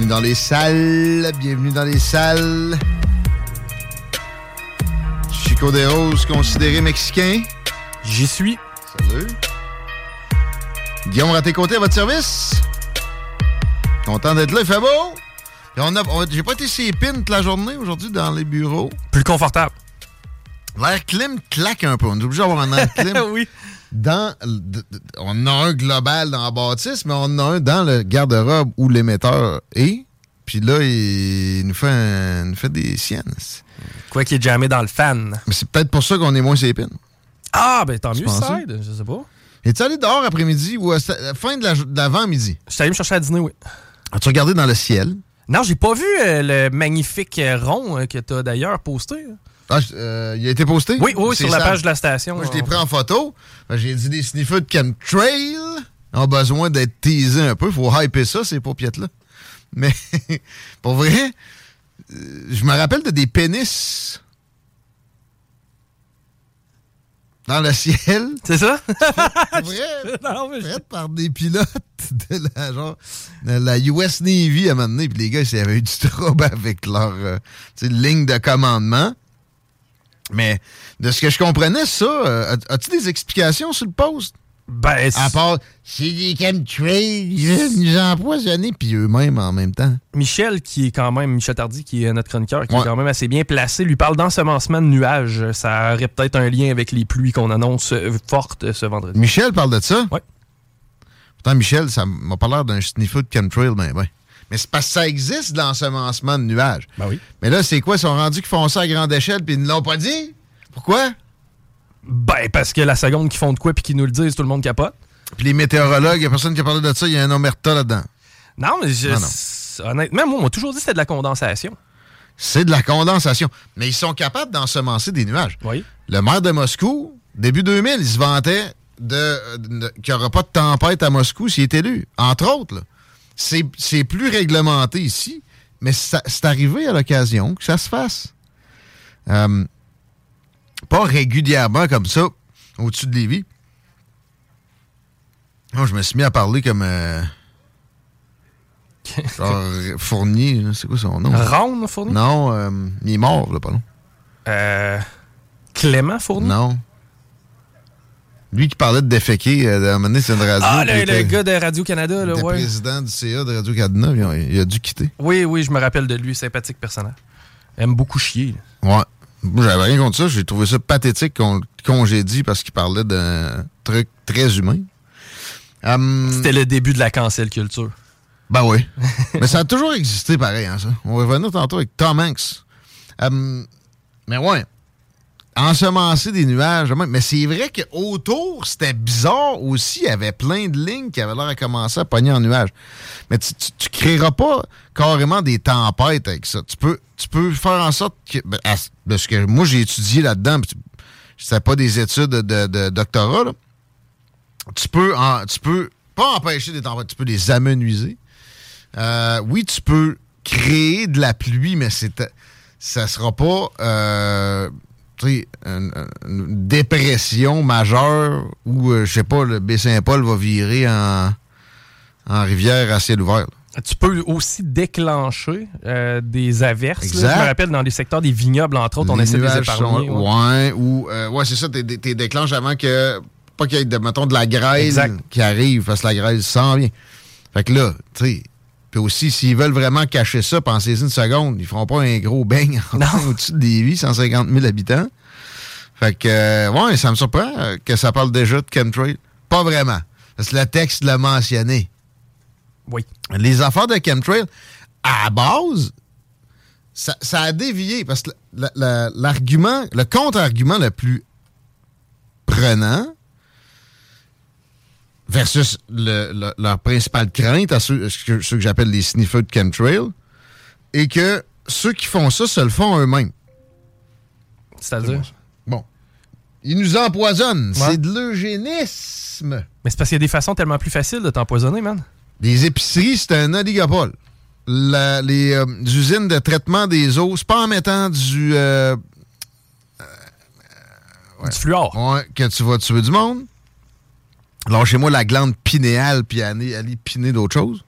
Bienvenue dans les salles. Bienvenue dans les salles. Chico des Roses, considéré mexicain. J'y suis. Salut. Guillaume Raté-Côté à votre service. Content d'être là, il fait beau. Puis on a- on- J'ai pas été si toute la journée aujourd'hui dans les bureaux. Plus confortable. L'air clim claque un peu. On est obligé d'avoir un air clim. oui. Dans on a un global dans la bâtisse, mais on en a un dans le garde-robe où l'émetteur est. Puis là, il nous fait, un- nous fait des siennes. Quoi qu'il est jamais dans le fan. Mais c'est peut-être pour ça qu'on est moins ses pins. Ah, ben tant Tu mieux, side. Je sais pas. Es-tu allé dehors après-midi ou à la fin de la l'avant-midi? Je suis allé me chercher à dîner, oui. As-tu regardé dans le ciel? Non, j'ai pas vu euh, le magnifique euh, rond euh, que t'as d'ailleurs posté. Ah, euh, il a été posté? Oui, oui, sur la page de la station. Moi, je l'ai pris en photo. Ben, J'ai dit des sniffers de chemtrail ont besoin d'être teasés un peu. faut hyper ça, ces paupiètes-là. Mais pour vrai, euh, je me rappelle de des pénis dans le ciel. C'est ça? Pour vrai, non, mais par des pilotes de la, genre, de la US Navy à un moment donné. Puis les gars, ils avaient eu du trouble avec leur euh, ligne de commandement. Mais de ce que je comprenais, ça, euh, as- as-tu des explications sur le poste? Ben, À part, c'est des chemtrails, ils veulent nous empoisonner, puis eux-mêmes en même temps. Michel, qui est quand même, Michel Tardy, qui est notre chroniqueur, qui Ouais. est quand même assez bien placé, lui parle d'ensemencement de nuages. Ça aurait peut-être un lien avec les pluies qu'on annonce euh, fortes euh, ce vendredi. Michel parle de ça? Ouais. Pourtant, Michel, ça m'a pas l'air d'un sniffer de chemtrail, ben ben. Mais c'est parce que ça existe, l'ensemencement de nuages. Ben oui. Mais là, c'est quoi? Ils sont rendus qu'ils font ça à grande échelle, puis ils ne l'ont pas dit? Pourquoi? Ben, parce que la seconde qui font de quoi puis qui nous le disent, tout le monde capote. Puis les météorologues, il n'y a personne qui a parlé de ça, il y a un omerta là-dedans. Non, mais je, Non, honnêtement, moi, on m'a toujours dit que c'était de la condensation. C'est de la condensation. Mais ils sont capables d'ensemencer des nuages. Oui. Le maire de Moscou, début 2000, il se vantait de, de- qu'il n'y aura pas de tempête à Moscou s'il est élu. Entre autres, là. C'est plus réglementé ici, mais c'est arrivé à l'occasion que ça se fasse. Euh, pas régulièrement comme ça, au-dessus de Lévis. Moi, je me suis mis à parler comme. euh, genre Fournier, c'est quoi son nom? Ronde Fournier? Non, euh, il est mort, là, pas long. Euh, Clément Fournier? Non. Lui qui parlait de déféquer, euh, à un moment donné, c'est une radio. Ah, le, le gars de Radio-Canada, là, ouais. président du CA de Radio-Canada, il a- il a dû quitter. Oui, oui, je me rappelle de lui, sympathique personnage. Aime beaucoup chier. là. Ouais. Moi, j'avais rien contre ça. J'ai trouvé ça pathétique qu'on le congédie parce qu'il parlait d'un truc très humain. Hum, C'était le début de la cancel culture. Ben oui. mais ça a toujours existé pareil, hein, ça. On va revenir tantôt avec Tom Hanks. Hum, mais ouais. Ensemencer des nuages. Mais c'est vrai qu'autour, c'était bizarre aussi. Il y avait plein de lignes qui avaient l'air à commencer à pogner en nuages. Mais tu, tu, tu créeras pas carrément des tempêtes avec ça. Tu peux, tu peux faire en sorte que. ben, à- de ce que moi j'ai étudié là-dedans, c'est pas des études de, doctorat, tu peux, tu peux pas empêcher des tempêtes, tu peux les amenuiser. Euh, oui, tu peux créer de la pluie, mais ça sera pas euh, une, dépression majeure où, euh, je sais pas, le Baie-Saint-Paul va virer en, en rivière à ciel ouvert. Tu peux aussi déclencher euh, des averses. Je me rappelle, dans les secteurs des vignobles, entre autres, on essaie de les épargner. ouais, ou, euh, ouais, c'est ça, tu déclenches avant que, pas qu'il y ait, de, mettons, de la graisse qui arrive, parce que la graisse s'en vient. Fait que là, tu sais, puis aussi, s'ils veulent vraiment cacher ça, pensez-y une seconde, ils feront pas un gros beigne au-dessus de Lévis, 150 000 habitants. Fait que, euh, ouais, ça me surprend que ça parle déjà de chemtrail. Pas vraiment. Parce que le texte l'a mentionné. Oui. Les affaires de chemtrail, à base, ça, a dévié parce que l'argument, le contre-argument le plus prenant versus leur principale crainte à ceux, que j'appelle les sniffers de chemtrail est que ceux qui font ça se le font eux-mêmes. C'est-à-dire? Bon. Ils nous empoisonnent. C'est de l'eugénisme. Mais c'est parce qu'il y a des façons tellement plus faciles de t'empoisonner, man. Les épiceries, c'est un oligopole. les euh, usines de traitement des eaux, c'est pas en mettant du. Euh, euh, du fluor. Ouais, que tu vas tuer du monde. Lâchez-moi la glande pinéale puis allez, allez piner d'autres choses.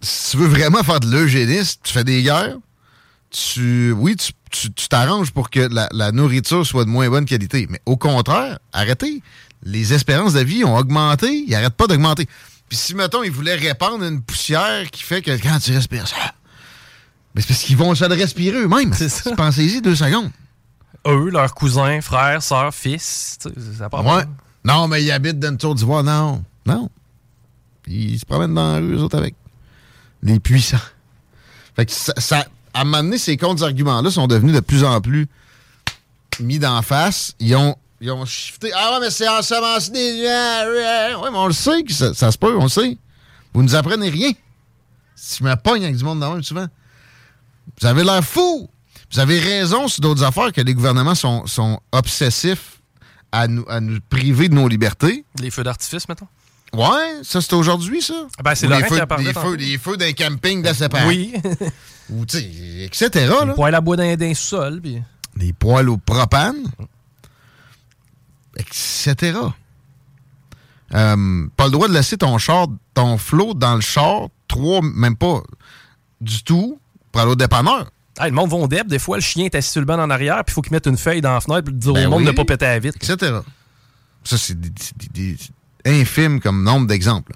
si tu veux vraiment faire de l'eugénisme, tu fais des guerres. Tu, oui, tu t'arranges pour que la, la, nourriture soit de moins bonne qualité. Mais au contraire, arrêtez les espérances de vie ont augmenté, ils n'arrêtent pas d'augmenter. Puis si, mettons, ils voulaient répandre une poussière qui fait que quand tu respires ça, mais c'est parce qu'ils vont se le respirer eux-mêmes. Pensez-y deux secondes. Eux, leurs cousins, frères, sœurs, fils, ça pas ouais. Non, mais ils habitent dans une tour d'ivoire. Non, non. Ils se promènent dans la rue, eux autres, avec les puissants. Fait que ça, ça à un moment donné, ces contre-arguments-là sont devenus de plus en plus mis d'en face. Ils ont ils ont shifté. Ah ouais, mais c'est ensemencé des. Ouais, mais on le sait que ça, se peut, on le sait. Vous nous apprenez rien. Si je me pogne avec du monde dans même souvent. Vous avez l'air fou. Vous avez raison sur d'autres affaires que les gouvernements sont, sont obsessifs à nous, à nous priver de nos libertés. Les feux d'artifice, mettons. Ouais, ça c'est aujourd'hui, ça. Ah ben, c'est les feux, les, feux, les feux d'un camping de Oui. Ou, tu sais, etc. Les poêles à bois d'un sol. Puis... Les poêles au propane etc. Euh, pas le droit de laisser ton char, ton flot dans le char, trois, même pas du tout, pour aller au dépanneur. Le monde va dep, des fois, le chien est assis sur le banc en arrière, puis il faut qu'il mette une feuille dans la fenêtre pour dire au ben monde de ne pas péter à vite. Etc. Ça, c'est des, infimes comme nombre d'exemples.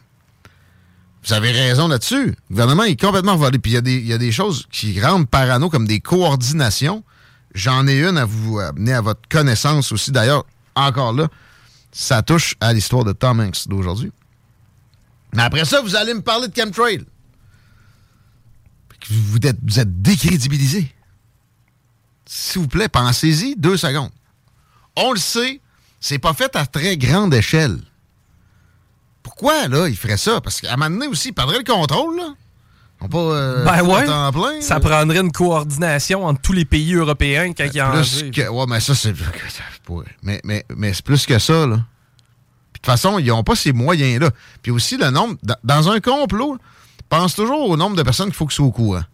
Vous avez raison là-dessus. Le gouvernement est complètement volé. Puis il y, a des choses qui rendent parano comme des coordinations. J'en ai une à vous amener à votre connaissance aussi. D'ailleurs, encore là, ça touche à l'histoire de Tom Hanks d'aujourd'hui. Mais après ça, vous allez me parler de chemtrail. Vous êtes, vous êtes décrédibilisé. S'il vous plaît, pensez-y deux secondes. On le sait, c'est pas fait à très grande échelle. Pourquoi, là, il ferait ça? Parce qu'à un moment donné aussi, il perdrait le contrôle, là. On pas euh, ben ouais, ça prendrait une coordination entre tous les pays européens quand il y a plus que, Ouais, mais ça, c'est. Mais, mais, mais c'est plus que ça, là. Puis de toute façon, ils n'ont pas ces moyens-là. Puis aussi, le nombre. Dans un complot, pense toujours au nombre de personnes qu'il faut que soient au courant.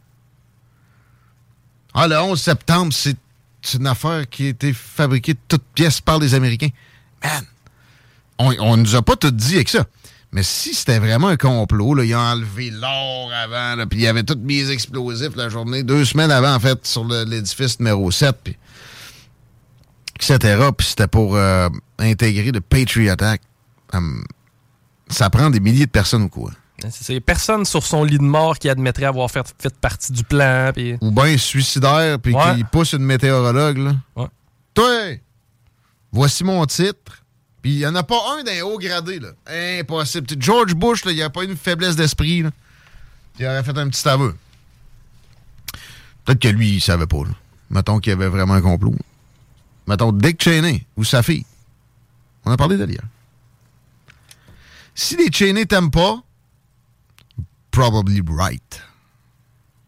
Ah, le 11 septembre, c'est une affaire qui a été fabriquée de toutes pièces par les Américains. Man, on, on nous a pas tout dit avec ça. Mais si c'était vraiment un complot, là, ils ont enlevé l'or avant, puis il y avait tous mes explosifs la journée, deux semaines avant, en fait, sur l'édifice numéro 7, puis etc. Puis c'était pour euh, intégrer le Patriot Act. Hum, ça prend des milliers de personnes au courant. C'est personne sur son lit de mort qui admettrait avoir fait, partie du plan. Ou bien suicidaire, puis qui pousse une météorologue. Là. Toi, voici mon titre. Puis il n'y en a pas un d'un haut gradé, là. Impossible. George Bush, il n'y a pas une faiblesse d'esprit, là. Il aurait fait un petit aveu. Peut-être que lui, il savait pas, là. Mettons qu'il y avait vraiment un complot. Mettons Dick Cheney ou sa fille. On a parlé hier. Si les Cheney t'aiment pas, probably right.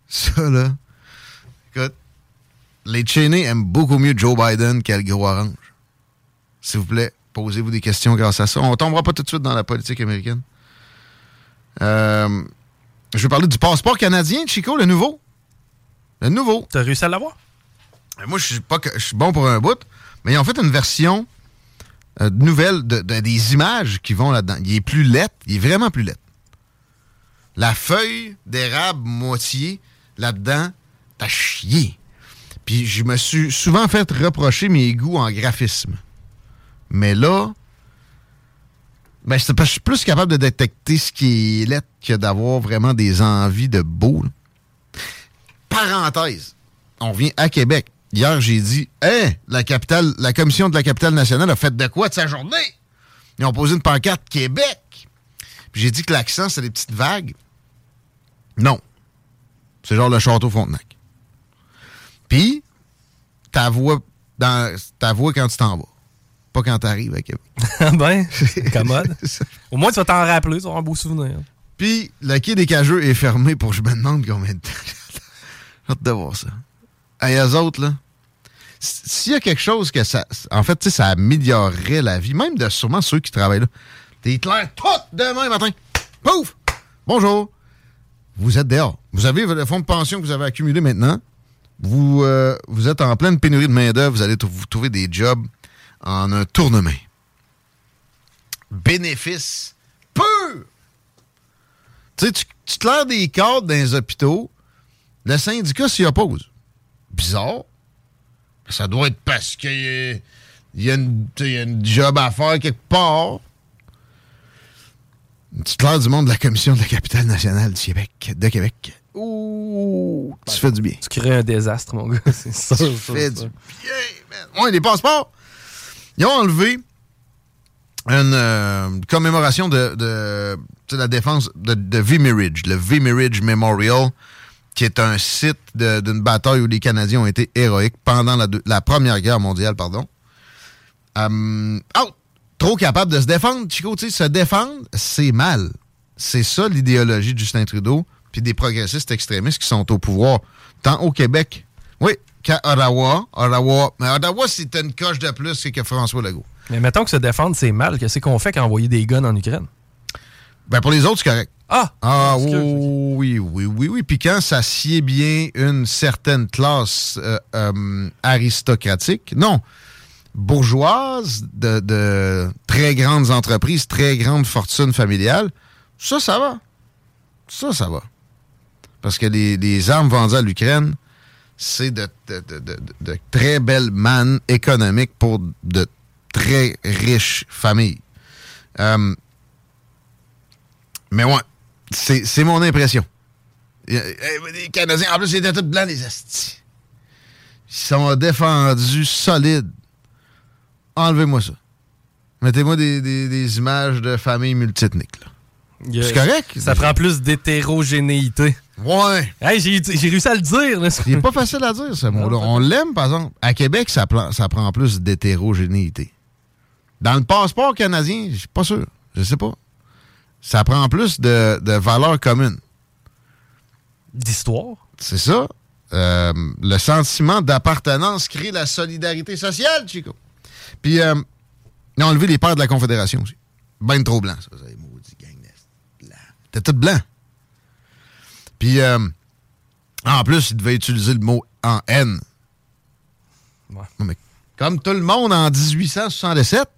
Ça, là. Écoute, les Cheney aiment beaucoup mieux Joe Biden qu'Al Gros Orange. S'il vous plaît, posez-vous des questions grâce à ça. On tombera pas tout de suite dans la politique américaine. Euh, je vais parler du passeport canadien, Chico, le nouveau. Le nouveau. T'as réussi à l'avoir? Euh, moi, je suis pas, je suis bon pour un bout, mais ils ont fait une version euh, nouvelle de, de- des images qui vont là-dedans. Il est plus lettre, il est vraiment plus lettre. La feuille d'érable moitié là-dedans, t'as chié. Puis je me suis souvent fait reprocher mes goûts en graphisme. Mais là, ben, je suis plus capable de détecter ce qui est que d'avoir vraiment des envies de beau. Parenthèse, on vient à Québec. Hier, j'ai dit, hein, la capitale, la commission de la capitale nationale a fait de quoi de sa journée? Ils ont posé une pancarte Québec. Puis j'ai dit que l'accent, c'est des petites vagues. Non. C'est genre le château Frontenac. Puis, ta voix, dans, ta voix quand tu t'en vas. Pas quand t'arrives à Québec. Ah ben, commode. Au moins, tu vas t'en rappeler, tu vas avoir un beau souvenir. Puis, le quai des Cageux est fermé pour je me demande combien de temps. J'ai hâte de voir ça. Et eux autres, là, s'il y a quelque chose que ça. En fait, tu sais, ça améliorerait la vie, même de sûrement ceux qui travaillent là. T'es clair tout demain matin. Pouf! Bonjour! Vous êtes dehors. Vous avez le fonds de pension que vous avez accumulé maintenant. Vous, euh, vous êtes en pleine pénurie de main-d'œuvre. Vous allez vous trouver des jobs en un tournement. Bénéfice pur! Tu sais, tu, tu claires des cadres dans les hôpitaux, le syndicat s'y oppose. Bizarre. Ça doit être parce qu'il y a une job à faire quelque part. Tu claires du monde de la commission de la capitale nationale du Québec, de Québec. Ouh, tu fais du bien. Tu crées un désastre, mon gars. C'est ça. Tu fais du bien, man. Ouais, les passeports. Ils ont enlevé une euh, commémoration de, la défense de, de V-Mirage, le V-Mirage Memorial, qui est un site d'une bataille où les Canadiens ont été héroïques pendant la, deux- la Première Guerre mondiale, pardon. Euh, out! Trop capable de se défendre, Chico, tu sais, se défendre, c'est mal. C'est ça l'idéologie de Justin Trudeau, puis des progressistes extrémistes qui sont au pouvoir, tant au Québec, oui, qu'à Ottawa. Ottawa, mais Ottawa, c'est une coche de plus que François Legault. Mais mettons que se défendre, c'est mal. Qu'est-ce qu'on fait quand envoyer des guns en Ukraine? Ben, pour les autres, c'est correct. Ah! Ah Excuse. oui, oui, oui, oui. Puis quand ça sied bien une certaine classe euh, euh, aristocratique, non, bourgeoise, de, très grandes entreprises, très grandes fortunes familiales, ça, ça va. Ça, ça va. Parce que les, armes vendues à l'Ukraine, c'est de, très belles mannes économiques pour de très riches familles. Euh, mais ouais, c'est mon impression. Les Canadiens, en plus, ils étaient tous blancs, les astis. Ils sont défendus solides. Enlevez-moi ça. Mettez-moi des, des- des images de familles multiethniques. là. Il y a- C'est correct? Ça prend plus d'hétérogénéité. Ouais. Hey, j'ai j'ai réussi à le dire. Là. Il n'est pas facile à dire, ce mot-là. On l'aime, par exemple. À Québec, ça, prend- ça prend plus d'hétérogénéité. Dans le passeport canadien, je suis pas sûr. Je sais pas. Ça prend plus de, de valeurs communes. D'histoire? C'est ça. Euh, le sentiment d'appartenance crée la solidarité sociale, Chico. Puis, euh, ils ont enlevé les pères de la Confédération aussi. Ben trop blanc, ça. ça, les maudits gang de blanc. T'es tout blanc. Puis, euh, en plus, ils devaient utiliser le mot en N. Ouais. Non, mais comme tout le monde en 1867,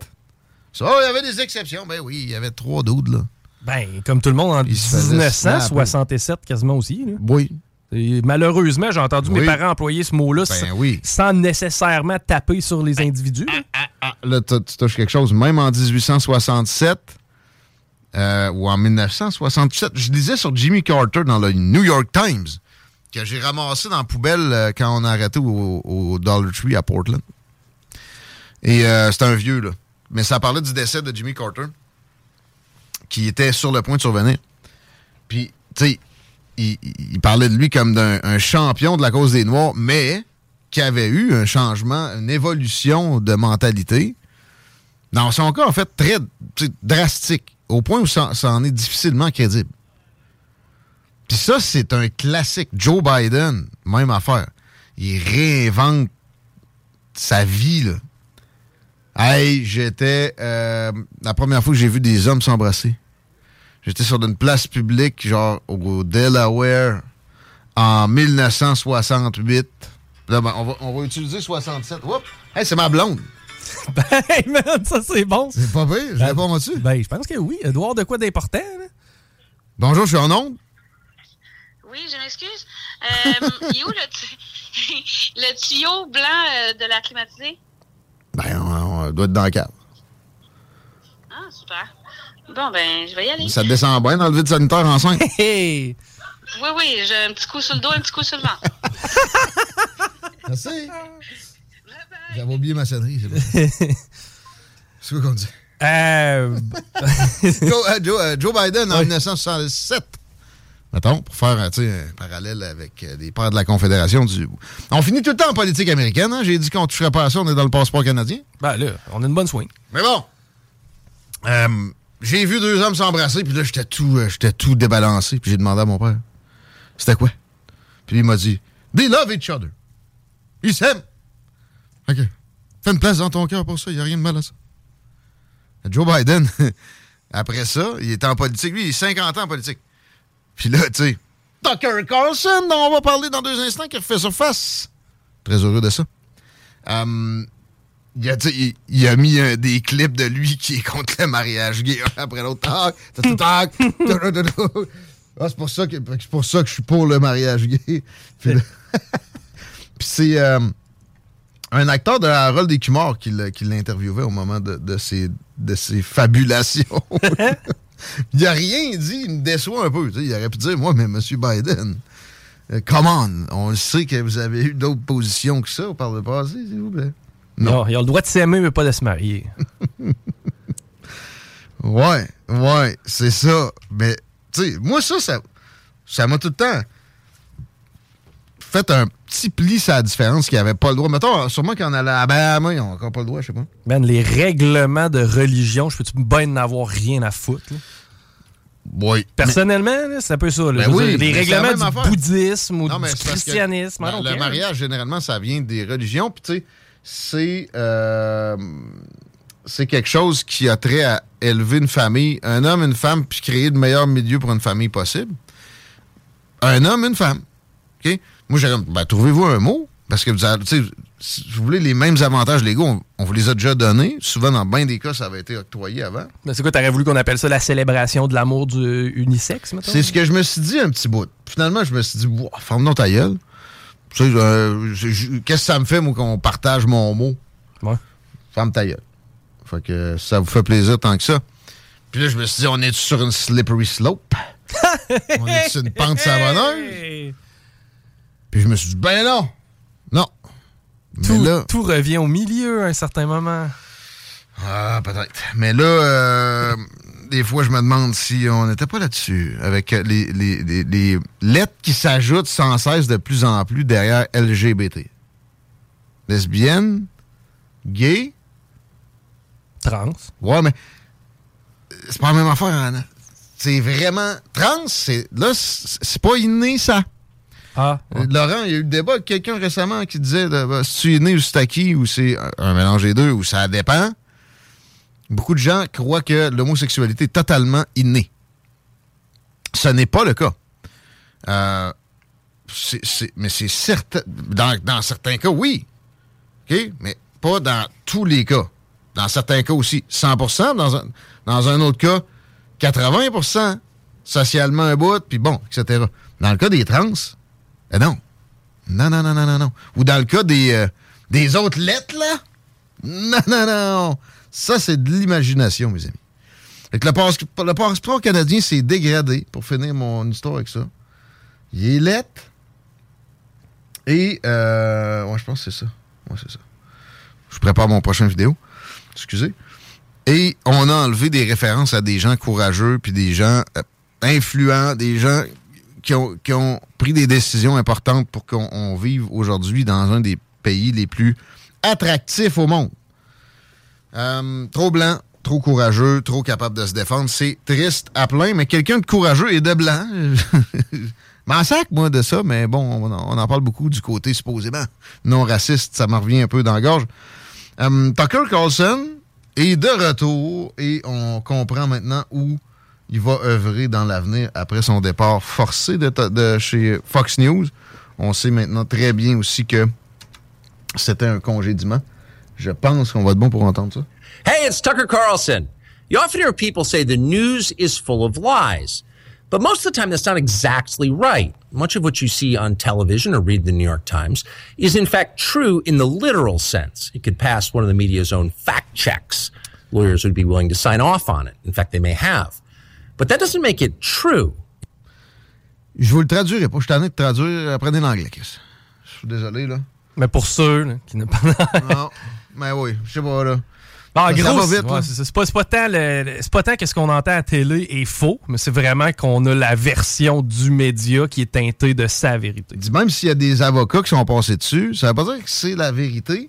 ça, il y avait des exceptions. Ben oui, il y avait trois doudes, là. Ben, comme tout le monde en Il se faisait 1967 quasiment aussi. là. Oui. Et malheureusement, j'ai entendu Oui. mes parents employer ce mot-là Ben oui. sans nécessairement taper sur les individus. là. Ah, là, tu tu touches quelque chose. Même en 1867 euh, ou en 1967, je lisais sur Jimmy Carter dans le New York Times que j'ai ramassé dans la poubelle euh, quand on a arrêté au, au Dollar Tree à Portland. Et euh, c'est un vieux, là. Mais ça parlait du décès de Jimmy Carter qui était sur le point de survenir. Puis, tu sais, il, parlait de lui comme d'un un champion de la cause des Noirs, mais qui avait eu un changement, une évolution de mentalité. Dans son cas, en fait, très drastique, au point où ça, en est difficilement crédible. Puis ça, c'est un classique. Joe Biden, même affaire. il réinvente sa vie. Hey, j'étais... euh, la première fois que j'ai vu des hommes s'embrasser, j'étais sur une place publique, genre au Delaware, en 1968. Là, ben, on, va, on va utiliser 67. Oups! Hey, c'est ma blonde. hey man, ça c'est bon. C'est pas pire, je réponds dessus. Ben, je pense que oui. Elle doit avoir de quoi d'important. là? Bonjour, je suis en onde. Oui, je m'excuse. Euh, il est où le, tu- le tuyau blanc euh, de la climatisée? Ben, on, on doit être dans le cadre. Ah, super. Bon, ben, je vais y aller. Ça descend bien dans le vide sanitaire enceinte. Hey! Oui, oui, j'ai un petit coup sur le dos, un petit coup sur le ventre. Merci. J'avais oublié ma sonnerie, c'est bon. C'est quoi qu'on dit? Euh, Joe, euh, Joe- euh, Joe Biden en 1967. Mettons, pour faire un parallèle avec euh, des pères de la Confédération du. On finit tout le temps en politique américaine. hein? J'ai dit qu'on toucherait pas à ça, on est dans le passeport canadien. ben là, on a une bonne swing. Mais bon. Euh, j'ai vu deux hommes s'embrasser, puis là, j'étais tout, euh, j'étais tout débalancé, puis j'ai demandé à mon père, c'était quoi? Puis il m'a dit, they love each other. Ils s'aiment. OK. Fais une place dans ton cœur pour ça, il n'y a rien de mal à ça. Joe Biden, après ça, il est en politique. Lui, il est 50 ans en politique. Puis là, tu sais, Tucker Carlson, dont on va parler dans deux instants, qui refait surface. Très heureux de ça. Euh, il a, tu sais, il, il a mis euh, des clips de lui qui est contre le mariage gay un après l'autre. Tac. Ah, c'est pour ça que c'est pour ça que je suis pour le mariage gay. Puis, c'est euh, un acteur de Harold Écumard qui l'interviewait au moment de, de ses, de ses fabulations. il a rien dit, il me déçoit un peu. Il aurait pu dire, moi, mais M. Biden, euh, come on, on le sait que vous avez eu d'autres positions que ça par le passé, s'il vous plaît. Non. Non, ils ont le droit de s'aimer, mais pas de se marier. Ouais, ouais, c'est ça. Mais, tu sais, moi, ça, ça ça m'a tout le temps fait un petit pli sur la différence qu'ils n'avaient pas le droit. Mettons, sûrement qu'en Alabama, ils n'ont encore pas le droit, je sais pas. Man, les règlements de religion, je peux-tu bien n'avoir rien à foutre? là? Oui. Personnellement, c'est un peu ça. là. Ben oui, dire, les règlements du affaire. bouddhisme ou Non, du que christianisme. Le- mariage, généralement, ça vient des religions. Puis, tu sais, c'est. euh, c'est quelque chose qui a trait à élever une famille, un homme, une femme, puis créer le meilleur milieu pour une famille possible. Un homme, une femme. OK? Moi, j'ai ben, trouvez-vous un mot, parce que vous avez, si vous voulez les mêmes avantages légaux, on, on vous les a déjà donnés. Souvent, dans bien des cas, ça avait été octroyé avant. Mais c'est quoi, t'aurais voulu qu'on appelle ça la célébration de l'amour du unisexe, mettons? C'est ce que je me suis dit un petit bout. Finalement, je me suis dit, wow, ferme-nous ta gueule. Tu sais, euh, qu'est-ce que ça me fait, moi, qu'on partage mon mot? Ouais. Ferme ta gueule. Fait que ça vous fait plaisir tant que ça. Puis là, je me suis dit, on est sur une slippery slope? on est sur une pente savonneuse? Puis je me suis dit, ben non! Non. Tout, là, tout revient au milieu à un certain moment. Ah, peut-être. Mais là, euh, des fois, je me demande si on n'était pas là-dessus, avec les, les- les- les lettres qui s'ajoutent sans cesse de plus en plus derrière LGBT. Lesbienne, gay, Trans. ouais, mais euh, c'est pas la même affaire, Anna. C'est vraiment... Trans, c'est là, c'est c'est pas inné, ça. Ah, Euh, Laurent, il y a eu le débat avec quelqu'un récemment qui disait bah, si tu es né ou si t'as qui, ou c'est un mélange des deux, ou ça dépend. Beaucoup de gens croient que l'homosexualité est totalement innée. Ce n'est pas le cas. Euh, mais c'est certain. Dans, certains cas, oui. OK? Mais pas dans tous les cas. Dans certains cas aussi, 100 dans un, dans un autre cas, 80% socialement un bout, puis bon, etc. Dans le cas des trans, eh non. Non, non, non, non, non, non. Ou dans le cas des, euh, des autres lettres, là? Non, non, non. Ça, c'est de l'imagination, mes amis. Fait que le, passe- passeport canadien s'est dégradé, pour finir mon histoire avec ça. Il est lettre. Et, euh, ouais, je pense que c'est ça. Ouais, c'est ça. Je prépare mon prochain vidéo. Excusez. Et on a enlevé des références à des gens courageux, puis des gens euh, influents, des gens qui ont, pris des décisions importantes pour qu'on on vive aujourd'hui dans un des pays les plus attractifs au monde. Euh, trop blanc, trop courageux, trop capable de se défendre. C'est triste à plein, mais quelqu'un de courageux et de blanc. M'en sac, moi, de ça, mais bon, on, en parle beaucoup du côté supposément non raciste. Ça me revient un peu dans la gorge. Euh, Tucker Carlson est de retour et on comprend maintenant où il va œuvrer dans l'avenir après son départ forcé de, chez Fox News. On sait maintenant très bien aussi que c'était un congédiement. Je pense qu'on va être bon pour entendre ça. Hey, it's Tucker Carlson. You often hear people say the news is full of lies. But most of the time, that's not exactly right. Much of what you see on television or read the New York Times is in fact true in the literal sense. It could pass one of the media's own fact checks. Lawyers would be willing to sign off on it. In fact, they may have. But that doesn't make it true. Je vous le traduirai pas. Je suis de traduire. Apprenez l'anglais, Je suis désolé, là. Mais pour ceux là, qui ne parlent pas. Mais oui, je sais pas, là. Ah, gros, c'est pas, pas, tant c'est pas tant que ce qu'on entend à télé est faux, mais c'est vraiment qu'on a la version du média qui est teintée de sa vérité. Même s'il y a des avocats qui sont passés dessus, ça veut pas dire que c'est la vérité.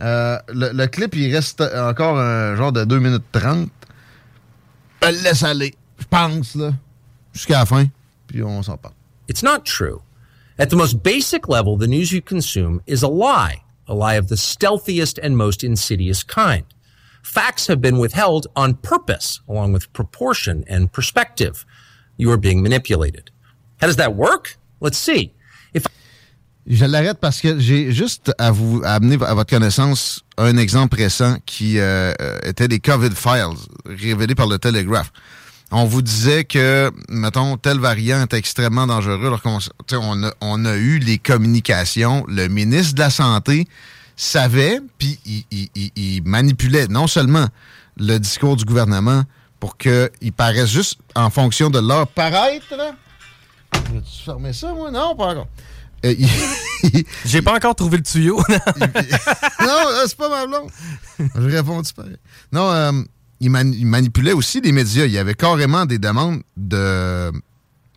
Euh, le, clip, il reste encore un genre de 2 minutes 30. Je le laisse aller, je pense, là, jusqu'à la fin, puis on s'en parle. It's not true. At the most basic level, the news you consume is a lie, a lie of the stealthiest and most insidious kind. Facts have been withheld on purpose, along with proportion and perspective. You are being manipulated. How does that work? Let's see. If Je l'arrête parce que j'ai juste à vous amener à votre connaissance un exemple récent qui euh, était des COVID files révélés par le Telegraph. On vous disait que, mettons, tel variant est extrêmement dangereux. Alors qu'on on a, on a eu les communications. Le ministre de la Santé savait, puis il, manipulait non seulement le discours du gouvernement pour qu'il paraisse juste en fonction de leur paraître. J'ai-tu fermé ça, moi? Non, pas encore. Euh, J'ai pas encore trouvé le tuyau. non, euh, c'est pas ma blonde. Je réponds tu pareil? Non, euh, il, manipulait aussi les médias. Il y avait carrément des demandes de...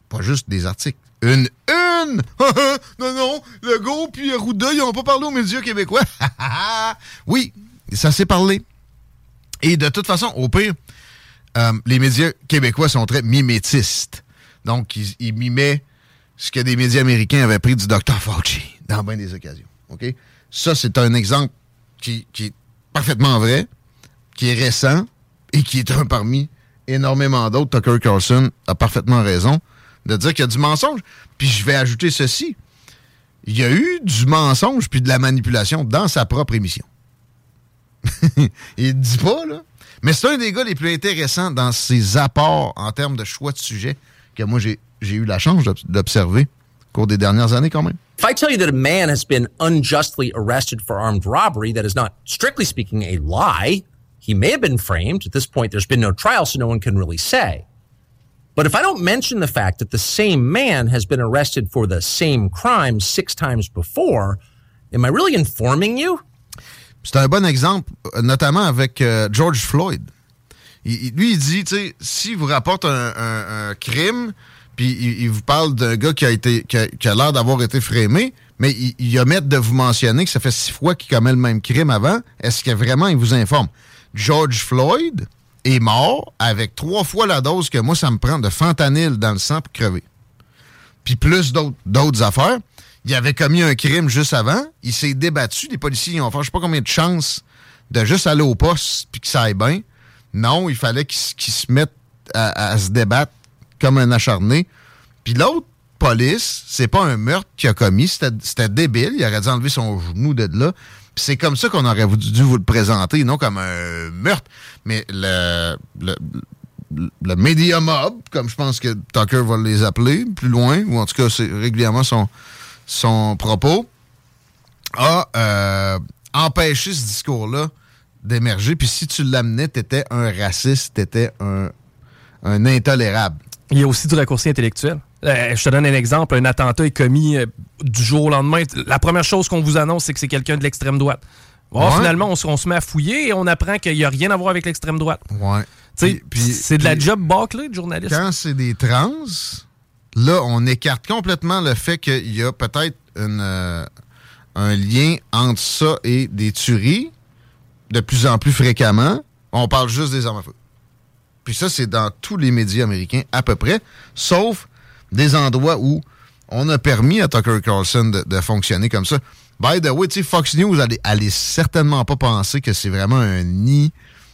Pas juste des articles. Une, une! non, non, Legault puis Arruda, ils n'ont pas parlé aux médias québécois. oui, ça s'est parlé. Et de toute façon, au pire, euh, les médias québécois sont très mimétistes. Donc, ils, mimaient ce que des médias américains avaient pris du Dr. Fauci dans bien des occasions. OK? Ça, c'est un exemple qui, est parfaitement vrai, qui est récent et qui est un parmi énormément d'autres. Tucker Carlson a parfaitement raison de dire qu'il y a du mensonge. Puis je vais ajouter ceci. Il y a eu du mensonge puis de la manipulation dans sa propre émission. Il dit pas, là. Mais c'est un des gars les plus intéressants dans ses apports en termes de choix de sujet que moi, j'ai eu la chance d'observer au cours des dernières années quand même. If I tell you that a man has been unjustly arrested for armed robbery, that is not, strictly speaking, a lie. He may have been framed. At this point, there's been no trial, so no one can really say. But if I don't mention the fact that the same man has been arrested for the same crime six times before, am I really informing you? C'est un bon exemple, notamment avec euh, George Floyd. Il, lui, il dit, tu sais, si vous rapporte un, un, un crime, puis il, il, vous parle d'un gars qui a été qui a, qui a l'air d'avoir été frémé, mais il, il omet de vous mentionner que ça fait six fois qu'il commet le même crime avant. Est-ce que vraiment il vous informe? George Floyd, est mort avec trois fois la dose que moi, ça me prend de fentanyl dans le sang pour crever. Puis plus d'autres affaires. Il avait commis un crime juste avant. Il s'est débattu. Les policiers ont fait je sais pas combien de chances de juste aller au poste puis que ça aille bien. Non, il fallait qu'il se mette à, se débattre comme un acharné. Puis l'autre police, c'est pas un meurtre qu'il a commis. C'était débile. Il aurait dû enlever son genou de là c'est comme ça qu'on aurait dû vous le présenter, non comme un meurtre, mais le, le, le media mob, comme je pense que Tucker va les appeler plus loin, ou en tout cas c'est régulièrement son, son propos, a euh, empêché ce discours-là d'émerger. Puis si tu l'amenais, t'étais un raciste, t'étais un, un intolérable. Il y a aussi du raccourci intellectuel. Euh, je te donne un exemple. Un attentat est commis euh, du jour au lendemain. La première chose qu'on vous annonce, c'est que c'est quelqu'un de l'extrême droite. Finalement, on, se met à fouiller et on apprend qu'il n'y a rien à voir avec l'extrême droite. Ouais. C'est de la job bâclée de journaliste. Quand c'est des trans, là, on écarte complètement le fait qu'il y a peut-être euh, un lien entre ça et des tueries de plus en plus fréquemment. On parle juste des armes à feu. Puis ça, c'est dans tous les médias américains à peu près, sauf des endroits où on a permis à Tucker Carlson de, fonctionner comme ça. By the way, Fox News, allez, certainement pas penser que c'est vraiment un nid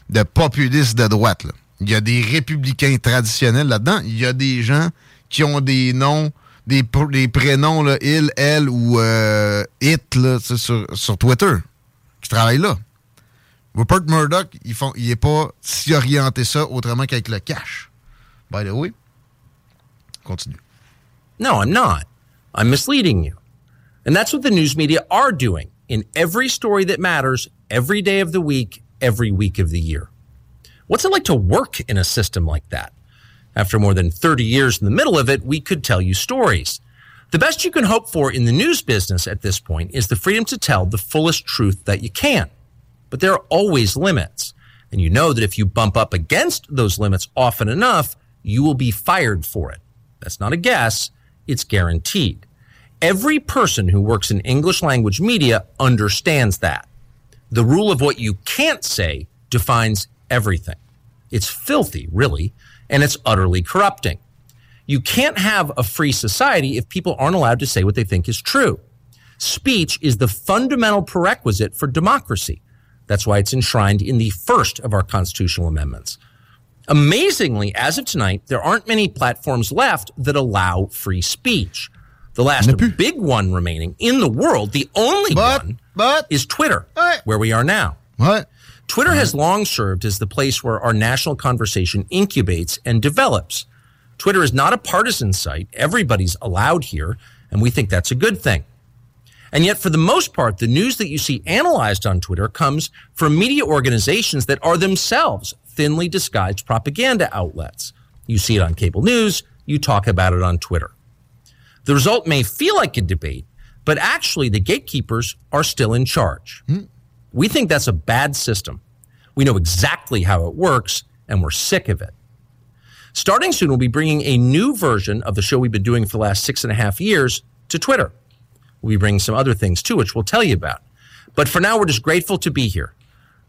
de populistes de droite. Il y a des républicains traditionnels là-dedans. Il y a des gens qui ont des noms, des, prénoms, là, il, elle ou euh, it sur, sur Twitter, qui travaillent là. Rupert Murdoch, il n'est pas si orienté ça autrement qu'avec le cash. By the way, continue. No, I'm not. I'm misleading you. And that's what the news media are doing in every story that matters, every day of the week, every week of the year. What's it like to work in a system like that? After more than 30 years in the middle of it, we could tell you stories. The best you can hope for in the news business at this point is the freedom to tell the fullest truth that you can. But there are always limits. And you know that if you bump up against those limits often enough, you will be fired for it. That's not a guess. It's guaranteed. Every person who works in English language media understands that. The rule of what you can't say defines everything. It's filthy, really, and it's utterly corrupting. You can't have a free society if people aren't allowed to say what they think is true. Speech is the fundamental prerequisite for democracy. That's why it's enshrined in the first of our constitutional amendments. Amazingly, as of tonight, there aren't many platforms left that allow free speech. The last big one remaining in the world, the only but, one, but, is Twitter, where we are now. What? Twitter has long served as the place where our national conversation incubates and develops. Twitter is not a partisan site. Everybody's allowed here, and we think that's a good thing. And yet, for the most part, the news that you see analyzed on Twitter comes from media organizations that are themselves thinly disguised propaganda outlets. You see it on cable news, you talk about it on Twitter. The result may feel like a debate, but actually the gatekeepers are still in charge. Hmm. We think that's a bad system. We know exactly how it works, and we're sick of it. Starting soon, we'll be bringing a new version of the show we've been doing for the last six and a half years to Twitter. We'll be bringing some other things too, which we'll tell you about. But for now, we're just grateful to be here.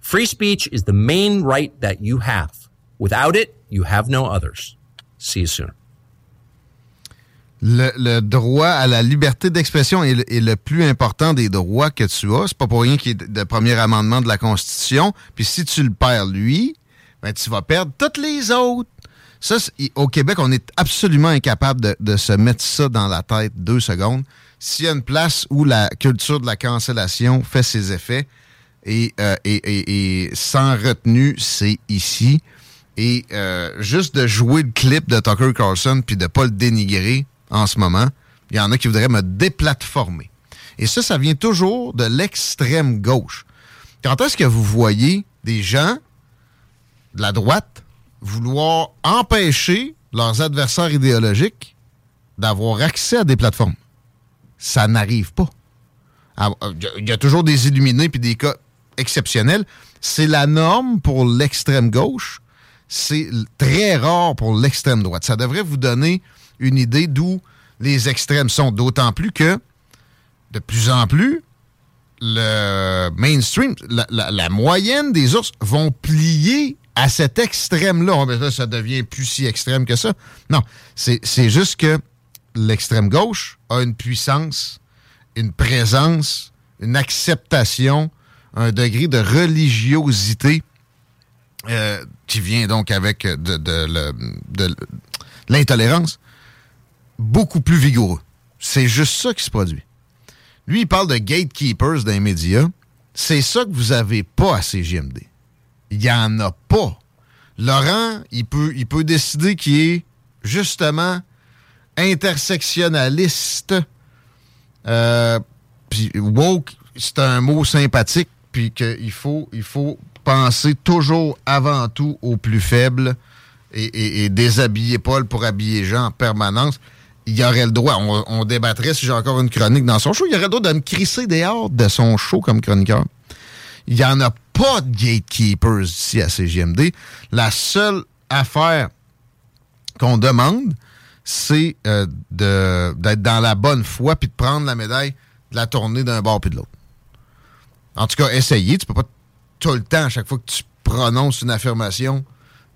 Free speech is the main right that you have. Without it, you have no others. See you soon. Le, droit à la liberté d'expression est, est, le plus important des droits que tu as. C'est pas pour rien qu'il est le premier amendement de la Constitution. Puis si tu le perds, lui, ben, tu vas perdre toutes les autres. Ça, au Québec, on est absolument incapable de, de, se mettre ça dans la tête deux secondes. S'il y a une place où la culture de la cancellation fait ses effets, et, euh, et, sans retenue, c'est ici. Et euh, juste de jouer le clip de Tucker Carlson puis de pas le dénigrer, en ce moment. Il y en a qui voudraient me déplatformer. Et ça, ça vient toujours de l'extrême gauche. Quand est-ce que vous voyez des gens de la droite vouloir empêcher leurs adversaires idéologiques d'avoir accès à des plateformes? Ça n'arrive pas. Ah, il y a toujours des illuminés puis des cas exceptionnels. C'est la norme pour l'extrême gauche. C'est très rare pour l'extrême droite. Ça devrait vous donner une idée d'où les extrêmes sont. D'autant plus que, de plus en plus, le mainstream, la, moyenne des ours vont plier à cet extrême-là. Oh, ça devient plus si extrême que ça. Non, c'est juste que l'extrême gauche a une puissance, une présence, une acceptation, un degré de religiosité euh, qui vient donc avec de l'intolérance beaucoup plus vigoureux. C'est juste ça qui se produit. Lui, il parle de gatekeepers d'un média. C'est ça que vous avez pas à CGMD. Il n'y en a pas. Laurent, il peut, il peut décider qu'il est justement intersectionnaliste. Euh, puis woke, c'est un mot sympathique, puis qu'il faut, il faut penser toujours avant tout aux plus faibles et, déshabiller Paul pour habiller Jean en permanence il y aurait le droit, on, débattrait si j'ai encore une chronique dans son show, il y aurait le droit de me crisser dehors de son show comme chroniqueur. Il n'y en a pas de gatekeepers ici à CGMD. La seule affaire qu'on demande, c'est euh, d'être dans la bonne foi puis de prendre la médaille de la tournée d'un bord puis de l'autre. En tout cas, essayer. Tu peux pas tout le temps, à chaque fois que tu prononce une affirmation,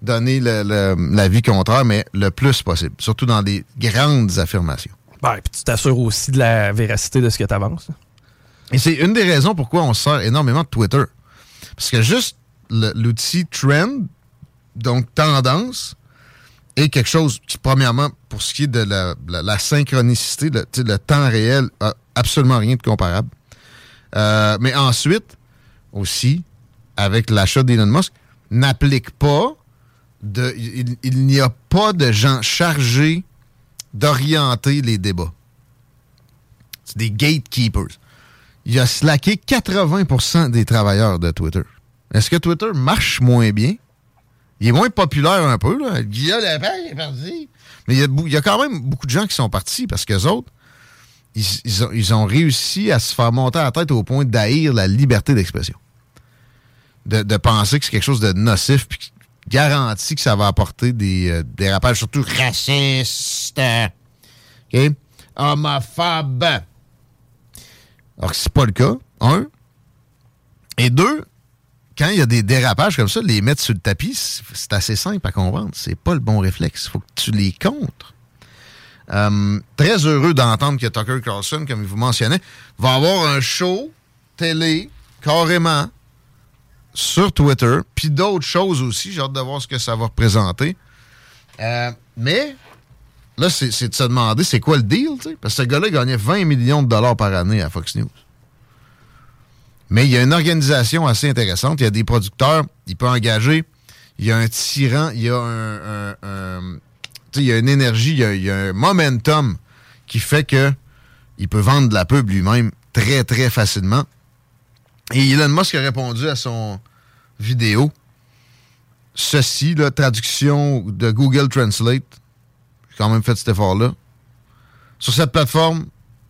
donner l'avis contraire, mais le plus possible, surtout dans des grandes affirmations. Ben, puis tu t'assures aussi de la véracité de ce que tu avances. Et c'est une des raisons pourquoi on sert énormément de Twitter. Parce que juste l'outil trend, donc tendance, est quelque chose qui, premièrement, pour ce qui est de la, synchronicité, le, le, temps réel, a absolument rien de comparable. Euh, mais ensuite, aussi, avec l'achat d'Elon Musk, n'applique pas de. Il, n'y a pas de gens chargés d'orienter les débats. C'est des gatekeepers. Il a slacké 80% des travailleurs de Twitter. Est-ce que Twitter marche moins bien? Il est moins populaire un peu, là. Guillaume Lepage est parti. Mais il y, a, quand même beaucoup de gens qui sont partis parce qu'eux autres, ils, ont, réussi à se faire monter à la tête au point d'haïr la liberté d'expression. De, penser que c'est quelque chose de nocif puis garantit que ça va apporter des euh, dérapages, surtout racistes. OK? Homophobes. Alors que c'est pas le cas, un. Et deux, quand il y a des dérapages comme ça, les mettre sur le tapis, c'est assez simple à comprendre. C'est pas le bon réflexe. Il faut que tu les contres. Euh, très heureux d'entendre que Tucker Carlson, comme vous mentionnait, va avoir un show télé carrément sur Twitter, puis d'autres choses aussi. J'ai hâte de voir ce que ça va représenter. Euh, mais là, c'est de se demander c'est quoi le deal, parce que ce gars-là gagnait 20 millions de dollars par année à Fox News. Mais il y a une organisation assez intéressante. Il y a des producteurs, il peut engager. Il y a un tyran, il y a un, il y a une énergie, il y a, un momentum qui fait que il peut vendre de la pub lui-même très, très facilement. Et Elon Musk a répondu à son vidéo. Ceci, la traduction de Google Translate. J'ai quand même fait cet effort-là. Sur cette plateforme,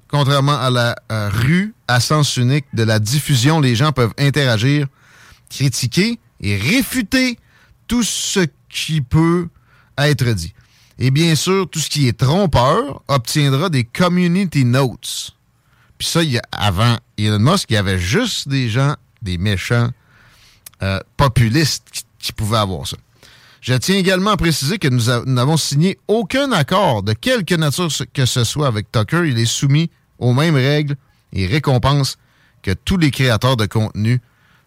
contrairement à la euh, rue à sens unique de la diffusion, les gens peuvent interagir, critiquer et réfuter tout ce qui peut être dit. Et bien sûr, tout ce qui est trompeur obtiendra des community notes. Puis ça, y a, avant Elon Musk, il y avait juste des gens, des méchants euh, populistes qui, pouvaient avoir ça. Je tiens également à préciser que nous n'avons signé aucun accord de quelque nature que ce soit avec Tucker. Il est soumis aux mêmes règles et récompenses que tous les créateurs de contenu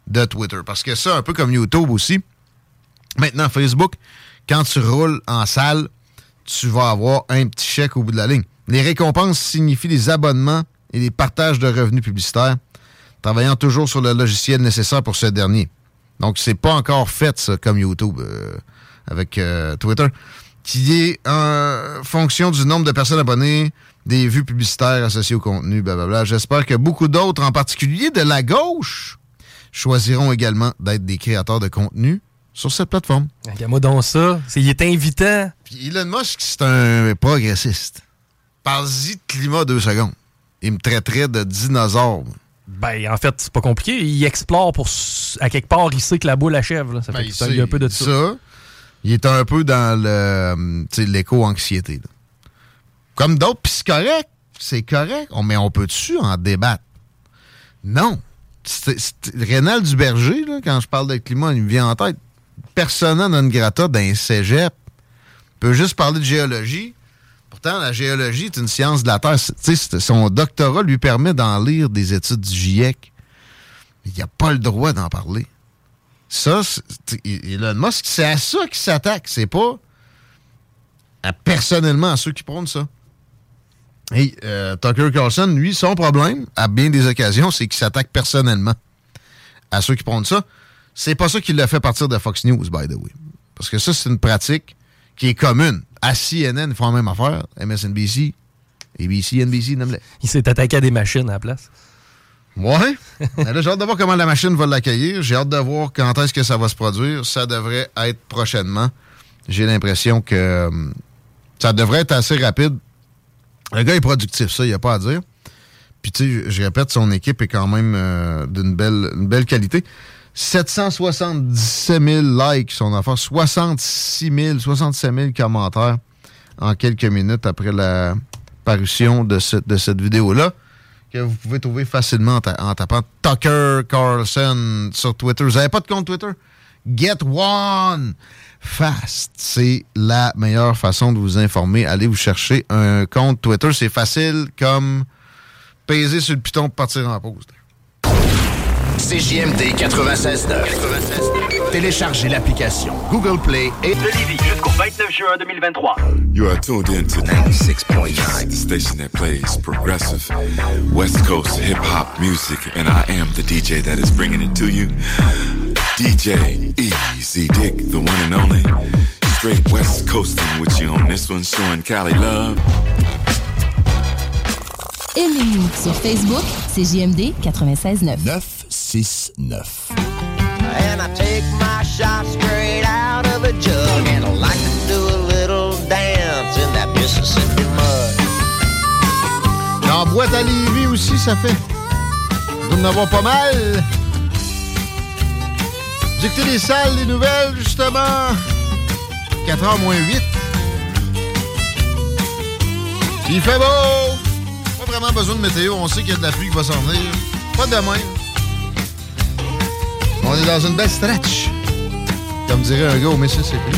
de Twitter. Parce que ça, un peu comme YouTube aussi, maintenant Facebook, quand tu roules en salle, tu vas avoir un petit chèque au bout de la ligne. Les récompenses signifient les abonnements et les partages de revenus publicitaires, travaillant toujours sur le logiciel nécessaire pour ce dernier. Donc, c'est pas encore fait, ça, comme YouTube euh, avec euh, Twitter, qui est en fonction du nombre de personnes abonnées, des vues publicitaires associées au contenu, blablabla. J'espère que beaucoup d'autres, en particulier de la gauche, choisiront également d'être des créateurs de contenu sur cette plateforme. Regarde-moi donc ça. il est invitant. Puis Elon Musk, c'est un progressiste. Parle-y de climat deux secondes il me traiterait de dinosaure. Ben, en fait, c'est pas compliqué. Il explore pour. À quelque part, il sait que la boule achève. Ça fait ben, un peu de ça. Il est un peu dans le l'éco-anxiété. Comme d'autres, puis c'est correct. C'est correct. mais on peut-tu en débattre? Non. Rénal Duberger, là, quand je parle de climat, il me vient en tête. Persona non grata d'un cégep peut juste parler de géologie Pourtant, la géologie est une science de la Terre. son doctorat lui permet d'en lire des études du GIEC. Il n'a pas le droit d'en parler. Ça, Elon Musk, c'est à ça qu'il s'attaque. C'est pas personnellement à ceux qui prônent ça. Et euh, Tucker Carlson, lui, son problème, à bien des occasions, c'est qu'il s'attaque personnellement à ceux qui prônent ça. C'est pas ça qui l'a fait partir de Fox News, by the way. Parce que ça, c'est une pratique qui est commune à CNN, ils font la même affaire. MSNBC, ABC, NBC, nomme Il s'est attaqué à des machines à la place. Ouais. j'ai hâte de voir comment la machine va l'accueillir. J'ai hâte de voir quand est-ce que ça va se produire. Ça devrait être prochainement. J'ai l'impression que euh, ça devrait être assez rapide. Le gars est productif, ça, il n'y a pas à dire. Puis, tu sais, je répète, son équipe est quand même euh, d'une belle, belle qualité. 777 000 likes, son affaire, 66 000, 67 000 commentaires en quelques minutes après la parution de, de cette vidéo-là, que vous pouvez trouver facilement en, tapant Tucker Carlson sur Twitter. Vous n'avez pas de compte Twitter? Get One Fast. C'est la meilleure façon de vous informer. Allez vous chercher un compte Twitter. C'est facile comme peser sur le piton pour partir en pause. CJMD 96.9. Téléchargez l'application Google Play et De Lévis jusqu'au 29 juin 2023. You are tuned in to 96.9, the station that plays progressive West Coast hip hop music, and I am the DJ that is bringing it to you. DJ Easy Dick, the one and only. Straight West Coasting with you on this one, showing Cali love. Aimez-nous sur Facebook, c'est JMD 96.9. 969. And I take my shot straight out of a jug And I like to do a little dance in that Mississippi mud Dans boîte à Lévis aussi, ça fait. Vous en avoir pas mal. Écoutez les salles, les nouvelles, justement. 4h moins 8. Il fait beau. Pas vraiment besoin de météo. On sait qu'il y a de la pluie qui va s'en venir. Pas demain. On est dans une belle stretch. Comme dirait un gars au Mississippi.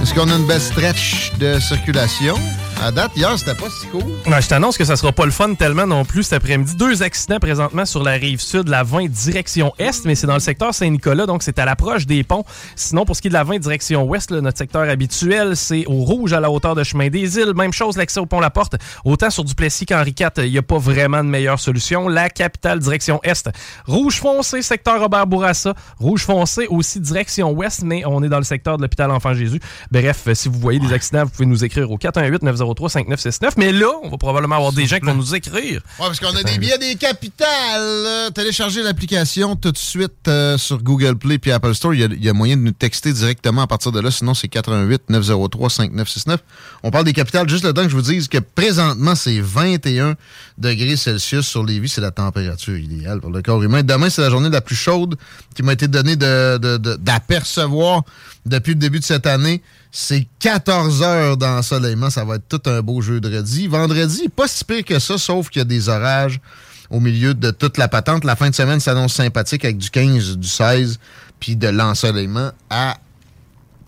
Est-ce qu'on a une belle stretch de circulation? À date, hier, c'était pas si cool. Ouais, je t'annonce que ça sera pas le fun tellement non plus cet après-midi. Deux accidents présentement sur la rive sud, la 20 direction est, mais c'est dans le secteur Saint-Nicolas, donc c'est à l'approche des ponts. Sinon, pour ce qui est de la 20 direction ouest, là, notre secteur habituel, c'est au rouge à la hauteur de Chemin des Îles. Même chose, l'accès au pont La Porte. Autant sur Duplessis qu'Henri IV, il n'y a pas vraiment de meilleure solution. La capitale direction est. Rouge foncé, secteur Robert Bourassa. Rouge foncé aussi direction ouest, mais on est dans le secteur de l'hôpital Enfant Jésus. Bref, si vous voyez des accidents, vous pouvez nous écrire au 418 903 5969 Mais là, on va probablement avoir des gens qui vont nous écrire. Ouais, parce qu'on a des billets des capitales. Téléchargez l'application tout de suite euh, sur Google Play puis Apple Store. Il y, a, il y a moyen de nous texter directement à partir de là. Sinon, c'est 88 903 5969. On parle des capitales juste le temps que je vous dise que présentement, c'est 21 degrés Celsius sur Lévis. C'est la température idéale pour le corps humain. Demain, c'est la journée la plus chaude qui m'a été donnée de- de- de- d'apercevoir depuis le début de cette année. C'est 14 heures d'ensoleillement. Ça va être tout un beau jeudi. Vendredi, pas si pire que ça, sauf qu'il y a des orages au milieu de toute la patente. La fin de semaine s'annonce sympathique avec du 15, du 16, puis de l'ensoleillement à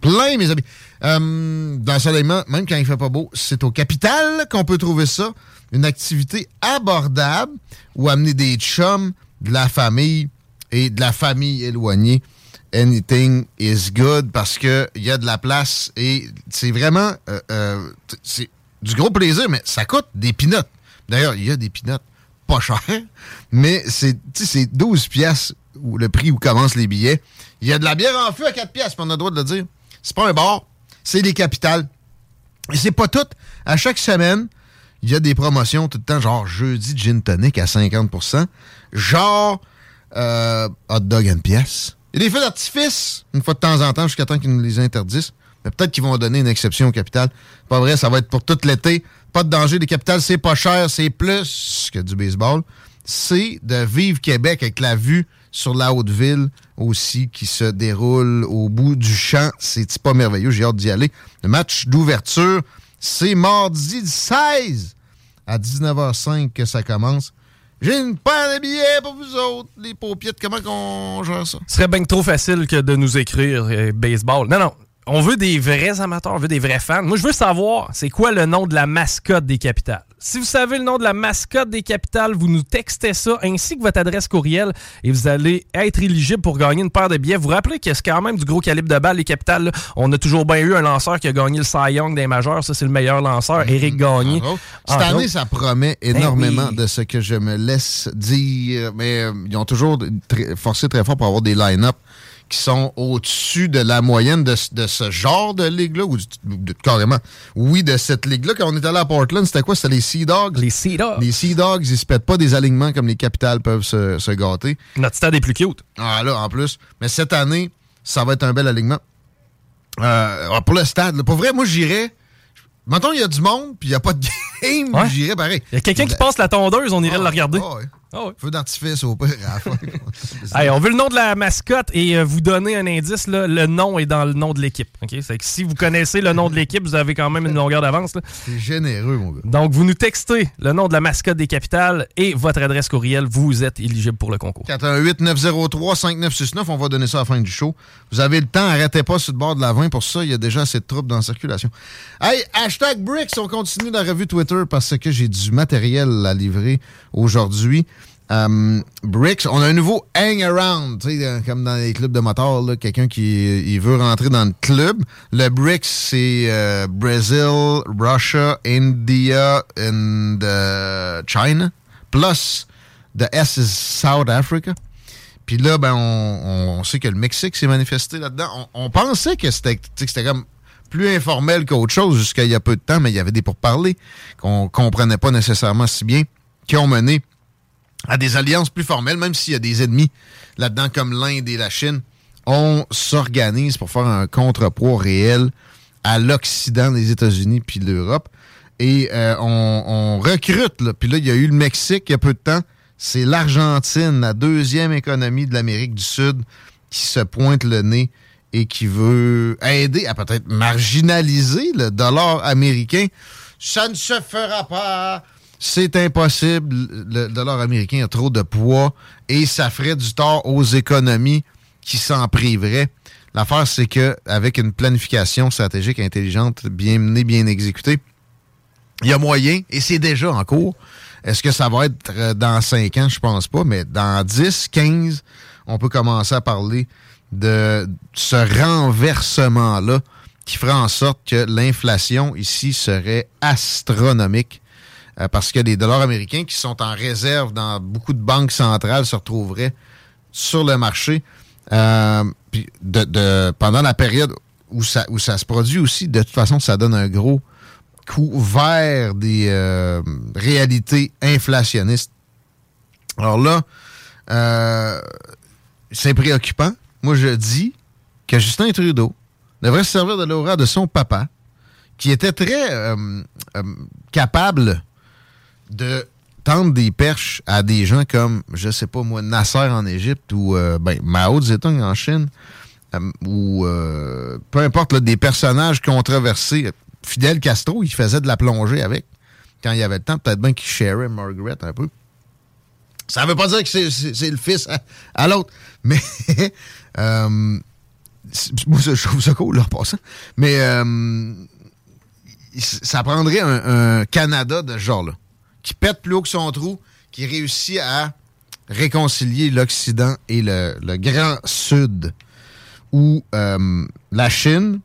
plein, mes amis. Euh, d'ensoleillement, même quand il fait pas beau, c'est au capital qu'on peut trouver ça. Une activité abordable où amener des chums, de la famille et de la famille éloignée. Anything is good parce que il y a de la place et c'est vraiment euh, euh, c'est du gros plaisir, mais ça coûte des pinottes. D'ailleurs, il y a des pinottes pas chères, mais c'est tu sais, c'est 12 pièces le prix où commencent les billets. Il y a de la bière en feu à 4 pièces, on a le droit de le dire. C'est pas un bar, c'est des capitales. Et c'est pas tout. À chaque semaine, il y a des promotions tout le temps, genre jeudi gin tonic à 50% genre euh, hot dog à une pièce. Il y a des feux d'artifice, une fois de temps en temps, jusqu'à temps qu'ils nous les interdisent. Mais peut-être qu'ils vont donner une exception au capital. Pas vrai, ça va être pour tout l'été. Pas de danger. Les capitales, c'est pas cher, c'est plus que du baseball. C'est de vivre Québec avec la vue sur la haute ville aussi qui se déroule au bout du champ. C'est pas merveilleux, j'ai hâte d'y aller. Le match d'ouverture, c'est mardi 16 à 19h05 que ça commence. J'ai une paire de billets pour vous autres, les paupiettes. Comment qu'on gère ça? Ce serait bien trop facile que de nous écrire euh, baseball. Non, non. On veut des vrais amateurs, on veut des vrais fans. Moi, je veux savoir, c'est quoi le nom de la mascotte des capitales? Si vous savez le nom de la mascotte des capitales, vous nous textez ça ainsi que votre adresse courriel et vous allez être éligible pour gagner une paire de billets. Vous vous rappelez que c'est quand même du gros calibre de balle, les capitales. là. On a toujours bien eu un lanceur qui a gagné le Cy Young des majeurs. Ça, c'est le meilleur lanceur, Éric Gagné. Entre autres. Cette année, ça promet énormément Ben oui. de ce que je me laisse dire, mais euh, ils ont toujours très- forcé très fort pour avoir des line-up qui sont au-dessus de la moyenne de, ce- de ce genre de ligue-là, ou de- carrément, oui, de cette ligue-là. Quand on est allé à Portland, c'était quoi? C'était les Sea Dogs? Les Sea Dogs. Les Sea Dogs, ils se pètent pas des alignements comme les capitales peuvent se, se gâter. Notre stade est plus cute. Ah là, en plus. Mais cette année, ça va être un bel alignement. Euh, alors, pour le stade, là, pour vrai, moi, j'irais. Mettons, il y a du monde, puis il n'y a pas de game, Ouais. j'irais pareil. Il y a quelqu'un qui passe la tondeuse, on irait le regarder. Ah ouais. Feu d'artifice au pire à la fin. Hey, on veut le nom de la mascotte et euh, vous donner un indice. là, le nom est dans le nom de l'équipe. ok? C'est que si vous connaissez le nom de l'équipe, vous avez quand même une longueur d'avance. C'est généreux, mon gars. Donc, vous nous textez le nom de la mascotte des capitales et votre adresse courriel. Vous êtes éligible pour le concours. 418-903-5969, on va donner ça à la fin du show. Vous avez le temps, arrêtez pas sur le bord de la 20 pour ça, il y a déjà assez de troupes dans la circulation. Hey, hashtag Bricks, on continue la revue Twitter parce que j'ai du matériel à livrer aujourd'hui. Euh, Bricks, on a un nouveau hang around, tu sais, euh, comme dans les clubs de motards, quelqu'un qui il veut rentrer dans le club. Le Bricks, c'est euh, Brazil, Russia, India and euh, China. Plus, the S is South Africa. Puis là, ben, on, sait que le Mexique s'est manifesté là-dedans. On, on pensait que c'était comme plus informel qu'autre chose jusqu'à il y a peu de temps, mais il y avait des pourparlers qu'on comprenait pas nécessairement si bien, qui ont mené à des alliances plus formelles, même s'il y a des ennemis là-dedans comme l'Inde et la Chine. On s'organise pour faire un contrepoids réel à l'Occident des États-Unis puis l'Europe. Et euh, on, on recrute, là. Puis là, il y a eu le Mexique il y a peu de temps. C'est l'Argentine, la deuxième économie de l'Amérique du Sud, qui se pointe le nez et qui veut aider à peut-être marginaliser le dollar américain. Ça ne se fera pas. C'est impossible. Le dollar américain a trop de poids et ça ferait du tort aux économies qui s'en priveraient. L'affaire, c'est que avec une planification stratégique intelligente, bien menée, bien exécutée, il y a moyen, et c'est déjà en cours. Est-ce que ça va être euh, dans 5 ans? Je pense pas, mais dans 10, 15, on peut commencer à parler de ce renversement-là qui ferait en sorte que l'inflation ici serait astronomique euh, parce que les dollars américains qui sont en réserve dans beaucoup de banques centrales se retrouveraient sur le marché euh, puis pendant la période où ça, où ça se produit aussi. De toute façon, ça donne un gros coup vers des euh, réalités inflationnistes. Alors là, c'est préoccupant. Moi, je dis que Justin Trudeau devrait se servir de l'aura de son papa, qui était très capable de tendre des perches à des gens comme, je sais pas moi, Nasser en Égypte ou euh, ben, Mao Zedong en Chine, euh, ou euh, peu importe, là, des personnages controversés. Fidel Castro, il faisait de la plongée avec quand il y avait le temps. Peut-être bien qu'il sharait Margaret un peu. Ça veut pas dire que c'est- le fils à, l'autre, mais moi, je trouve ça cool, là, en passant. Mais ça prendrait un, un Canada de ce genre-là, qui pète plus haut que son trou, qui réussit à réconcilier l'Occident et le, Grand Sud, où euh, la Chine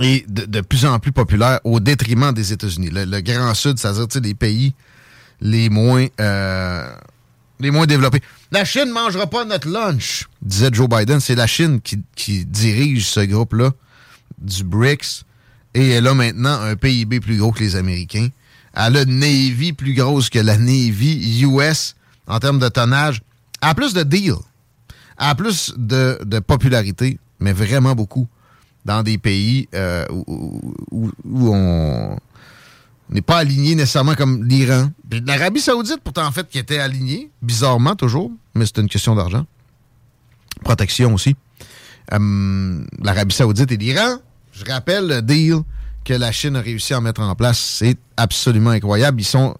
est de, plus en plus populaire au détriment des États-Unis. Le, Grand Sud, c'est-à-dire les pays les moins, euh, les moins développés. La Chine ne mangera pas notre lunch, disait Joe Biden. C'est la Chine qui, qui dirige ce groupe-là du BRICS. Et elle a maintenant un PIB plus gros que les Américains. Elle a Navy plus grosse que la Navy US en termes de tonnage. A plus de deals. A plus de, popularité, mais vraiment beaucoup, dans des pays euh, où, on n'est pas aligné nécessairement comme l'Iran. L'Arabie Saoudite, pourtant, en fait, qui était alignée, bizarrement toujours, mais c'est une question d'argent. Protection aussi. Euh, L'Arabie Saoudite et l'Iran, je rappelle le deal que la Chine a réussi à mettre en place. C'est absolument incroyable. Ils sont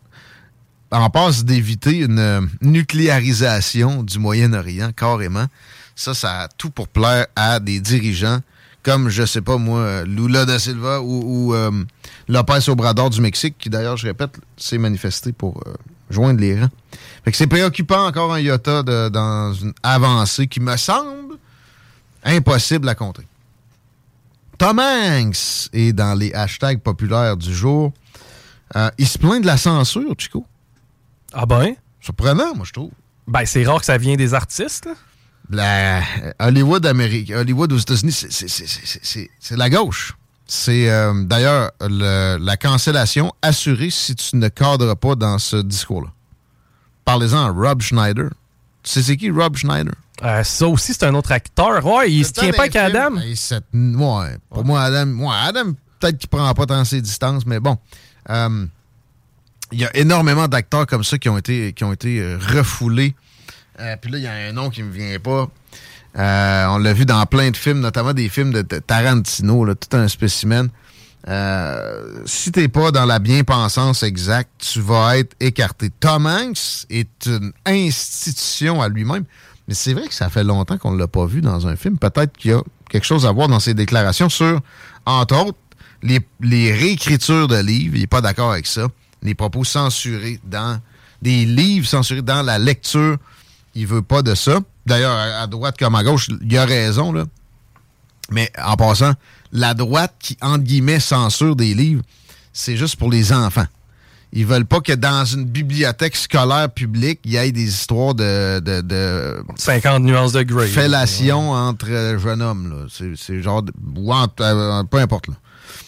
en passe d'éviter une euh, nucléarisation du Moyen-Orient, carrément. Ça, ça a tout pour plaire à des dirigeants comme, je sais pas moi, Lula da Silva ou, ou, euh, Lopez Obrador du Mexique, qui d'ailleurs, je répète, s'est manifesté pour euh, joindre les rangs. Fait que c'est préoccupant encore un iota de- dans une avancée qui me semble impossible à contrer. Tom Hanks est dans les hashtags populaires du jour. Euh, il se plaint de la censure, Chico. Ah ben? Surprenant, moi, je trouve. Ben, c'est rare que ça vient des artistes. là. La Hollywood Amérique, Hollywood aux États-Unis, c'est- la gauche. C'est euh, d'ailleurs le- la cancellation assurée si tu ne cadres pas dans ce discours-là. Parlez-en à Rob Schneider. Tu sais c'est qui Rob Schneider? Euh, ça aussi, c'est un autre acteur. Ouais, il se tient pas avec. Adam. Cette- ouais, pour moi, Adam, ouais, Adam peut-être qu'il prend pas tant ses distances, mais bon. Euh, il y a énormément d'acteurs comme ça qui ont été, qui ont été euh, refoulés. Puis là, il y a un nom qui me vient pas. On l'a vu dans plein de films, notamment des films de de Tarantino, là, tout un spécimen. Euh, si t'es pas dans la bien-pensance exacte, tu vas être écarté. Tom Hanks est une institution à lui-même, mais c'est vrai que ça fait longtemps qu'on ne l'a pas vu dans un film. Peut-être qu'il y a quelque chose à voir dans ses déclarations sur, entre autres, les, réécritures de livres. Il n'est pas d'accord avec ça. Les propos censurés dans des livres censurés dans la lecture. Il veut pas de ça. D'ailleurs, à à droite comme à gauche, il a raison, là. Mais en passant, la droite qui, entre guillemets, censure des livres, c'est juste pour les enfants. Ils veulent pas que dans une bibliothèque scolaire publique, il y ait des histoires de... de, de 50 nuances de Grey. Fellation entre euh, jeunes hommes. là. C'est c'est genre... de- ou entre- euh, peu importe. là.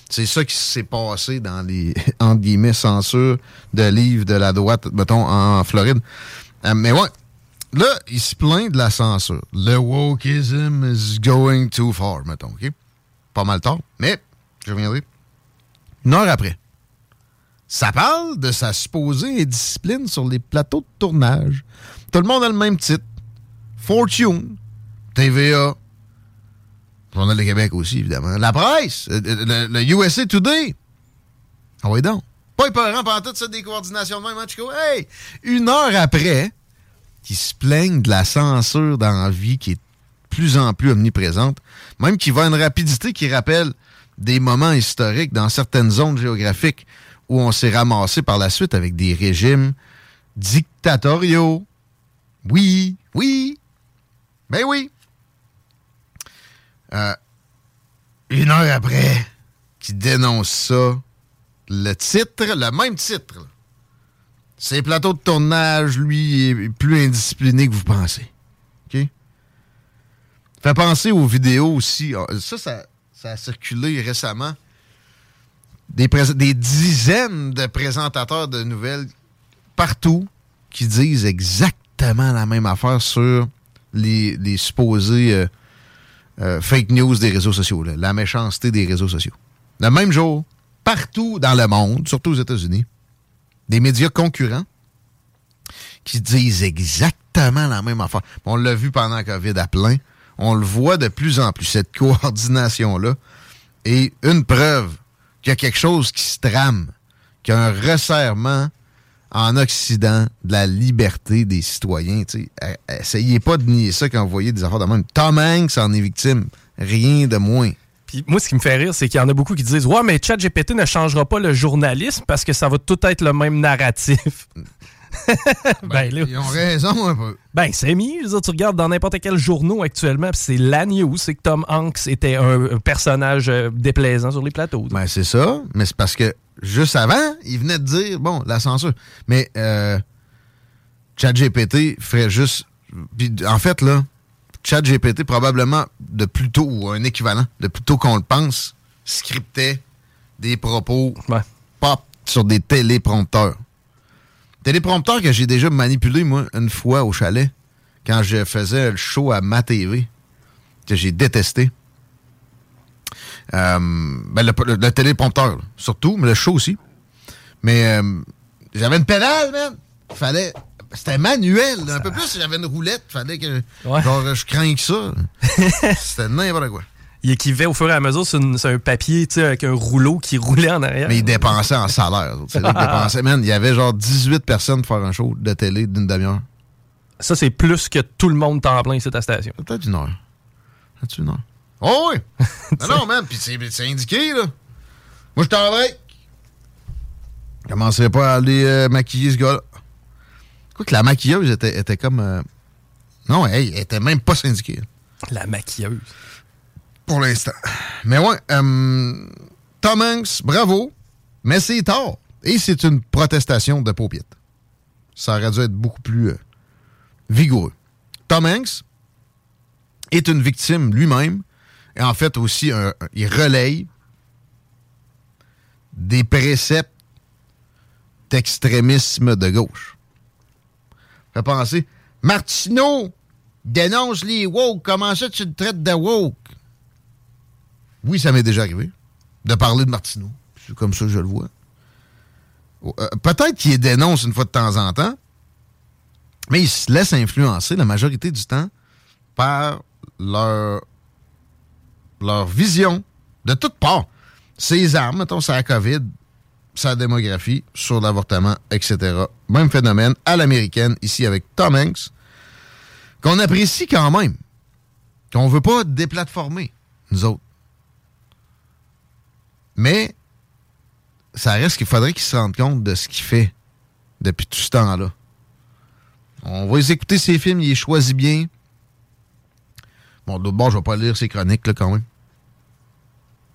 C'est ça qui s'est passé dans les, entre guillemets, censures de livres de la droite, mettons, en Floride. Euh, mais ouais, là, il se plaint de la censure. Le wokeism is going too far, mettons, OK? Pas mal tard, mais je reviendrai. Une heure après, ça parle de sa supposée indiscipline sur les plateaux de tournage. Tout le monde a le même titre. Fortune, TVA, Journal de Québec aussi, évidemment. La presse, euh, le, le USA Today. Ah oui donc. Pas épeurant pendant toute cette décoordination de même, hein, Chico? Hey! Une heure après, qui se plaignent de la censure dans la vie qui est plus en plus omniprésente, même qui va à une rapidité qui rappelle des moments historiques dans certaines zones géographiques où on s'est ramassé par la suite avec des régimes dictatoriaux. Oui, oui, ben oui. Euh, une heure après, qui dénonce ça, le titre, le même titre. Ses plateaux de tournage, lui, est plus indiscipliné que vous pensez. Fait penser aux vidéos aussi. Ah, Ça, ça, ça a circulé récemment. Des, des dizaines de présentateurs de nouvelles partout qui disent exactement la même affaire sur les, les supposés euh, euh, fake news des réseaux sociaux, la méchanceté des réseaux sociaux. Le même jour, partout dans le monde, surtout aux États-Unis, des médias concurrents qui disent exactement la même affaire. On l'a vu pendant la COVID à plein. On le voit de plus en plus, cette coordination-là. Et une preuve qu'il y a quelque chose qui se trame, qu'il y a un resserrement en Occident de la liberté des citoyens. tu sais. Euh, Essayez pas de nier ça quand vous voyez des affaires de même. Tom Hanks en est victime. Rien de moins. Puis moi, ce qui me fait rire, c'est qu'il y en a beaucoup qui disent Ouais, mais ChatGPT ne changera pas le journalisme parce que ça va tout être le même narratif. ben, là, Ils ont raison un peu. ben c'est dire, tu regardes dans n'importe quel journaux actuellement, puis c'est la news, c'est que Tom Hanks était un, un personnage euh, déplaisant sur les plateaux. Ben, c'est ça, mais c'est parce que juste avant, il venait de dire, bon, la censure. Mais euh, ChatGPT ferait juste. puis, en fait, là, ChatGPT, probablement de plus tôt, ou un équivalent, de plus tôt qu'on le pense, scriptait des propos pop sur des téléprompteurs. Téléprompteurs que j'ai déjà manipulé, moi, une fois au chalet, quand je faisais le show à ma TV, que j'ai détesté. Euh, ben, le, le- le téléprompteur, là, surtout, mais le show aussi. Mais euh, j'avais une pédale, man. Fallait. C'était manuel. là. Un peu plus, j'avais une roulette. Fallait que. Genre, je crains que ça. C'était n'importe quoi. Il écrivait au fur et à mesure sur, une- sur un papier, tu sais, avec un rouleau qui roulait en arrière. Mais il dépensait en salaire. Qu'il dépensait, man. Il y avait genre 18 personnes pour faire un show de télé d'une demi-heure. Ça, c'est plus que tout le monde temps plein ici à ta station. Peut-être une heure. Peut-être une heure. Oh oui! non, non, man. Puis c'est c'est indiqué, là. Moi, je t'en vais. Je commencerai pas à aller euh, maquiller ce gars-là. Quoi que la maquilleuse était, était comme. euh, Non, hey, elle était même pas syndiquée. La maquilleuse. Pour l'instant. Mais ouais, euh, Tom Hanks, bravo, mais c'est tard. Et c'est une protestation de paupiètes. Ça aurait dû être beaucoup plus euh, vigoureux. Tom Hanks est une victime lui-même, et en fait aussi, un- un- il relaye des préceptes d'extrémisme de gauche. Fait penser, Martineau dénonce les woke. Comment ça tu le traites de woke? Oui, ça m'est déjà arrivé de parler de Martineau. C'est comme ça je le vois. Euh, Peut-être qu'ils les dénoncent une fois de temps en temps, mais ils se laissent influencer la majorité du temps par leur, vision de toutes parts. Ces armes, mettons, c'est COVID, sa démographie, sur l'avortement, etc. Même phénomène à l'américaine, ici avec Tom Hanks, qu'on apprécie quand même, qu'on veut pas déplatformer, nous autres. Mais ça reste qu'il faudrait qu'il se rende compte de ce qu'il fait depuis tout ce temps-là. On va les écouter ses films, il les choisit bien. Bon, d'autre bord, je vais pas lire ses chroniques, là, quand même.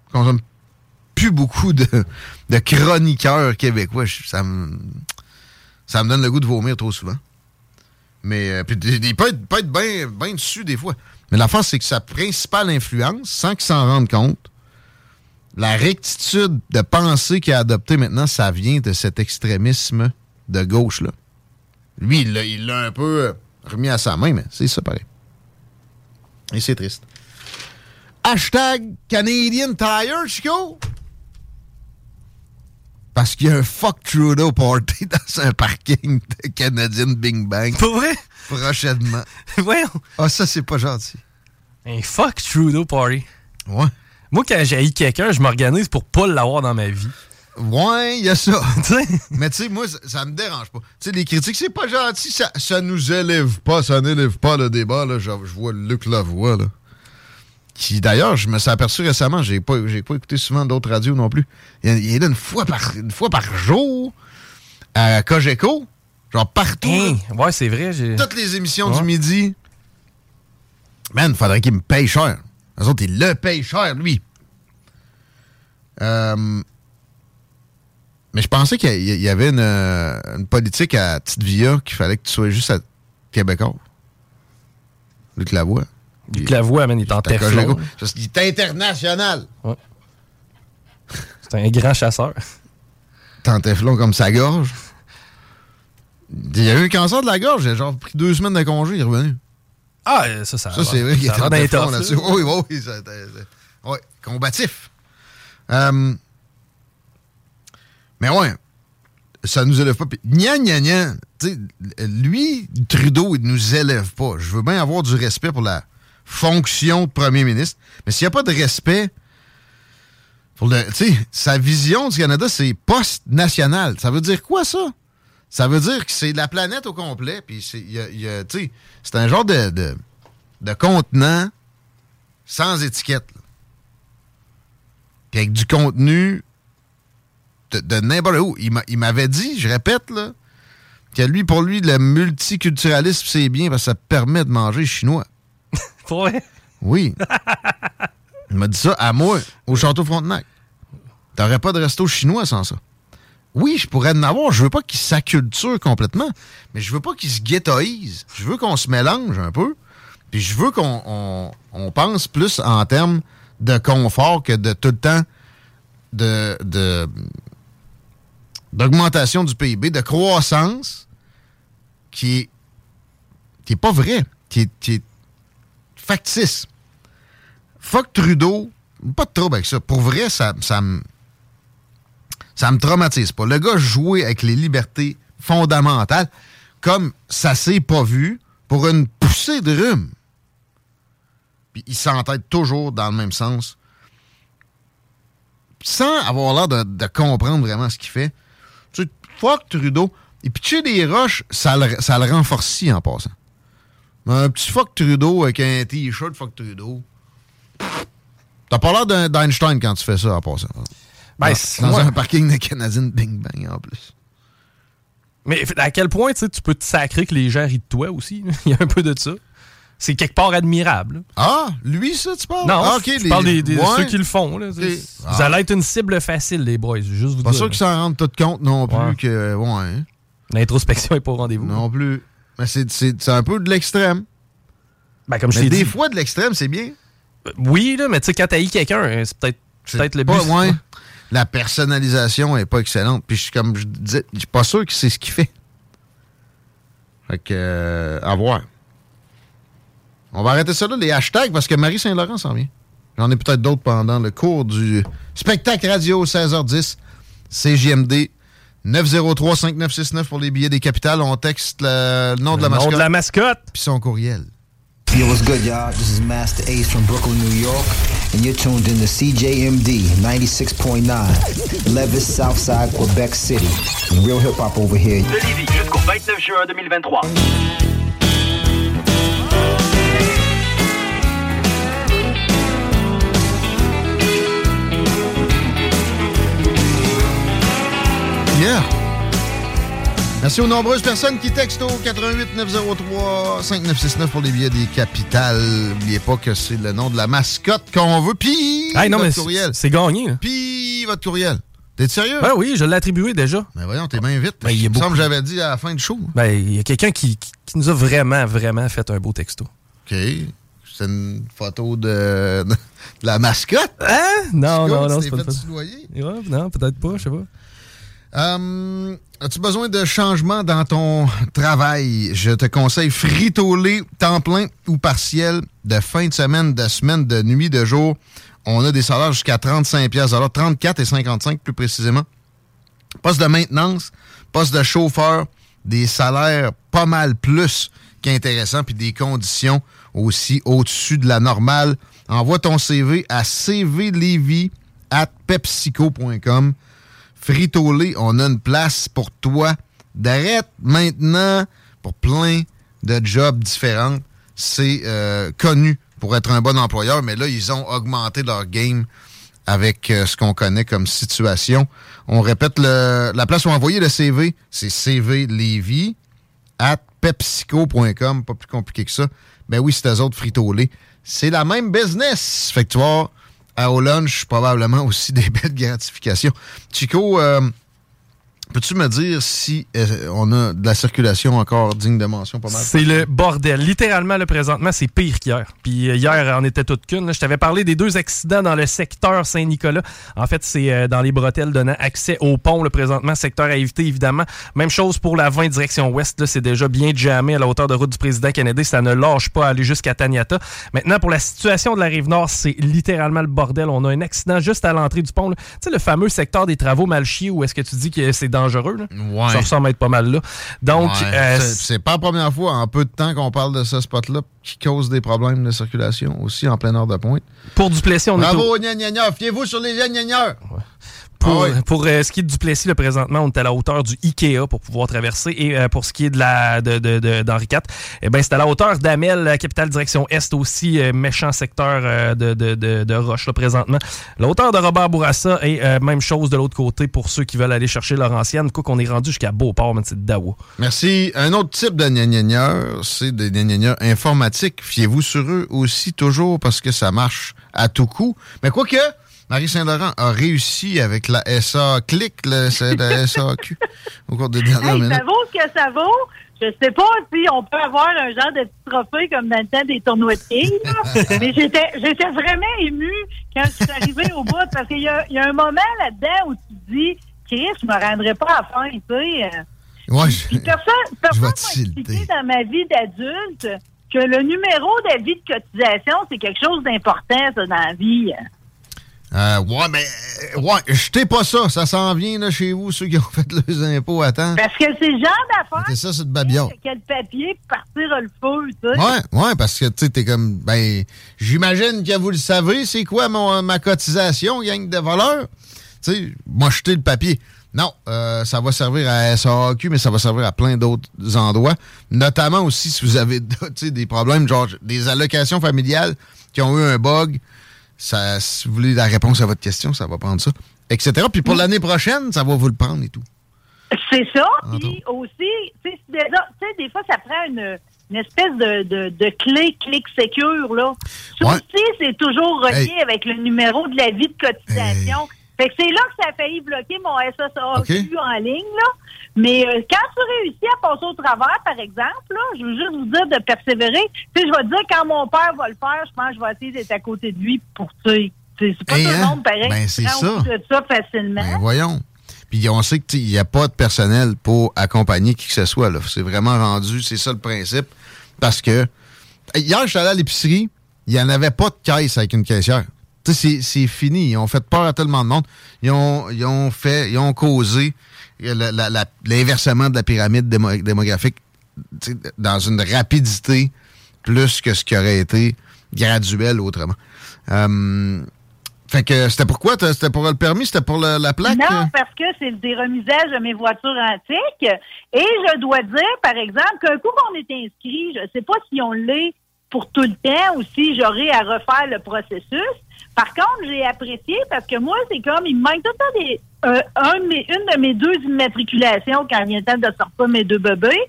Je consomme plus beaucoup de, chroniqueurs québécois. Ça me, donne le goût de vomir trop souvent. Mais, euh, il peut être, être bien dessus des fois. Mais l'affaire, c'est que sa principale influence, sans qu'il s'en rende compte, la rectitude de pensée qu'il a adoptée maintenant, ça vient de cet extrémisme de gauche-là. Lui, il l'a- un peu euh, remis à sa main, mais c'est ça pareil. Et c'est triste. Hashtag Canadian Tire, Chico. Parce qu'il y a un fuck Trudeau party dans un parking de Canadian Bing Bang. Pour vrai? Prochainement. Voyons. Ah, ça, c'est pas gentil. Un fuck Trudeau party. Ouais. Moi, quand j'ai quelqu'un, je m'organise pour pas l'avoir dans ma vie. Ouais, il y a ça. Mais tu sais, moi, ça, ça me dérange pas. Tu sais, les critiques, c'est pas gentil, ça, ça nous élève pas, ça n'élève pas le débat. Là. Je, je vois Luc Lavoie, là. Qui, d'ailleurs, je me suis aperçu récemment, j'ai pas, j'ai pas écouté souvent d'autres radios non plus. Il, est là une fois par, une fois par jour à Cogeco, genre partout. là. Ouais, c'est vrai. Toutes les émissions Ouais. du midi. Man, faudrait qu'il me paye cher. Eux autres, ils le payent cher, lui. Euh, mais je pensais qu'il y- il avait une, euh, une politique à Petite Via qu'il fallait que tu sois juste à Québécois. Luc Lavoie. Luc Lavoie, man, il est en. Parce qu'il est international. C'est un grand chasseur. T'es en Teflon comme sa gorge. Il a eu un cancer de la gorge. Il a genre pris deux semaines de congé. Il est revenu. Ah, ça, ça. Ça, c'est vrai qu'il va dans les là-dessus. Oui, oui, oui. ça- ouais, combatif. Euh, mais ouais, ça nous élève pas. Puis, Gna, gna, gna. Lui, Trudeau, il nous élève pas. Je veux bien avoir du respect pour la fonction de premier ministre. Mais s'il n'y a pas de respect pour le. Tu sais, sa vision du Canada, c'est post-national. Ça veut dire quoi, ça? Ça veut dire que c'est la planète au complet. Puis c'est c'est un genre de, de, de contenant sans étiquette. là. Puis avec du contenu de, de n'importe où. Il m'a- il m'avait dit, je répète, là, que lui, pour lui, le multiculturalisme, c'est bien parce que ça permet de manger chinois. Vrai? Oui. Il m'a dit ça à moi, au Château Frontenac. T'aurais pas de resto chinois sans ça. Oui, je pourrais en avoir. Je veux pas qu'il s'acculture complètement, mais je veux pas qu'il se ghettoise. Je veux qu'on se mélange un peu. Puis je veux qu'on on- on pense plus en termes de confort que de tout le temps de, de- d'augmentation du PIB, de croissance qui est, qui est pas vrai, qui est, factice. Fuck Trudeau, pas de trouble avec ça. Pour vrai, ça me. Ça me traumatise pas. Le gars jouait avec les libertés fondamentales comme ça s'est pas vu pour une poussée de rhume. Puis il s'entête toujours dans le même sens. Sans avoir l'air de, comprendre vraiment ce qu'il fait. Tu fuck Trudeau. Et pitcher des roches, ça le, ça le renforcit en passant. Un petit fuck Trudeau avec un t-shirt fuck Trudeau. T'as pas l'air d'Einstein quand tu fais ça en passant. Ben, dans c'est- dans moi- un parking de Canadian Bing Bang en plus. Mais à quel point tu tu peux te sacrer que les gens rient de toi aussi? Il y a un peu de ça. C'est quelque part admirable. Ah, lui, ça, tu parles? Non, Ah, je, ok, je les- parle des, des- ouais. ceux qui le font. Là. Vous Ah. allez être une cible facile, les boys. Juste vous Pas dire, sûr qu'ils s'en rendent tout compte non plus Ouais. que. Ouais. hein. L'introspection est pas au rendez-vous. Non plus. Mais c'est- un peu de l'extrême. Ben, comme je Mais des dit. fois, de l'extrême, c'est bien. Oui, là, mais tu sais, quand t'haïs quelqu'un, euh, c'est peut-être peut-être le but. ouais. La personnalisation est pas excellente. Puis, je suis comme je disais, je suis pas sûr que c'est ce qu'il fait. Fait que, euh, à voir. On va arrêter ça là, les hashtags, parce que Marie Saint-Laurent s'en vient. J'en ai peut-être d'autres pendant le cours du spectacle radio 16h10, CJMD 903-5969 pour les billets des capitales. On texte le nom de la Le nom mascotte. de la mascotte. Puis son courriel. Yo, what's good, y'all? This is Master Ace from Brooklyn, New York, and you're tuned in to CJMD 96.9, Levis, Southside, Quebec City. Real hip hop over here. De Lévis jusqu'au 29 juin 2023. Yeah. Merci aux nombreuses personnes qui textent au 88 903 5969 pour les billets des capitales. N'oubliez pas que c'est le nom de la mascotte qu'on veut. Puis Hey, non, votre courriel. c'est gagné. là. Puis votre courriel. T'es sérieux? Ben oui, je l'ai attribué déjà. Ben voyons, t'es bien vite. Ben, il me semble que j'avais dit à la fin du show. Ben, il y a quelqu'un qui, qui- qui nous a vraiment, vraiment fait un beau texto. OK. C'est une photo de, de la mascotte. Hein? Non, non, non, c'est pas fait ça. soudoyer? Ouais, non, peut-être pas, je sais pas. Euh, As-tu besoin de changement dans ton travail? Je te conseille Frito-Lay, temps plein ou partiel, de fin de semaine, de semaine, de nuit, de jour. On a des salaires jusqu'à 35 pièces alors 34 et 55 plus précisément. Poste de maintenance, poste de chauffeur, des salaires pas mal plus qu'intéressants, puis des conditions aussi au-dessus de la normale. Envoie ton CV à cvlevy at pepsico.com. Frito-Lay, on a une place pour toi. D'arrête maintenant pour plein de jobs différents. C'est euh, connu pour être un bon employeur, mais là, ils ont augmenté leur game avec euh, ce qu'on connaît comme situation. On répète la place où envoyer le CV, c'est cvlevy at pepsico.com, pas plus compliqué que ça. Ben oui, c'est eux autres Frito-Lay. C'est la même business. Fait que tu vois, à au lunch, probablement aussi des belles gratifications. Chico, euh, peux-tu me dire si euh, on a de la circulation encore digne de mention pas mal? C'est le bordel. Littéralement, le présentement, c'est pire qu'hier. Puis euh, hier, on était toute qu'une. Je t'avais parlé des deux accidents dans le secteur Saint-Nicolas. En fait, c'est euh, dans les bretelles donnant accès au pont, le présentement, secteur à éviter, évidemment. Même chose pour la 20 direction ouest. C'est déjà bien jammé à la hauteur de route du président Kennedy. Ça ne lâche pas à aller jusqu'à Taniata. Maintenant, pour la situation de la rive nord, c'est littéralement le bordel. On a un accident juste à l'entrée du pont. Tu sais, le fameux secteur des travaux mal chiés où est-ce que tu dis que c'est dangereux? là? Ouais. Ça ressemble à être pas mal là. Donc, Ouais, euh, c'est pas la première fois en peu de temps qu'on parle de ce spot-là qui cause des problèmes de circulation aussi en pleine heure de pointe. pour Duplessis, on est au- Bravo, gna gna gna. Fiez-vous sur les gna gna gna. Pour, Ah pour euh, ce qui est de Duplessis, le présentement, on est à la hauteur du Ikea pour pouvoir traverser. Et euh, pour ce qui est de la de, de, de- d'Henri IV, eh ben, c'est à la hauteur d'Amel, la capitale direction Est aussi, euh, méchant secteur euh, de, de, de, de Roche, là, présentement. La hauteur de Robert Bourassa et euh, même chose de l'autre côté pour ceux qui veulent aller chercher Laurentienne. Quoi qu'on est rendu jusqu'à Beauport, mais c'est de Dawa. Merci. Un autre type de gnagnagnaeurs, c'est des gnagnagnaeurs informatiques. Fiez-vous sur eux aussi toujours parce que ça marche à tout coup. Mais quoique, Marie Saint-Laurent a réussi avec la SA Click, la SAQ, au cours des dernières Hey, minutes. ça vaut ce que ça vaut. Je sais pas si on peut avoir un genre de petit trophée comme dans le temps des tournois de quilles, là. mais j'étais j'étais vraiment émue quand je suis arrivée au bout parce qu'il y y a un moment là-dedans où tu te dis Chris, je me rendrai pas à la fin, tu sais. Puis personne, je personne vais m'a expliqué dans ma vie d'adulte que le numéro d'avis de cotisation, c'est quelque chose d'important, ça, dans la vie. Euh, ouais, mais euh, ouais, jetez pas ça. Ça s'en vient là, chez vous, ceux qui ont fait leurs impôts à temps. Parce que c'est le genre d'affaire C'est ça, c'est de babillard. quel papier pour partir le feu, tu sais. Ouais, ouais, parce que tu sais, t'es comme, ben, j'imagine que vous le savez, c'est quoi mon, ma cotisation, gang de voleurs? Tu sais, moi, jeter le papier. Non, euh, ça va servir à SAQ, mais ça va servir à plein d'autres endroits. Notamment aussi si vous avez des problèmes, genre des allocations familiales qui ont eu un bug. Ça, si vous voulez la réponse à votre question, ça va prendre ça, etc. Puis pour l'année prochaine, ça va vous le prendre et tout. C'est ça. Puis aussi, tu sais, des fois, ça prend une, une espèce de, de, de clé clic secure, là. Ça Ouais. aussi, c'est toujours relié Hey. avec le numéro de l'avis de cotisation. Fait que c'est là que ça a failli bloquer mon SSAQ en ligne, là. Mais euh, quand tu réussis à passer au travers, par exemple, là, je veux juste vous dire de persévérer. Tu sais, je vais te dire, quand mon père va le faire, je pense que je vais essayer d'être à côté de lui pour, tu c'est pas Hey, tout le hein? monde pareil Ben, c'est ça. de ça facilement. Ben voyons. Puis on sait qu'il n'y a pas de personnel pour accompagner qui que ce soit. C'est vraiment rendu, c'est ça le principe. Parce que hier, je suis allé à l'épicerie, il n'y en avait pas de caisse avec une caissière. Tu sais, c'est- fini. Ils ont fait peur à tellement de monde. Ils ont, ils ont fait, ils ont causé l'inversement de la pyramide démo- démographique dans une rapidité plus que ce qui aurait été graduel autrement. Euh, fait que c'était pourquoi? C'était pour le permis? C'était pour la plaque? Non, parce que c'est le déremisage de mes voitures antiques. Et je dois dire, par exemple, qu'un coup qu'on est inscrit, je ne sais pas si on l'est pour tout le temps ou si j'aurai à refaire le processus. Par contre, j'ai apprécié parce que moi, c'est comme, il me manque tout le temps des, euh, un de mes- une de mes deux immatriculations quand il vient le temps de sortir mes deux bébés.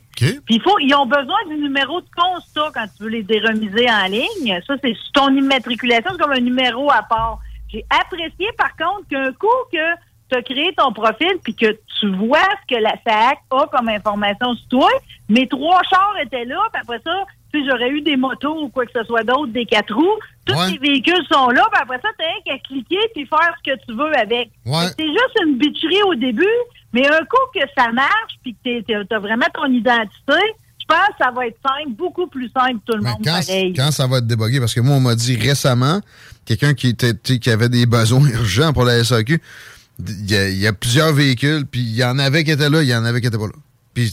Puis il faut, ils ont besoin du numéro de constat quand tu veux les déremiser en ligne. Ça, c'est ton immatriculation, c'est comme un numéro à part. J'ai apprécié, par contre, qu'un coup que tu as créé ton profil puis que tu vois ce que la SAC a comme information sur toi, mes trois chars étaient là, puis après ça, j'aurais eu des motos ou quoi que ce soit d'autre, des quatre roues. Tous Ouais. les véhicules sont là, puis après ça, tu n'as qu'à cliquer puis faire ce que tu veux avec. Ouais. C'est juste une bitcherie au début, mais un coup que ça marche puis que tu as vraiment ton identité, je pense que ça va être simple, beaucoup plus simple tout le monde quand, pareil. quand ça va être débogué, parce que moi, on m'a dit récemment, quelqu'un qui, était, qui avait des besoins urgents pour la SAQ, il y, y a plusieurs véhicules, puis il y en avait qui étaient là, il y en avait qui n'étaient pas là. Puis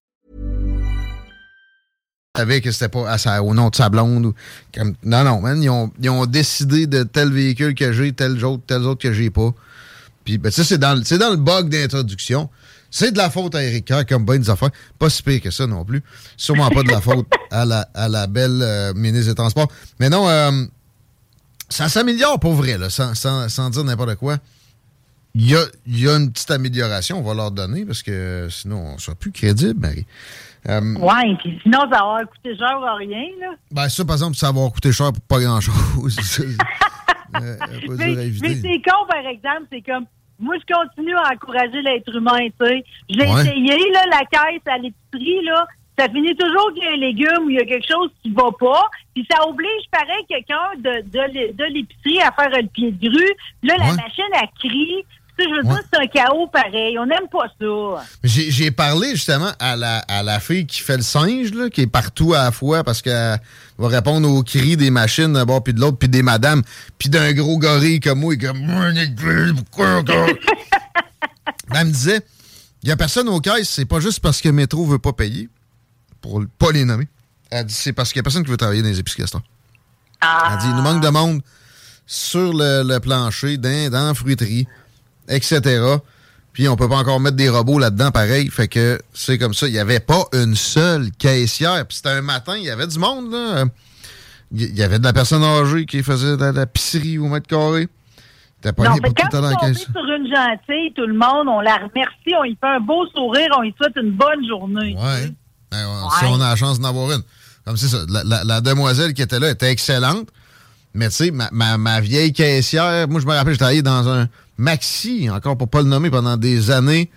Savait que c'était pas à sa- au nom de sa blonde. Ou, comme, non, non, man, ils ont, ils ont décidé de tel véhicule que j'ai, tel autre, tel autre que j'ai pas. Puis, ben, ça, c'est dans, dans le bug d'introduction. C'est de la faute à Erika, comme ben des affaires. Pas si pire que ça non plus. Sûrement pas de la faute à la, à la belle euh, ministre des Transports. Mais non, euh, ça s'améliore pour vrai, là, sans, sans, sans dire n'importe quoi. Il y a, il y a une petite amélioration, on va leur donner, parce que sinon, on ne sera plus crédible, Marie. Euh, Ouais, puis sinon, ça va avoir coûté cher ou rien, là. ben, ça, par exemple, ça va avoir coûté cher pour pas grand-chose. Euh, Mais, c'est con, par exemple, c'est comme, moi, je continue à encourager l'être humain, tu sais. Je l'ai Ouais. essayé, là, la caisse à l'épicerie, là. Ça finit toujours qu'il y a un légume ou il y a quelque chose qui va pas. Puis ça oblige, pareil, quelqu'un de, de, l'é- de l'épicerie à faire le pied de grue. Là, la machine, elle crie. Tu sais, je veux dire, c'est un chaos pareil. On n'aime pas ça. J'ai parlé justement à la, à la fille qui fait le singe, là, qui est partout à la fois parce qu'elle va répondre aux cris des machines d'un bord puis de l'autre, puis des madames, puis d'un gros gorille comme moi, est comme? Ben, elle me disait, il n'y a personne aux caisses, c'est pas juste parce que Métro veut pas payer, pour pas les nommer. Elle dit, c'est parce qu'il n'y a personne qui veut travailler dans les Gaston. Elle dit, il nous manque de monde sur le, le plancher, dans, dans la fruiterie, etc. Puis on peut pas encore mettre des robots là-dedans, pareil. Fait que c'est comme ça. Il n'y avait pas une seule caissière. Puis c'était un matin, il y avait du monde, là. Il y avait de la personne âgée qui faisait de la, pisserie au mètre carré. T'as pas Non, fait quand le temps dans on la tombe caisse. sur une gentille, tout le monde, on la remercie, on lui fait un beau sourire, on lui souhaite une bonne journée. Ouais. Ben, ouais, Si on a la chance d'en avoir une. Comme c'est ça. La, la- la demoiselle qui était là était excellente. Mais tu sais, ma, ma- ma vieille caissière, moi je me rappelle, j'ai travaillé dans un maxi, encore pour pas le nommer, pendant des années.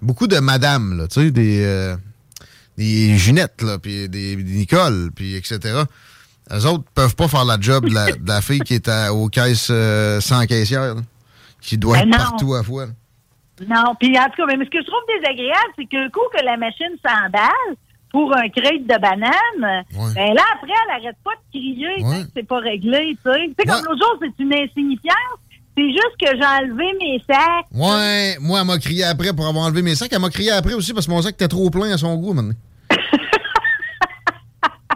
Beaucoup de madames, là, tu sais, des, euh, des Ginettes, là, puis des, des Nicole, puis etc. Eux autres peuvent pas faire la job de la, de la fille qui est à- aux caisses euh, sans caissière, là, qui doit Ben être non. partout à fois. là. Non, puis en tout cas, mais ce que je trouve désagréable, c'est qu'un coup que la machine s'emballe pour un crate de bananes, ben là, après, elle arrête pas de crier que c'est pas réglé, tu sais. Tu sais, comme l'autre jour, c'est une insignifiance. C'est juste que j'ai enlevé mes sacs. Ouais, moi, elle m'a crié après pour avoir enlevé mes sacs. Elle m'a crié après aussi parce que mon sac était trop plein à son goût maintenant.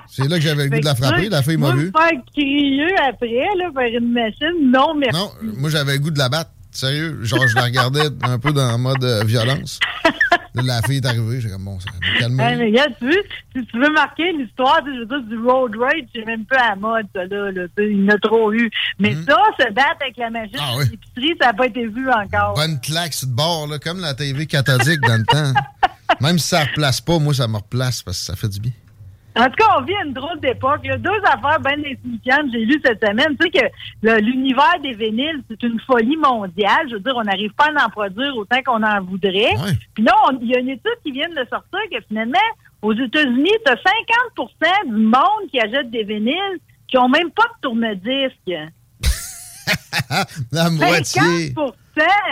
C'est là que j'avais le goût de la frapper. La fille m'a vu. faire crier après, là, vers une machine, non, merci. Non, moi, j'avais le goût de la battre. Sérieux. Genre, je la regardais un peu dans le mode euh, violence. Là, la fille est arrivée. J'ai comme, bon, ça va me calmer. Hey, mais regarde, tu veux, si tu veux marquer l'histoire, je veux dire, du road rage, c'est même peu à la mode, ça, là. là il y en a trop eu. Mais Mm. ça, se battre avec la Ah de oui. l'épicerie, ça n'a pas été vu encore. Bonne claque sur le bord, là, comme la TV cathodique dans le temps. Même si ça ne replace pas, moi, ça me replace parce que ça fait du bien. En tout cas, on vit une drôle d'époque. Il y a deux affaires bien insignifiantes. J'ai lu cette semaine. Tu sais que l'univers des vinyles, c'est une folie mondiale. Je veux dire, on n'arrive pas à en produire autant qu'on en voudrait. Puis là, il y a une étude qui vient de sortir que finalement, aux États-Unis, tu as 50 du monde qui achète des vinyles qui ont même pas de tourne-disque. La moitié. 50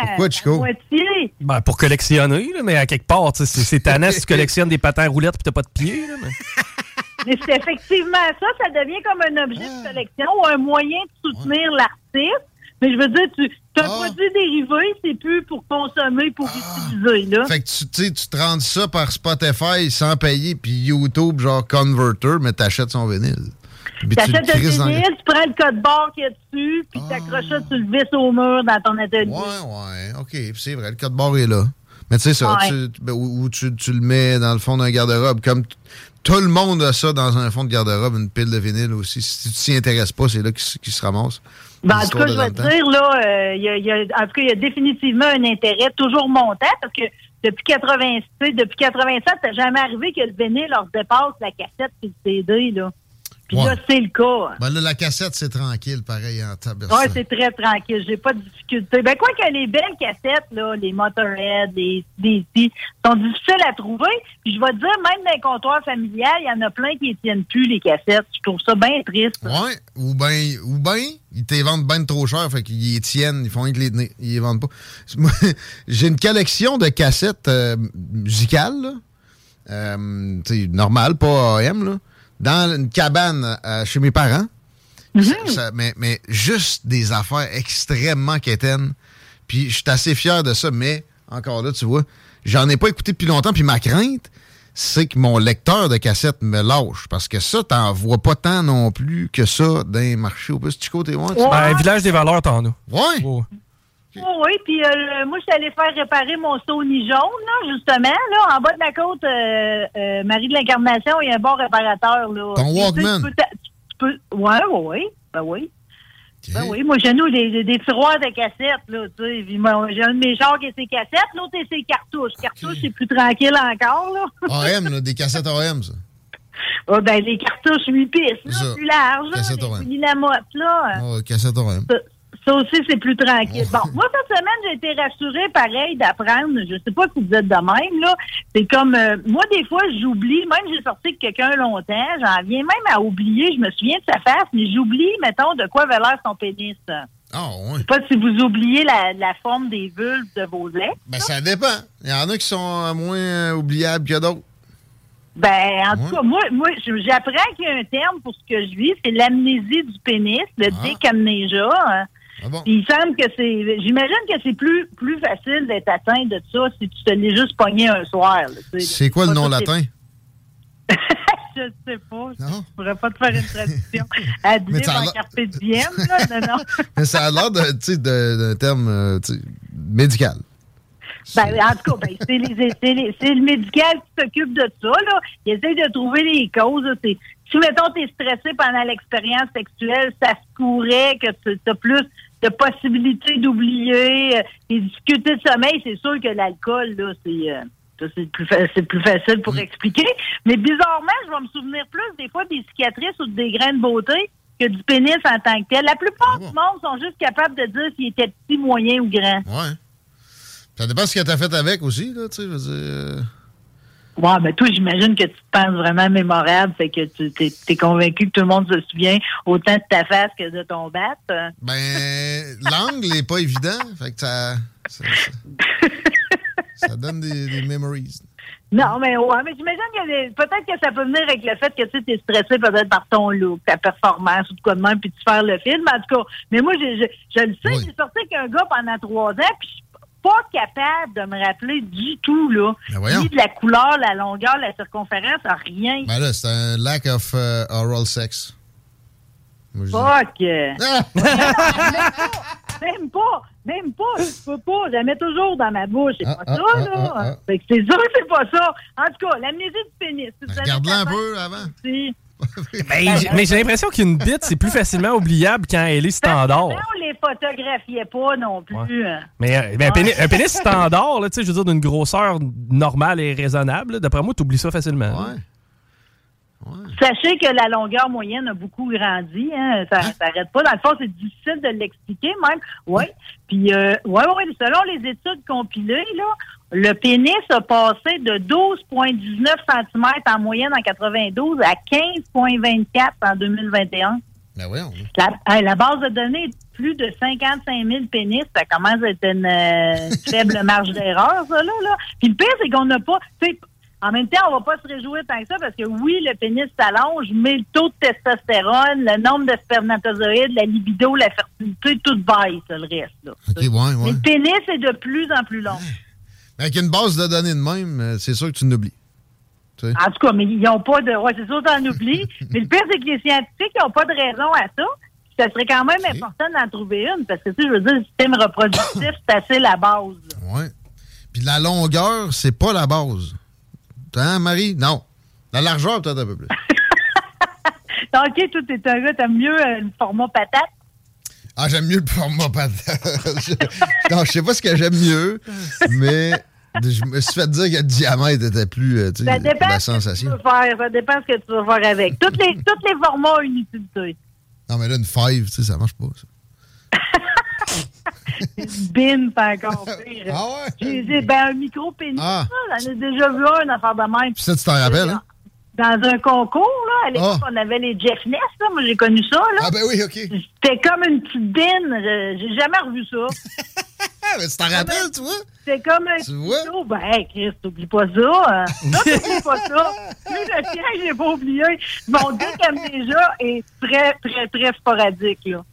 Pourquoi, Chico? La moitié. Ben, pour collectionner, là, mais à quelque part, tu sais, c'est tannant si tu collectionnes des patins roulettes et t'as pas de pieds. Là, mais... Mais c'est effectivement ça, ça devient comme un objet de collection ou un moyen de soutenir l'artiste. Mais je veux dire, tu as un produit dérivé, c'est plus pour consommer, pour utiliser. Là. Fait que tu, tu te rends ça par Spotify sans payer, puis YouTube, genre Converter, mais t'achètes son vinyle. Tu le dans- vinyle, tu prends le code barre qu'il y a dessus, puis tu accroches ça, tu le visses au mur dans ton atelier. Ouais, ouais, OK, c'est vrai, le code barre est là. Mais tu sais ça, Ouais. tu- ben, ou, ou tu, tu le mets dans le fond d'un garde-robe, comme tout le monde a ça dans un fond de garde-robe, une pile de vinyle aussi. Si tu t'y intéresses pas, c'est là qu'il s- qu'il se ramasse. Ben, en tout cas, je vais te dire, là, euh, il y a, il y a- en tout cas, il y a définitivement un intérêt toujours montant parce que depuis 80, tu sais, depuis 87, ça jamais arrivé que le vinyle leur dépasse la cassette et le CD, là. Puis Ouais. là, c'est le cas. Ben là, la cassette, c'est tranquille, pareil, en tabac. Oui, c'est très tranquille. J'ai pas de difficulté. Ben, quoi que les belles cassettes, là, les Motorhead, les DC, sont difficiles à trouver. Puis je vais te dire, même dans les comptoirs familiales, il y en a plein qui ne tiennent plus, les cassettes. Je trouve ça bien triste. Ouais, ou bien, ou ben, ils te les vendent bien trop cher, fait qu'ils les tiennent, ils font rien que les tenir, ils les vendent pas. J'ai une collection de cassettes euh, musicales, là. Euh, tu sais, normales, pas AM, là, dans une cabane euh, chez mes parents. Ça- ça- mais, mais juste des affaires extrêmement quétaines. Puis je suis assez fier de ça, mais encore là, tu vois, j'en ai pas écouté depuis longtemps, puis ma crainte, c'est que mon lecteur de cassette me lâche. Parce que ça, t'en vois pas tant non plus que ça dans les marchés. Au plus, Chico, t'es loin? tu- Ben, village des valeurs, t'en as. Ouais. Oh, oui, puis euh, moi, je suis allée faire réparer mon Sony jaune, là, justement. Là, en bas de la côte, euh, euh, Marie de l'Incarnation, il y a un bon réparateur. Là. Ton Walkman. Tu peux, tu peux, ouais, ouais. Ben oui. Ben oui, moi, chez nous, des, tiroirs de cassettes, là, tu sais. J'ai un de mes chars qui a ses cassettes, l'autre a ses cartouches. Cartouches, c'est plus tranquille encore, là. AM, là, des cassettes AM, ça. Ah, ben, les cartouches 8 pistes, là, plus larges, là. Cassette les AM. Willy Lamotte, là. Oh, cassette AM. Ça, aussi, c'est plus tranquille. Bon, moi, cette semaine, j'ai été rassurée, pareil, d'apprendre. Je sais pas si vous êtes de même, là. C'est comme, euh, moi, des fois, j'oublie, même j'ai sorti avec quelqu'un longtemps, j'en viens même à oublier, je me souviens de sa face, mais j'oublie, mettons, de quoi avait l'air son pénis. Ah, ouais. Je sais pas si vous oubliez la, la forme des vulves de vos ex. Ben, ça dépend. Il y en a qui sont moins euh, oubliables que d'autres. Ben, en tout cas, moi, moi j'apprends qu'il y a un terme pour ce que je vis, c'est l'amnésie du pénis, le décamnésia. Puis il semble que c'est. J'imagine que c'est plus, plus facile d'être atteint de ça si tu te l'es juste pogné un soir. C'est quoi le nom latin? Je sais pas. Je pourrais pas te faire une traduction. Ça a en carpe diem, là. Non, non. Mais ça a l'air d'un terme euh, médical. Ben, en tout cas, ben, c'est le médical qui s'occupe de ça. Là. Il essaie de trouver les causes. Si, mettons, tu es stressé pendant l'expérience sexuelle, ça se pourrait que tu as plus de possibilités d'oublier. euh, Les difficultés de sommeil, c'est sûr que l'alcool, là, c'est... euh, c'est plus, plus facile pour expliquer. Mais bizarrement, je vais me souvenir plus des fois des cicatrices ou des grains de beauté que du pénis en tant que tel. La plupart du monde sont juste capables de dire s'il était petit, moyen ou grand. Ouais. Ça dépend ce que t'as fait avec aussi, là, tu sais, je veux dire. Ouais, mais toi, j'imagine que tu te penses vraiment mémorable, fait que tu t'es, t'es convaincu que tout le monde se souvient autant de ta face que de ton bat. Ben, l'angle n'est pas évident, fait que ça. Ça, ça- ça donne des, des memories. Non, mais ouais, mais j'imagine que peut-être que ça peut venir avec le fait que tu es stressé peut-être par ton look, ta performance ou de quoi de même, puis tu faire le film. En tout cas, mais moi, je, je, je le sais, j'ai sorti avec un gars pendant trois ans, puis je- pas capable de me rappeler du tout, là. Ben. Ni de la couleur, la longueur, la circonférence, rien. Ben là, c'est un lack of euh, oral sex. Fuck! même pas, même pas, je peux pas. Je la mets toujours dans ma bouche. C'est Ah, pas ah, ça, ah, là. ah, ah. Fait que c'est sûr que c'est pas ça. En tout cas, l'amnésie du pénis. Avez Regarde-la un peu avant. si. Ben, j'ai- mais j'ai l'impression qu'une bite, c'est plus facilement oubliable quand elle est standard. Mais on les photographiait pas non plus. hein. Mais euh, ben, un, pénis, un pénis standard, là, tu sais, je veux dire, d'une grosseur normale et raisonnable, d'après moi, t'oublies ça facilement. Sachez que la longueur moyenne a beaucoup grandi. Hein. Ça s'arrête pas. Dans le fond, c'est difficile de l'expliquer même. Oui. Puis, euh, ouais, ouais, selon les études compilées, là, le pénis a passé de 12,19 cm en moyenne en 92 à 15,24 en 2021. Ben voyons. La, hey, la base de données est de plus de 55 000 pénis. Ça commence à être une euh, faible marge d'erreur, ça, là, là. Puis le pire, c'est qu'on n'a pas... En même temps, on va pas se réjouir tant que ça parce que oui, le pénis s'allonge, mais le taux de testostérone, le nombre de spermatozoïdes, la libido, la fertilité, tout baisse, le reste. Là. OK, ouais, Mais le pénis est de plus en plus long. Avec une base de données de même, euh, c'est sûr que tu n'oublies. Tu sais. En tout cas, mais ils n'ont pas de. Ouais, c'est sûr, t'en oublies. mais le pire, c'est que les scientifiques n'ont pas de raison à ça. Ça serait quand même important d'en trouver une, parce que, tu sais, je veux dire, le système reproductif, c'est assez la base. Ouais. Puis la longueur, c'est pas la base. Hein, Marie? Non. La largeur, peut-être un peu plus. OK, toi, t'es un gars, t'aimes mieux euh, le format patate. Ah, j'aime mieux le format patate. Je- non, je sais pas ce que j'aime mieux, mais je me suis fait dire que le diamètre était plus, euh, tu sais, Ça dépend la ce que tu sensation. veux faire. Ça dépend ce que tu veux faire avec. Toutes les, tous les formats ont une utilité. Non, mais là, une five, tu sais, ça marche pas, ça. Une bin, c'est encore pire. Ah ouais? J'ai j'ai- ben, un micro-pénis, Ah. là, j'en ai déjà vu un, une affaire de même. Puis ça, tu t'en rappelles, hein? Dans un concours, là, à l'époque, Ah. on avait les Jeff Ness, là. Moi, j'ai connu ça, là. Ah, ben oui, OK. C'était comme une petite bine. J'ai jamais revu ça. Ah, mais tu t'en rappelles, tu vois? C'est comme un Tu vois? couteau. Ben, hey, Chris, t'oublies pas ça. hein. Non, t'oublies pas ça. Lui, le tien, j'ai pas oublié. Mon Dieu, comme déjà, est très, très, très sporadique, là.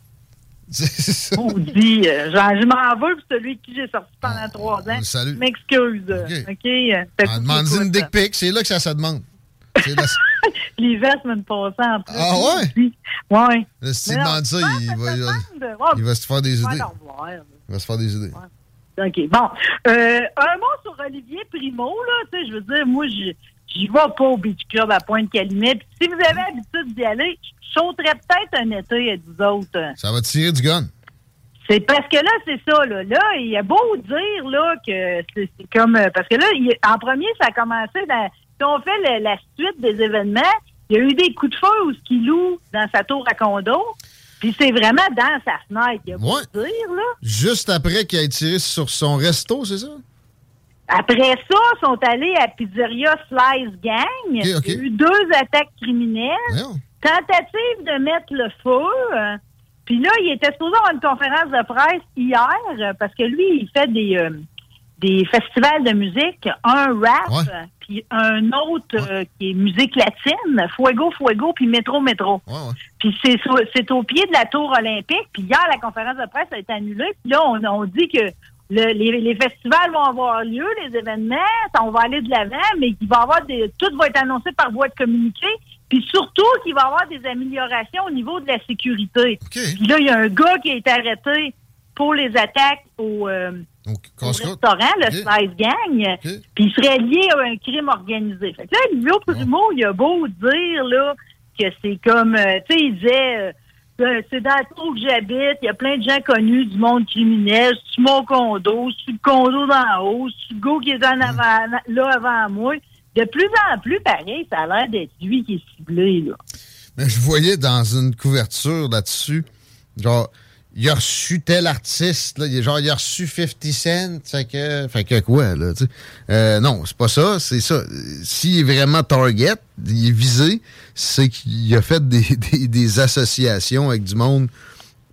On dit, euh, genre, je m'en veux pour celui qui j'ai sorti pendant trois ans. Je m'excuse. OK? euh, demandant quoi, une dick pic, c'est là que ça se demande. Les vestes me passent en plus. Ah ouais? Mais non, demandes ça, il va, il va- Ouais, il va se faire des idées. Il va se faire des idées. OK. Bon. Euh, un mot sur Olivier Primo, là. Tu sais, je veux dire, moi, j'y j'y vais pas au Beach Club à Pointe-Calumet. Puis si vous avez l'habitude d'y aller, je sauterais peut-être un été à vous autres. Ça va tirer du gun. C'est parce que là, c'est ça, là. Là, il a beau dire, là, que c'est comme... euh, Parce que là, il- en premier, ça a commencé dans... Si on fait le- la suite des événements, il y a eu des coups de feu où ce qu'il loue dans sa tour à condo. Puis c'est vraiment dans sa fenêtre, il a beau Ouais. dire, là. Juste après qu'il ait tiré sur son resto, c'est ça? Après ça, ils sont allés à Pizzeria Slice Gang. Il y a eu deux attaques criminelles. Tentative de mettre le feu. Puis là, il était supposé avoir une conférence de presse hier parce que lui, il fait des, euh, des festivals de musique, un rap, puis un autre euh, qui est musique latine, Fuego Fuego, puis Métro Métro. Puis c'est c'est au pied de la tour olympique. Puis hier, la conférence de presse a été annulée. Puis là, on, on dit que le- les, les festivals vont avoir lieu, les événements, on va aller de l'avant, mais qu'il va avoir des, tout va être annoncé par voie de communiqué. Puis surtout qu'il va y avoir des améliorations au niveau de la sécurité. Puis là, il y a un gars qui a été arrêté pour les attaques au, euh, au restaurant, le Slice Gang, puis il serait lié à un crime organisé. Fait que là, Livio Primo, il a beau dire là que c'est comme, euh, tu sais, il disait, euh, euh, c'est dans le trou que j'habite, il y a plein de gens connus du monde criminel, c'est mon condo, c'est le condo d'en haut, c'est le gars qui est en avant, là avant moi? De plus en plus, pareil, ça a l'air d'être lui qui est ciblé, là. Mais je voyais dans une couverture là-dessus, genre, il a reçu tel artiste, là, genre, il a reçu 50 Cent, fait que, fait que quoi, là, tu. Euh, non, c'est pas ça, c'est ça. S'il est vraiment target, il est visé, c'est qu'il a fait des, des- des associations avec du monde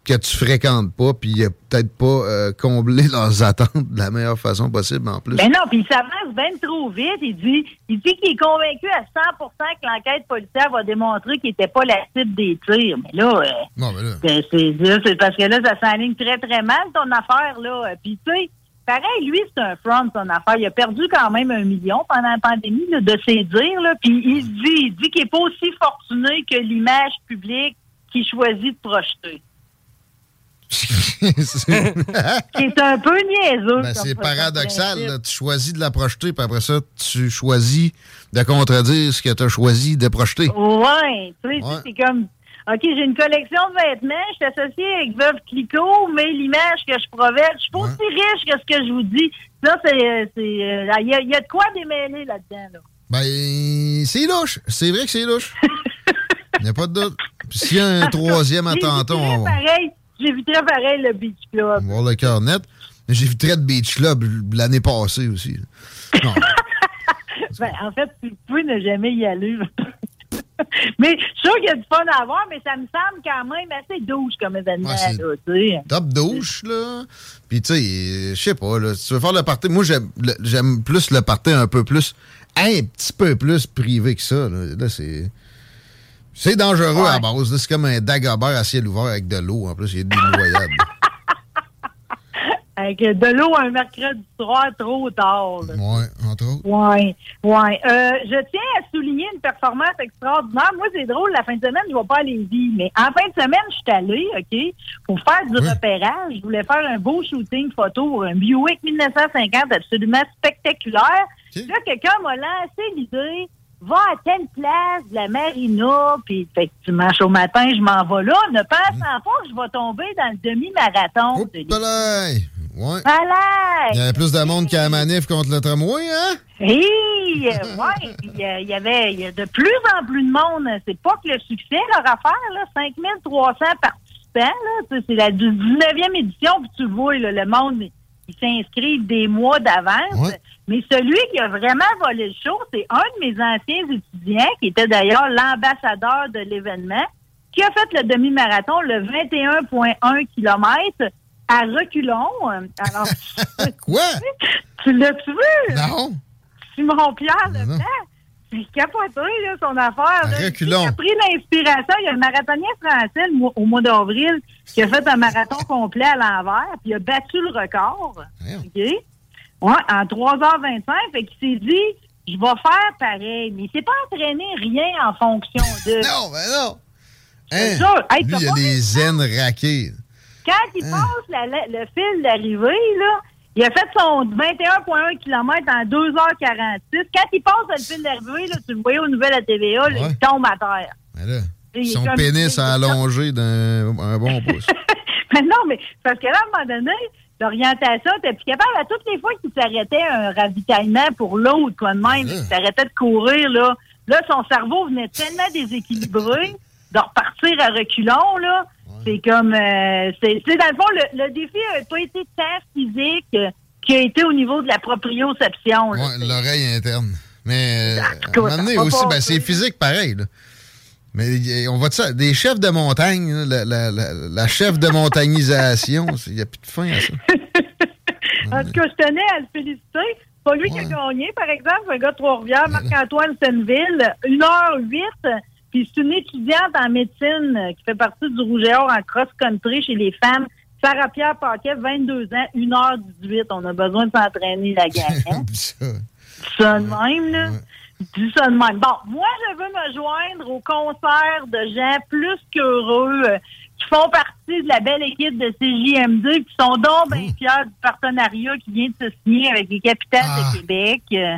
que tu fréquentes pas, puis il a peut-être pas euh, comblé leurs attentes de la meilleure façon possible, en plus. Ben non, puis il s'avance bien trop vite. Il dit il dit qu'il est convaincu à 100% que l'enquête policière va démontrer qu'il n'était pas la cible des tirs. Mais là, euh, Non, mais ben, c'est là, c'est parce que là, ça s'enligne très, très mal, ton affaire, là. Puis, tu sais, pareil, lui, c'est un front, son affaire. Il a perdu quand même un million pendant la pandémie, là, de ses dires, là. Puis il se dit, il dit qu'il n'est pas aussi fortuné que l'image publique qu'il choisit de projeter. C'est un peu niaiseux. Ben, c'est paradoxal. là. Tu choisis de la projeter, puis après ça, tu choisis de contredire ce que tu as choisi de projeter. Tu sais, Ouais. c'est comme, OK, j'ai une collection de vêtements, je suis associée avec Veuve Clicquot, mais l'image que je provède, je suis pas aussi riche que ce que je vous dis. Ça, c'est, euh, c'est, il y, a- il y a de quoi démêler là-dedans, là. Ben, c'est louche. C'est vrai que c'est louche. Il n'y a pas de doute. Puis s'il y a un troisième attentat, on va Pareil, j'éviterais pareil le Beach Club. voir le cœur net. Très de Beach Club l'année passée aussi. Non. Ben, en fait, tu peux ne jamais y aller. mais je suis sûr qu'il y a du fun à avoir, mais ça me semble quand même assez douche comme événement, Ouais, là. Top douche, là. Puis, tu sais, euh, je sais pas, là, si tu veux faire le party, moi, j'aime le- j'aime plus le party un peu plus, un petit peu plus privé que ça. Là, Là, c'est. C'est dangereux à base. C'est comme un Dagobert à ciel ouvert avec de l'eau. En plus, il des noyades. Avec de l'eau un mercredi soir trop tard. ouais, entre autres. Oui, oui. Euh, je tiens à souligner une performance extraordinaire. Moi, c'est drôle, la fin de semaine, je ne vais pas à Lévis, mais en fin de semaine, je suis allée, OK, pour faire du repérage. Je voulais faire un beau shooting photo pour un Buick 1950 absolument spectaculaire. Là, quelqu'un m'a lancé l'idée, va à telle place de la marina, puis effectivement, au matin, je m'en vais là, ne pensant pas que je vais tomber dans le demi-marathon. Palais! Ouais. Palais! Il y avait plus de monde qu'à la manif contre le tramway, hein? Oui, euh, ouais, il y, a- il y avait il y a de plus en plus de monde. C'est pas que le succès, leur affaire, là, 5300 participants, là, Tu c'est la 19e édition, puis tu vois, là, le monde, ils s'inscrivent des mois d'avance. Mais celui qui a vraiment volé le show, c'est un de mes anciens étudiants, qui était d'ailleurs l'ambassadeur de l'événement, qui a fait le demi-marathon, le 21,1 km à reculons. Alors, Quoi? Tu l'as-tu vu? Non. Simon Pierre Leblanc. C'est capoté, là, son affaire. Là. reculons. Il a pris l'inspiration. Il y a un marathonien français le mois- au mois d'avril qui a fait un marathon complet à l'envers, puis il a battu le record. Ouais, en 3h25. Fait qu'il s'est dit, je vais faire pareil. Mais il s'est pas entraîné rien en fonction de. non, mais non. Hein? sûr. Hey, Lui, t'as il y a des zen raqués. quand il passe la- la- le fil d'arrivée, là, il a fait son 21,1 km en 2h46. Quand il passe le fil d'arrivée, là, tu le voyais aux nouvelles à TVA, là, il tombe à terre. Là, est son pénis a allongé d'un un bon pouce. Mais non, mais parce que là, à un moment donné, l'orientation, t'es plus capable. À toutes les fois qu'il s'arrêtait un ravitaillement pour l'autre, quoi de même, il s'arrêtait de courir, là, là, son cerveau venait tellement déséquilibré de repartir à reculons, là. C'est comme, euh, c'est, c'est dans le fond, le, le défi n'a pas été tant physique euh, qu'il a été au niveau de la proprioception. Ouais, l'oreille interne. Mais euh, à un cas, moment donné aussi, ben, c'est physique pareil. là. Mais on va dire ça, des chefs de montagne, la, la- la- la chef de montagnisation, il n'y a plus de fin à ça. En tout cas, je tenais à le féliciter. C'est pas lui qui a gagné, par exemple, un gars de Trois-Rivières, Marc-Antoine Senneville, 1h08. Puis c'est une étudiante en médecine euh, qui fait partie du Rouge et Or en cross-country chez les femmes. Sarah-Pierre Paquet, 22 ans, 1h18. On a besoin de s'entraîner, la gang. hein? Ça de même, là. Dis ça de même. Bon, moi, je veux me joindre au concert de gens plus qu'heureux euh, qui font partie de la belle équipe de CJMD qui sont donc bien fiers du partenariat qui vient de se signer avec les capitales de Québec. Euh,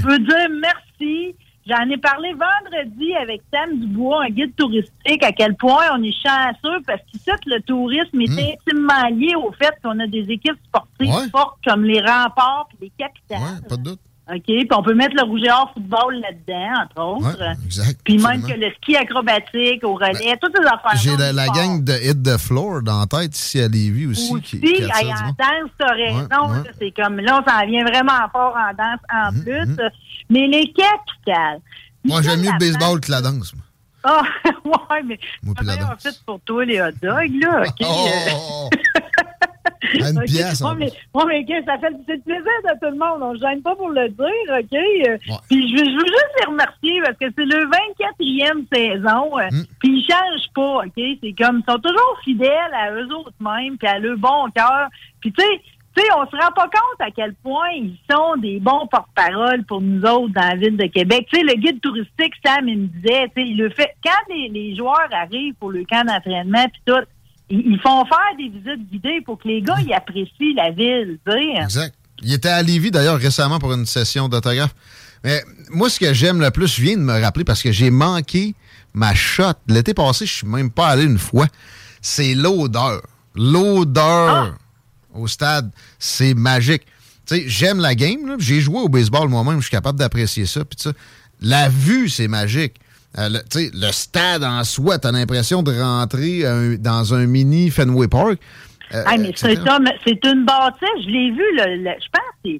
Je veux dire merci. J'en ai parlé vendredi avec Sam Dubois, un guide touristique, à quel point on est chanceux parce qu'ici, le tourisme est intimement lié au fait qu'on a des équipes sportives fortes comme les remparts et les capitales. Pas de doute. OK, puis on peut mettre le rouge et or football là-dedans, entre autres. exact, Puis même. Ben, que le ski acrobatique au relais, toutes ces affaires J'ai la, la gang de Hit the Floor dans la tête ici à Lévis aussi. qui, Si, qui hey, du en danse, t'as raison. Ouais, ouais. là, C'est comme là, on s'en vient vraiment fort en danse en Mhm, plus. Mais les capitales. Moi, j'aime mieux le baseball que la danse. Ah, ouais, mais Moi, c'est un danse. fit pour toi, les hot dogs, là. OK? Oh, À une OK. pièce, en Ouais, mais, ouais, mais ça fait le plaisir de tout le monde. On ne gêne pas pour le dire, OK? Puis je veux, je veux juste les remercier parce que c'est le 24e saison. euh, Mm. Puis ils changent pas, OK? C'est comme, ils sont toujours fidèles à eux autres mêmes puis à leur bon cœur. Puis tu sais, tu sais, on se rend pas compte à quel point ils sont des bons porte-parole pour nous autres dans la ville de Québec. Tu sais, le guide touristique, Sam, il me disait, tu sais, il le fait, quand les, les joueurs arrivent pour le camp d'entraînement puis tout, ils, font faire des visites guidées pour que les gars, ils apprécient la ville, tu sais. Exact. Il était à Lévis, d'ailleurs, récemment pour une session d'autographe. Mais moi, ce que j'aime le plus, je viens de me rappeler parce que j'ai manqué ma shot. L'été passé, je suis même pas allé une fois. C'est l'odeur. L'odeur au stade, c'est magique. Tu sais, j'aime la game. J'ai joué au baseball moi-même, je suis capable d'apprécier ça. Puis ça, la vue, c'est magique. Euh, le, le stade en soi, t'as l'impression de rentrer euh, dans un mini Fenway Park? Euh, Ah, mais c'est une bâtisse, je l'ai vu, je pense que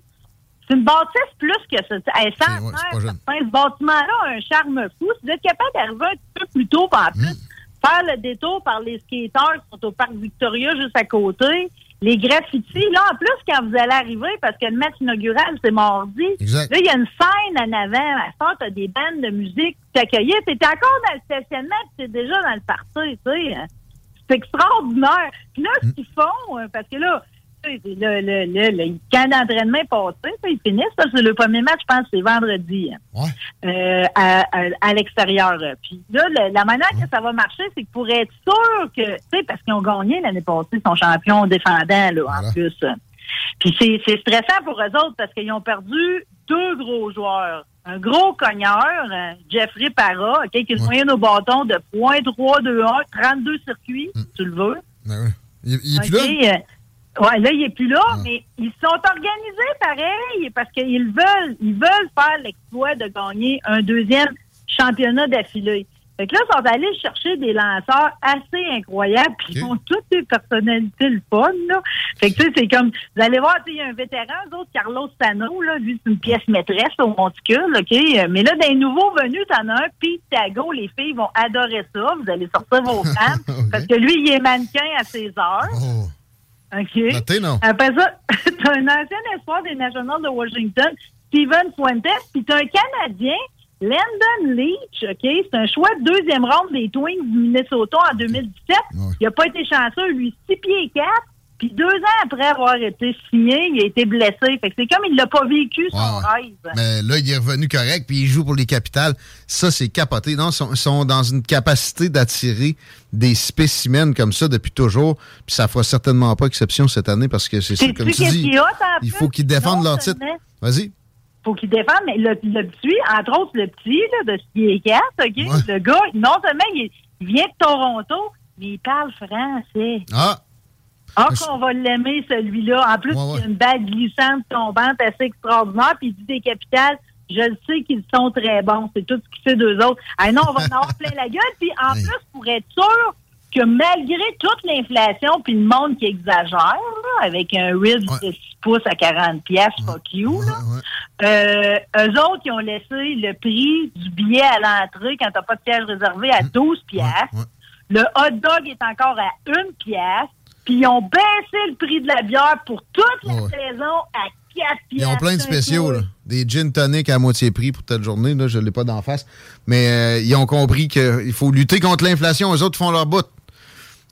c'est une bâtisse plus que ça. Elle sent ouais, ce bâtiment-là a un charme fou. Si vous êtes capable d'arriver un petit peu plus tôt, en plus, Hmm. faire le détour par les skateurs qui sont au parc Victoria juste à côté, les graffitis, là, en plus, quand vous allez arriver, parce que le match inaugural, c'est mardi, Exact. là, il y a une scène en avant. À ça, t'as des bandes de musique qui t'accueillent. T'es encore dans le stationnement, t'es déjà dans le party, tu sais. C'est extraordinaire. Puis là, ce qu'ils font, euh, parce que là, le, le, le, le camp d'entraînement est passé, ils finissent. C'est le premier match, je pense, c'est vendredi. hein, euh, à, à, à l'extérieur. Puis là, la manière que ça va marcher, c'est que pour être sûr que, tu sais, parce qu'ils ont gagné l'année passée, ils sont champions défendants, là, en plus. Puis c'est stressant pour eux autres parce qu'ils ont perdu deux gros joueurs. Un gros cogneur, euh, Jeffrey Parra, qui se moyenne au bâton de .321, 32 circuits, tu le veux. Ben. Il, il est plus là? Ouais, là, il est plus là, mais ils sont organisés pareil parce qu'ils veulent, ils veulent faire l'exploit de gagner un deuxième championnat d'affilée. Fait que là, ils sont allés chercher des lanceurs assez incroyables, puis ils ont toutes des personnalités le fun, là. Fait que, tu sais, c'est comme, vous allez voir, tu sais, il y a un vétéran, eux autres, Carlos Sano, là, lui, c'est une pièce maîtresse au monticule, OK? Mais là, des nouveaux venus, t'en as un, Pete Tago, les filles vont adorer ça. Vous allez sortir vos femmes, parce que lui, il est mannequin à ses heures. OK. Non? Après ça, t'as un ancien espoir des Nationals de Washington, Steven Fuentes, puis t'as un Canadien, Landon Leach, OK? C'est un choix de deuxième ronde des Twins du Minnesota en 2017. Il a pas été chanceux, lui, 6 pieds 4. Puis deux ans après avoir été signé, il a été blessé. Fait que c'est comme il l'a pas vécu son rêve. Mais là, il est revenu correct, puis il joue pour les capitales. Ça, c'est capoté. Non, ils sont, dans une capacité d'attirer des spécimens comme ça depuis toujours. Puis ça fera certainement pas exception cette année parce que c'est ça, comme tu dis. Il faut qu'ils défendent leur titre. Vas-y. faut qu'il défende, mais le, le petit, entre autres le petit là, de ce qui est 4, OK? Le gars, non seulement il, il vient de Toronto, mais il parle français. Ah! Ah, qu'on va l'aimer, celui-là. En plus, il a une bague glissante, tombante, assez extraordinaire, puis il dit des capitales. Je le sais qu'ils sont très bons. C'est tout ce qu'il fait d'eux autres. Ah non, on va en avoir plein la gueule. Puis en plus, pour être sûr que malgré toute l'inflation puis le monde qui exagère, là, avec un rib de 6 pouces à 40 pièces, fuck you, là, euh, eux autres, ils ont laissé le prix du billet à l'entrée quand t'as pas de siège réservé à 12 pièces. Le hot dog est encore à 1 pièce. Puis ils ont baissé le prix de la bière pour toute la saison à 4 pièces. Ils ont plein de spéciaux, là. Des gin tonic à moitié prix pour telle journée. Là, je ne l'ai pas d'en face. Mais euh, ils ont compris qu'il faut lutter contre l'inflation. Eux autres font leur bout.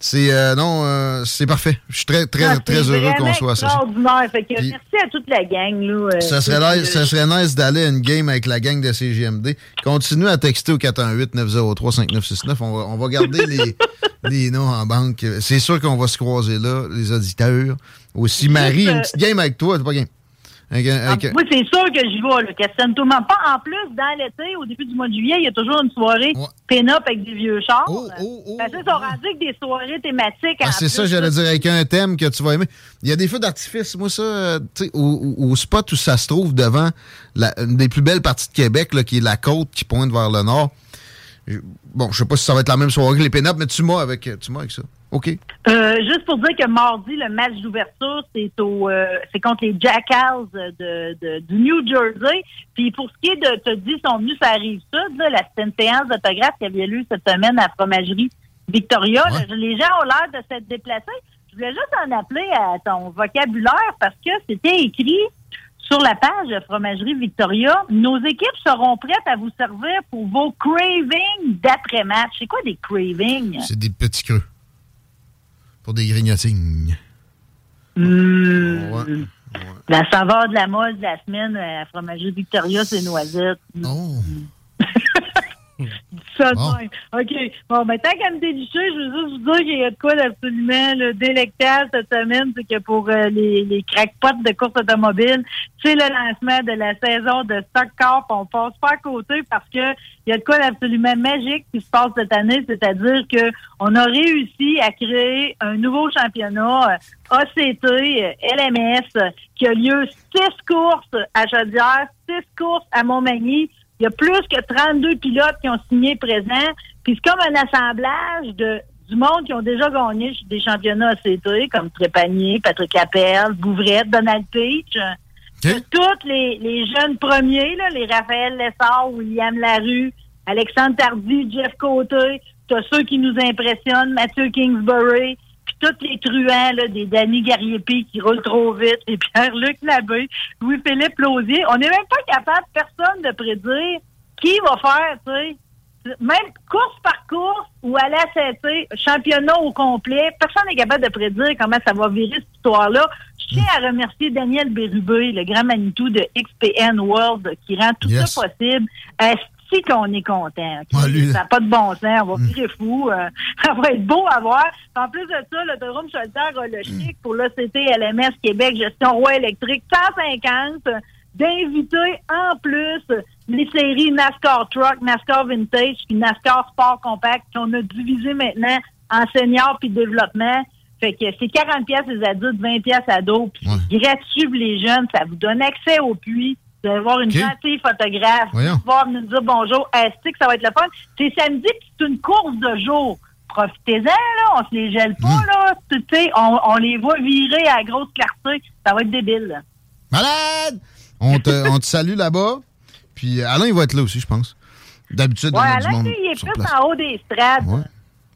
C'est euh, non, euh, c'est parfait. Je suis très, très, très heureux qu'on soit associés. extraordinaire. Fait que Puis- merci à toute la gang. Là, euh, Ça serait, euh, nice, ça serait nice d'aller à une game avec la gang de CGMD. Continue à texter au 418-903-5969. On va, on va garder les, les noms en banque. C'est sûr qu'on va se croiser là, les auditeurs. Aussi, Marie, une euh, petite game avec toi, c'est pas game. Ah, Moi, c'est sûr que j'y vais, là. Questionne tout le monde. Pas en plus, dans l'été, au début du mois de juillet, il y a toujours une soirée pin-up avec des vieux chars. Parce que ça, ils sont rendus avec des soirées thématiques. Ah, c'est ça, j'allais dire, avec un thème que tu vas aimer. Il y a des feux d'artifice, moi, ça, au, au- spot où ça se trouve devant la, une des plus belles parties de Québec, là, qui est la côte qui pointe vers le nord. Bon, je sais pas si ça va être la même soirée que les pin mais tu m'as avec, tu m'as avec ça. OK. Euh, juste pour dire que mardi, le match d'ouverture, c'est au, euh, c'est contre les Jackals de, de- du New Jersey. Puis pour ce qui est de, te dis, sont venus sur la rive sud, là, la séance d'autographe qui avait lieu cette semaine à la fromagerie Victoria. Là, les gens ont l'air de s'être déplacés. Je voulais juste en appeler à ton vocabulaire parce que c'était écrit sur la page de Fromagerie Victoria. Nos équipes seront prêtes à vous servir pour vos cravings d'après-match. C'est quoi des cravings? C'est des petits creux. Pour des grignotines. Hmm, Euh, La saveur de la mode de la semaine, euh, la fromagerie Victoria, c'est noisettes. Oh. Ça de même. OK. Bon, ben, tant qu'à me délicher, je veux juste vous dire qu'il y a de quoi d'absolument délectable cette semaine. C'est que pour euh, les, les crackpots de course automobile, c'est le lancement de la saison de Stock puis On passe pas à côté parce que il y a de quoi d'absolument magique qui se passe cette année. C'est-à-dire que on a réussi à créer un nouveau championnat euh, ACT, euh, LMS, qui a lieu six courses à Chaudière, six courses à Montmagny. Il y a plus que 32 pilotes qui ont signé présent. Puis c'est comme un assemblage de du monde qui ont déjà gagné des championnats ACT, comme Trépanier, Patrick Appel, Bouvrette, Donald Peach. Tous les, les jeunes premiers, là, les Raphaël Lessard, William Larue, Alexandre Tardy, Jeff Côté, t'as ceux qui nous impressionnent, Mathieu Kingsbury, tous les truands, là, des Danny Gariepi qui roulent trop vite, et Pierre-Luc Labbé, Louis-Philippe Lausier. On n'est même pas capable, personne, de prédire qui va faire, tu sais, même course par course ou à la CT, championnat au complet, personne n'est capable de prédire comment ça va virer cette histoire-là. Je tiens à remercier Daniel Bérubé, le grand Manitou de XPN World, qui rend tout Yes. ça possible. Est-ce qu'on est content? lui, ça n'a pas de bon sens. On va virer fou. euh, ça va être beau à voir. En plus de ça, l'autodrome Cholter a le chic pour l'OCT LMS Québec Gestion Roi électrique 150 d'inviter en plus les séries NASCAR Truck, NASCAR Vintage puis NASCAR Sport Compact qu'on a divisé maintenant en senior puis développement. Fait que c'est 40 pièces les adultes, 20 pièces ados, puis c'est gratuit pour les jeunes, ça vous donne accès au puits. Vous allez voir une gentille photographe Voyons. venir nous dire bonjour. Est-ce que ça va être le fun? C'est samedi, puis c'est une course de jour. Profitez-en, là. On se les gèle pas, Hmm. là. Tu sais, on, on les voit virer à grosse clarté. Ça va être débile, là. Malade! On te, on te salue là-bas. Puis Alain, il va être là aussi, je pense. D'habitude, Ouais, il y a du Alain, monde il est plus place. en haut des strades. Ouais.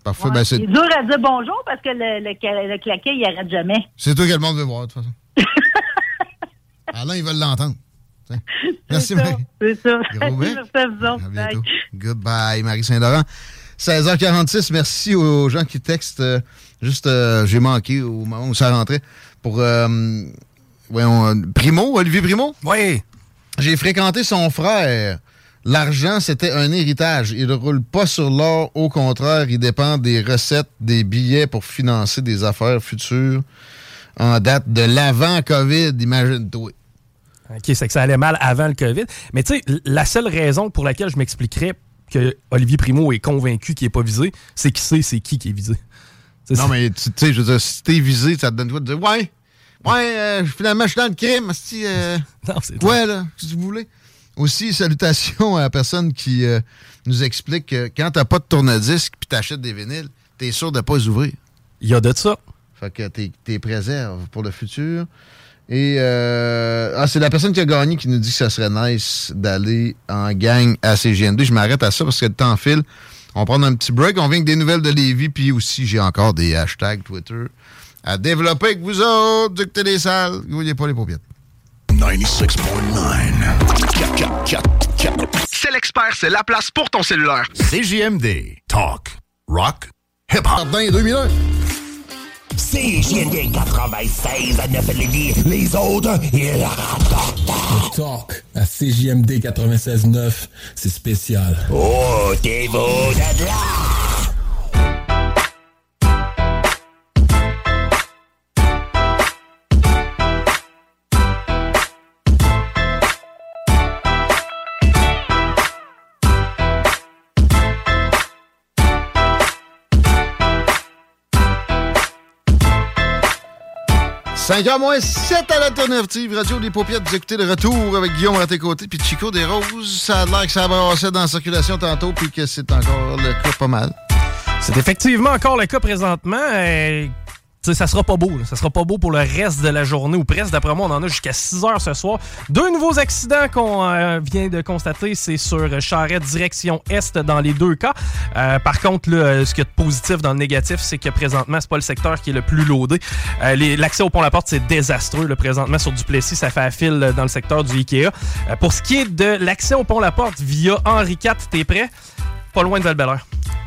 Parfait. Ouais, Ben, c'est dur à dire bonjour parce que le, le, le claquet, il arrête jamais. c'est toi que le monde veut voir, de toute façon. Alain, ils veulent l'entendre. Merci, C'est ça, Marie. C'est ça. Merci à bientôt. Bye. Goodbye, Marie Saint-Laurent. 16h46, merci aux gens qui textent. euh, juste, euh, j'ai manqué au moment où ça rentrait. Pour, euh, voyons, euh, Primo, Olivier Primo? Oui. J'ai fréquenté son frère. L'argent, c'était un héritage. Il ne roule pas sur l'or. Au contraire, il dépend des recettes, des billets pour financer des affaires futures en date de l'avant-COVID, imagine-toi. OK, c'est que ça allait mal avant le COVID. Mais tu sais, la seule raison pour laquelle je m'expliquerais que Olivier Primo est convaincu qu'il n'est pas visé, c'est qu'il sait c'est qui qui est visé. Non, mais tu sais, je veux dire, si t'es visé, ça te donne quoi de dire Ouais, ouais, euh, finalement, je suis dans le crime. asti, euh, non, c'est ouais, là, si vous voulez. Aussi, salutations à la personne qui euh, nous explique que quand t'as pas de tourne-disque puis t'achètes des vinyles, t'es sûr de pas les ouvrir. Il y a de ça. Fait que t'es, t'es préserves pour le futur. Et euh, ah, c'est la personne qui a gagné qui nous dit que ça serait nice d'aller en gang à CGN2. Je m'arrête à ça parce que le temps file. On prend un petit break. On vient avec des nouvelles de Lévi, Puis aussi, j'ai encore des hashtags Twitter à développer avec vous autres. Ductez les salles. N'oubliez pas les paupières. 96.9 C'est l'expert, c'est la place pour ton cellulaire. CGMD. Talk. Rock. Hip-hop. 2001. CJND 96 à 9 Lévis. Les autres, ils rapportent. talk à CJMD 96.9, c'est spécial. Oh, t'es beau de là! 5h moins 7 à l'alternative Radio des paupières vous écoutez le retour avec Guillaume à tes côtés puis Chico des Roses. Ça a l'air que ça brassait dans la circulation tantôt puis que c'est encore le cas pas mal. C'est effectivement encore le cas présentement. Euh, tu sais, ça sera pas beau. là. Ça sera pas beau pour le reste de la journée ou presque. D'après moi, on en a jusqu'à 6 heures ce soir. Deux nouveaux accidents qu'on euh, vient de constater. C'est sur Charrette, direction Est dans les deux cas. Euh, par contre, là, euh, ce a de positif dans le négatif, c'est que présentement, c'est pas le secteur qui est le plus loadé. Euh, L'accès au pont-la-porte, c'est désastreux. là. présentement, sur Duplessis, ça fait à fil euh, dans le secteur du Ikea. Euh, pour ce qui est de l'accès au pont-la-porte via Henri IV, t'es prêt? Pas loin de val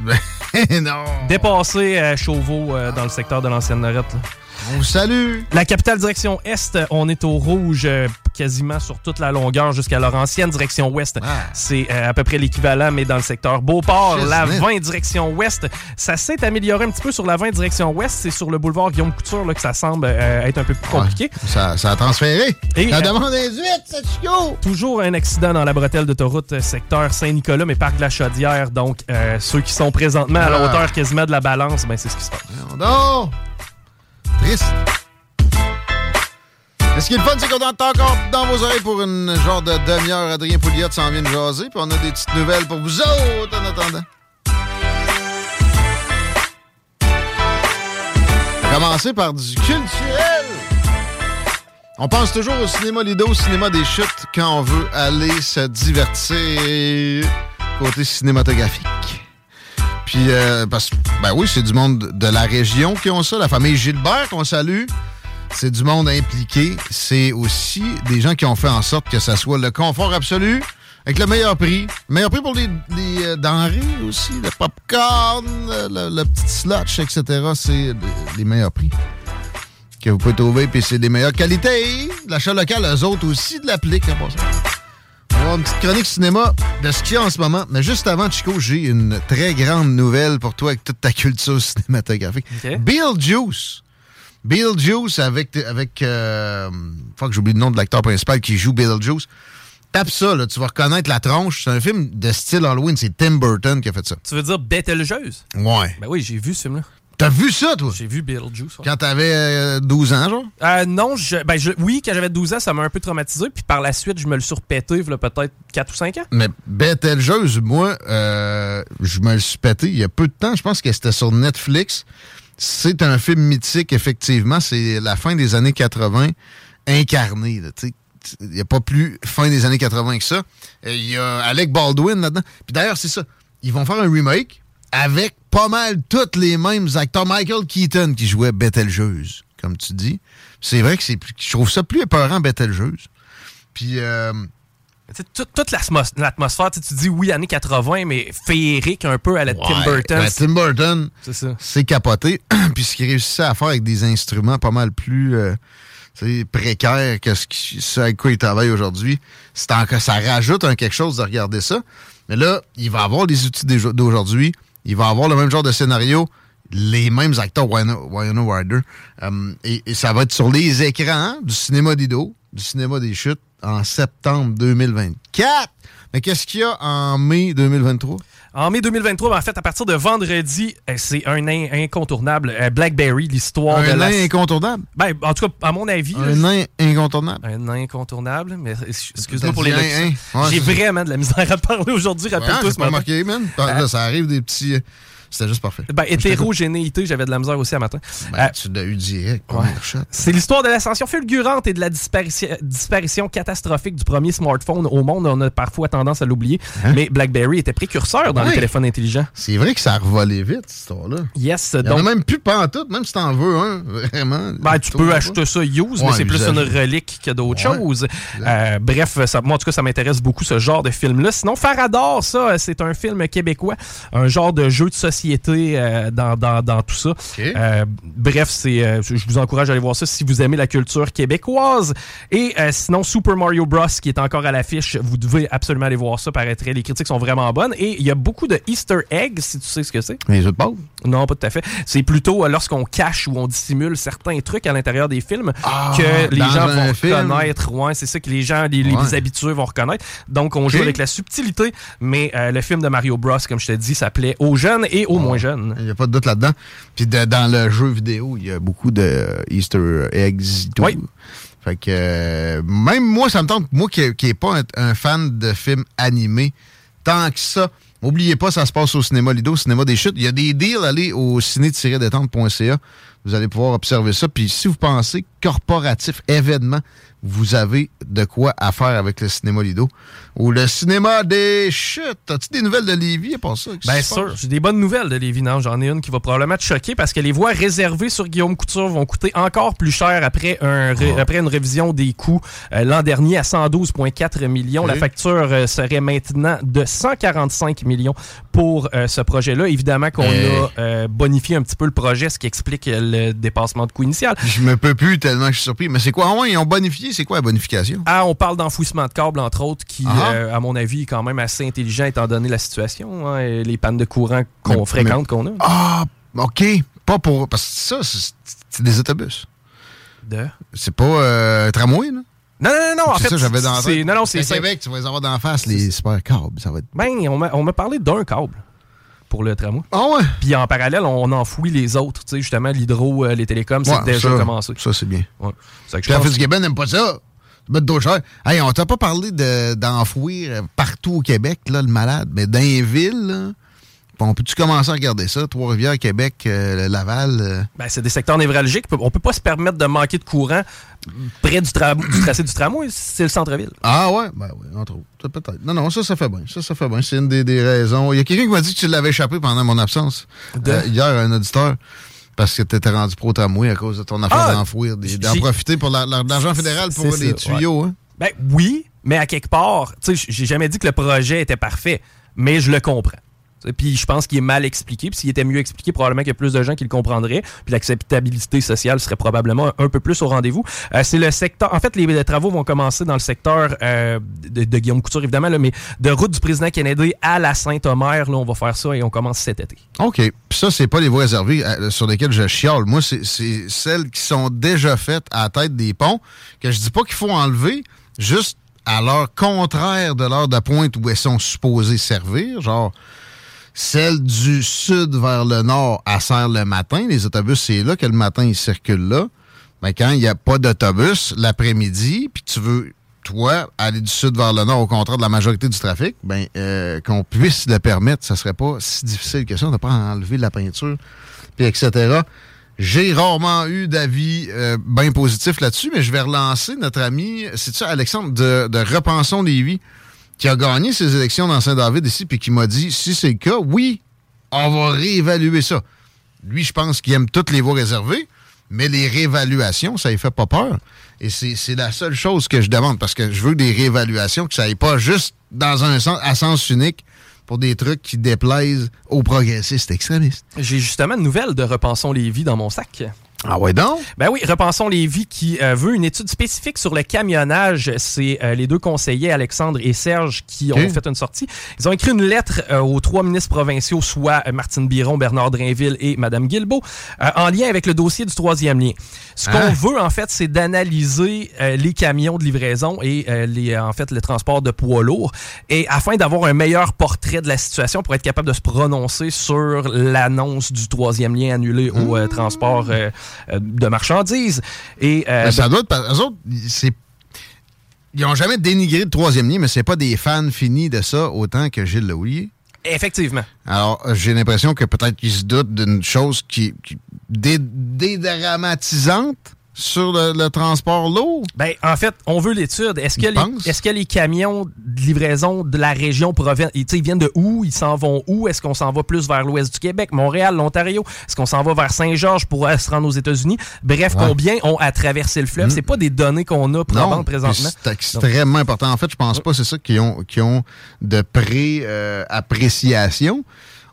non. Dépassé à Chauveau euh, dans le secteur de l'ancienne Norette. On vous salue. La capitale direction Est, on est au rouge euh, quasiment sur toute la longueur jusqu'à Laurentienne direction Ouest. C'est euh, à peu près l'équivalent, mais dans le secteur Beauport. La man. 20 direction Ouest, ça s'est amélioré un petit peu sur la 20 direction Ouest. C'est sur le boulevard Guillaume Couture là, que ça semble euh, être un peu plus compliqué. Ça, ça a transféré. Et, la euh, demande induite, c'est. Toujours un accident dans la bretelle d'autoroute secteur Saint-Nicolas, mais parc de la Chaudière. Donc, euh, ceux qui sont présentement à la Ah. hauteur quasiment de la balance, ben, c'est ce qui se passe. Non! Triste. Ce qui est le fun, c'est qu'on entend encore dans vos oreilles pour une genre de demi-heure. Adrien Pouliot s'en vient de jaser, puis on a des petites nouvelles pour vous autres en attendant. On va commencer par du culturel. On pense toujours au cinéma Lido, au cinéma des chutes, quand on veut aller se divertir côté cinématographique. Puis, euh, parce que, ben oui, c'est du monde de la région qui ont ça. La famille Gilbert, qu'on salue. C'est du monde impliqué. C'est aussi des gens qui ont fait en sorte que ça soit le confort absolu avec le meilleur prix. Le meilleur prix pour les, euh, denrées aussi, le popcorn, le, le- petit slotch, etc. C'est les, meilleurs prix que vous pouvez trouver. Puis c'est des meilleures qualités. L'achat local, eux autres aussi de l'applique va avoir une petite chronique cinéma de ce qu'il y a en ce moment. Mais juste avant, Chico, j'ai une très grande nouvelle pour toi avec toute ta culture cinématographique. Beetlejuice. Beetlejuice avec... avec euh, fuck, j'oublie le nom de l'acteur principal qui joue Beetlejuice. Tape ça, là, tu vas reconnaître la tronche. C'est un film de style Halloween. C'est Tim Burton qui a fait ça. Tu veux dire Betelgeuse? Ouais. Ben oui, j'ai vu ce film-là. T'as vu ça, toi? J'ai vu Beetlejuice. ouais. Quand t'avais euh, 12 ans, genre? Euh, non, je, ben je- oui, quand j'avais 12 ans, ça m'a un peu traumatisé. Puis par la suite, je me le suis repété, v'là peut-être 4 ou 5 ans. Mais Betelgeuse, moi, euh, je me le suis pété il y a peu de temps. Je pense que c'était sur Netflix. C'est un film mythique, effectivement. C'est la fin des années 80, incarné. Il n'y a pas plus fin des années 80 que ça. Il y a Alec Baldwin là-dedans. Puis d'ailleurs, c'est ça. Ils vont faire un remake avec pas mal tous les mêmes acteurs. Michael Keaton qui jouait Betelgeuse, comme tu dis. C'est vrai que c'est plus- je trouve ça plus épeurant, Betelgeuse. Puis... euh, toute- toute l'atmos- l'atmosphère, tu dis oui, années 80, mais féerique un peu à la Tim Burton. ben, Tim Burton, c'est capoté. Puis ce qu'il réussissait à faire avec des instruments pas mal plus euh, précaires que ce, qui, ce avec quoi il travaille aujourd'hui, ça rajoute un quelque chose de regarder ça. Mais là, il va avoir les outils d'aujo- d'aujourd'hui. Il va avoir le même genre de scénario, les mêmes acteurs, Winona Ryder. Euh, et, et ça va être sur les écrans hein, du cinéma d'Ido, du cinéma des chutes, en septembre 2024. Mais qu'est-ce qu'il y a en mai 2023? En mai 2023, ben, en fait, à partir de vendredi, euh, c'est un nain incontournable. euh, Blackberry, l'histoire de Un la... nain incontournable? Ben, en tout cas, à mon avis. Un nain incontournable? Un nain incontournable, mais excuse-moi pour les un, hein? J'ai vraiment de la misère à parler aujourd'hui, rappelle-toi pas man. Euh, ça arrive des petits. C'était juste parfait. Ben, hétérogénéité, j'avais de la misère aussi à matin. Ben, Euh, tu l'as eu direct. Ouais. C'est l'histoire de l'ascension fulgurante et de la disparition, disparition catastrophique du premier smartphone au monde. On a parfois tendance à l'oublier. Mais BlackBerry était précurseur dans Hein? Ouais. les téléphones intelligents. C'est vrai que ça a revolé vite, cette histoire-là. Yes, Il y en donc- a même plus pas en tout, même si t'en veux un, vraiment. Ben, tu peux acheter ça use, mais c'est plus une relique que d'autres choses. Euh, bref, ça, moi, en tout cas, ça m'intéresse beaucoup, ce genre de film-là. Sinon, Farador, ça, c'est un film québécois, un genre de jeu de société euh, dans, dans, dans tout ça. Euh, bref, c'est, euh, je vous encourage à aller voir ça si vous aimez la culture québécoise. Et sinon, Super Mario Bros. qui est encore à l'affiche, vous devez absolument aller voir ça, paraîtrait. Les critiques sont vraiment bonnes. Et il y a beaucoup de Easter eggs, si tu sais ce que c'est. Les jeux de base? Non, pas tout à fait. C'est plutôt lorsqu'on cache ou on dissimule certains trucs à l'intérieur des films Ah, que les gens vont film? reconnaître. Ouais, c'est ça que les gens, les, habitués vont reconnaître. Donc, on joue avec la subtilité, mais le film de Mario Bros, comme je te dis, s'appelait aux jeunes et aux moins jeunes. Il n'y a pas de doute là-dedans. Puis de- dans le jeu vidéo, il y a beaucoup de Easter eggs et tout. Fait que euh, même moi, ça me tente, moi qui n'ai pas un, un fan de films animés, tant que ça, n'oubliez pas, ça se passe au cinéma Lido, au cinéma des chutes. Il y a des deals, allez au ciné-détente.ca. Vous allez pouvoir observer ça. Puis si vous pensez corporatif, événement, vous avez de quoi à faire avec le cinéma Lido. Ou le cinéma des chutes. As-tu des nouvelles de Lévis à part ça? Bien sûr, j'ai des bonnes nouvelles de Lévis. Non, j'en ai une qui va probablement te choquer parce que les voies réservées sur Guillaume Couture vont coûter encore plus cher après, un ré- après une révision des coûts euh, l'an dernier à 112,4 millions. La facture euh, serait maintenant de 145 millions pour euh, ce projet-là. Évidemment qu'on Hey. a bonifié un petit peu le projet, ce qui explique le dépassement de coût initial. Je me peux plus tellement que je suis surpris. Mais c'est quoi? Ah ils ont bonifié. C'est quoi la bonification? Ah, on parle d'enfouissement de câbles, entre autres, qui, Ah. Euh, à mon avis, est quand même assez intelligent étant donné la situation, hein, et les pannes de courant qu'on fréquente qu'on a. Ah, OK. Pas pour. Parce que ça, c'est des autobus. De? C'est pas euh, un tramway, là? Non, non, non, non, en C'est fait, ça, j'avais dans non, non, c'est. Québec, tu vas les avoir d'en face, les super câbles. Ça va être. Ben, on m'a parlé d'un câble pour le tramway. Ah ouais? Puis en parallèle, on enfouit les autres. Tu sais, justement, l'hydro, euh, les télécoms, c'est déjà ça, commencé. Ça, c'est bien. Ouais. Fitzgibbon n'aime pas ça. Cher. Hey, on t'a pas parlé de- d'enfouir partout au Québec, là, le malade, mais dans les villes, là, on peut-tu commencer à regarder ça? Trois-Rivières, Québec, euh, Laval. euh, Ben, c'est des secteurs névralgiques. On peut pas se permettre de manquer de courant près du, tra- du tracé du tramway. C'est le centre-ville. Ah ouais? Ben oui, entre autres. Peut-être. Non, non, ça, ça fait bien. Ça, ça fait bien. C'est une des, des raisons. Il y a quelqu'un qui m'a dit que tu l'avais échappé pendant mon absence. De? Euh, hier, un auditeur. Parce que tu étais rendu pro tramway à cause de ton affaire Ah! d'enfouir, d'en profiter pour la- la- l'argent fédéral pour les tuyaux. ouais. Hein? Ben oui, mais à quelque part, tu sais, j'ai jamais dit que le projet était parfait, mais je le comprends. Puis je pense qu'il est mal expliqué. Puis s'il était mieux expliqué, probablement qu'il y a plus de gens qui le comprendraient. Puis l'acceptabilité sociale serait probablement un peu plus au rendez-vous. Euh, c'est le secteur. En fait, les, travaux vont commencer dans le secteur euh, de, Guillaume Couture, évidemment, là, mais de route du président Kennedy à la Saint-Omer. Là, on va faire ça et on commence cet été. OK. Puis ça, c'est pas les voies réservées euh, sur lesquelles je chiale. Moi, c'est c'est celles qui sont déjà faites à la tête des ponts, que je dis pas qu'il faut enlever, juste à l'heure contraire de l'heure de pointe où elles sont supposées servir. Genre, celle du sud vers le nord, à sert le matin. Les autobus, c'est là que le matin, ils circulent là. Mais quand il n'y a pas d'autobus l'après-midi, puis tu veux, toi, aller du sud vers le nord au contraire de la majorité du trafic, ben euh, qu'on puisse le permettre, ça serait pas si difficile que ça. On n'a pas enlever la peinture, puis etc. J'ai rarement eu d'avis euh, bien positif là-dessus, mais je vais relancer notre ami, c'est ça, Alexandre, de, de Repensons Lévis, qui a gagné ses élections dans Saint-David ici, puis qui m'a dit, si c'est le cas, oui, on va réévaluer ça. Lui, je pense qu'il aime toutes les voies réservées, mais les réévaluations, ça ne fait pas peur. Et c'est la seule chose que je demande, parce que je veux des réévaluations, que ça n'aille pas juste dans un sens, à sens unique pour des trucs qui déplaisent aux progressistes extrémistes. J'ai justement une nouvelle de Repensons les vies dans mon sac. Ah ouais donc? Ben oui, Repensons les vies qui euh, veut une étude spécifique sur le camionnage. C'est euh, les deux conseillers, Alexandre et Serge, qui ont fait une sortie. Ils ont écrit une lettre euh, aux trois ministres provinciaux, soit euh, Martine Biron, Bernard Drainville et Madame Guilbeault, euh, en lien avec le dossier du troisième lien. Ce qu'on Hein? veut, en fait, c'est d'analyser euh, les camions de livraison et euh, les, en fait, le transport de poids lourds, et afin d'avoir un meilleur portrait de la situation pour être capable de se prononcer sur l'annonce du troisième lien annulé au euh, transport de marchandises. Et euh, Mais ça doit être. parce- Eux autres, c'est. Ils n'ont jamais dénigré le troisième lien, mais c'est pas des fans finis de ça autant que Gilles Leoulier. effectivement. Alors, euh, j'ai l'impression que peut-être qu'ils se doutent d'une chose qui, qui dé- dédramatisante sur le, le transport lourd? Ben, en fait, on veut l'étude. Est-ce que, les, que les camions de livraison de la région proviennent, ils, tu sais, ils viennent de où? Ils s'en vont où? Est-ce qu'on s'en va plus vers l'ouest du Québec, Montréal, l'Ontario? Est-ce qu'on s'en va vers Saint-Georges pour euh, se rendre aux États-Unis? Bref, Ouais. combien ont à traverser le fleuve? Mm. C'est pas des données qu'on a vente présentement. C'est extrêmement important. En fait, je pense pas que c'est ça qu'ils ont, ont de pré-appréciation.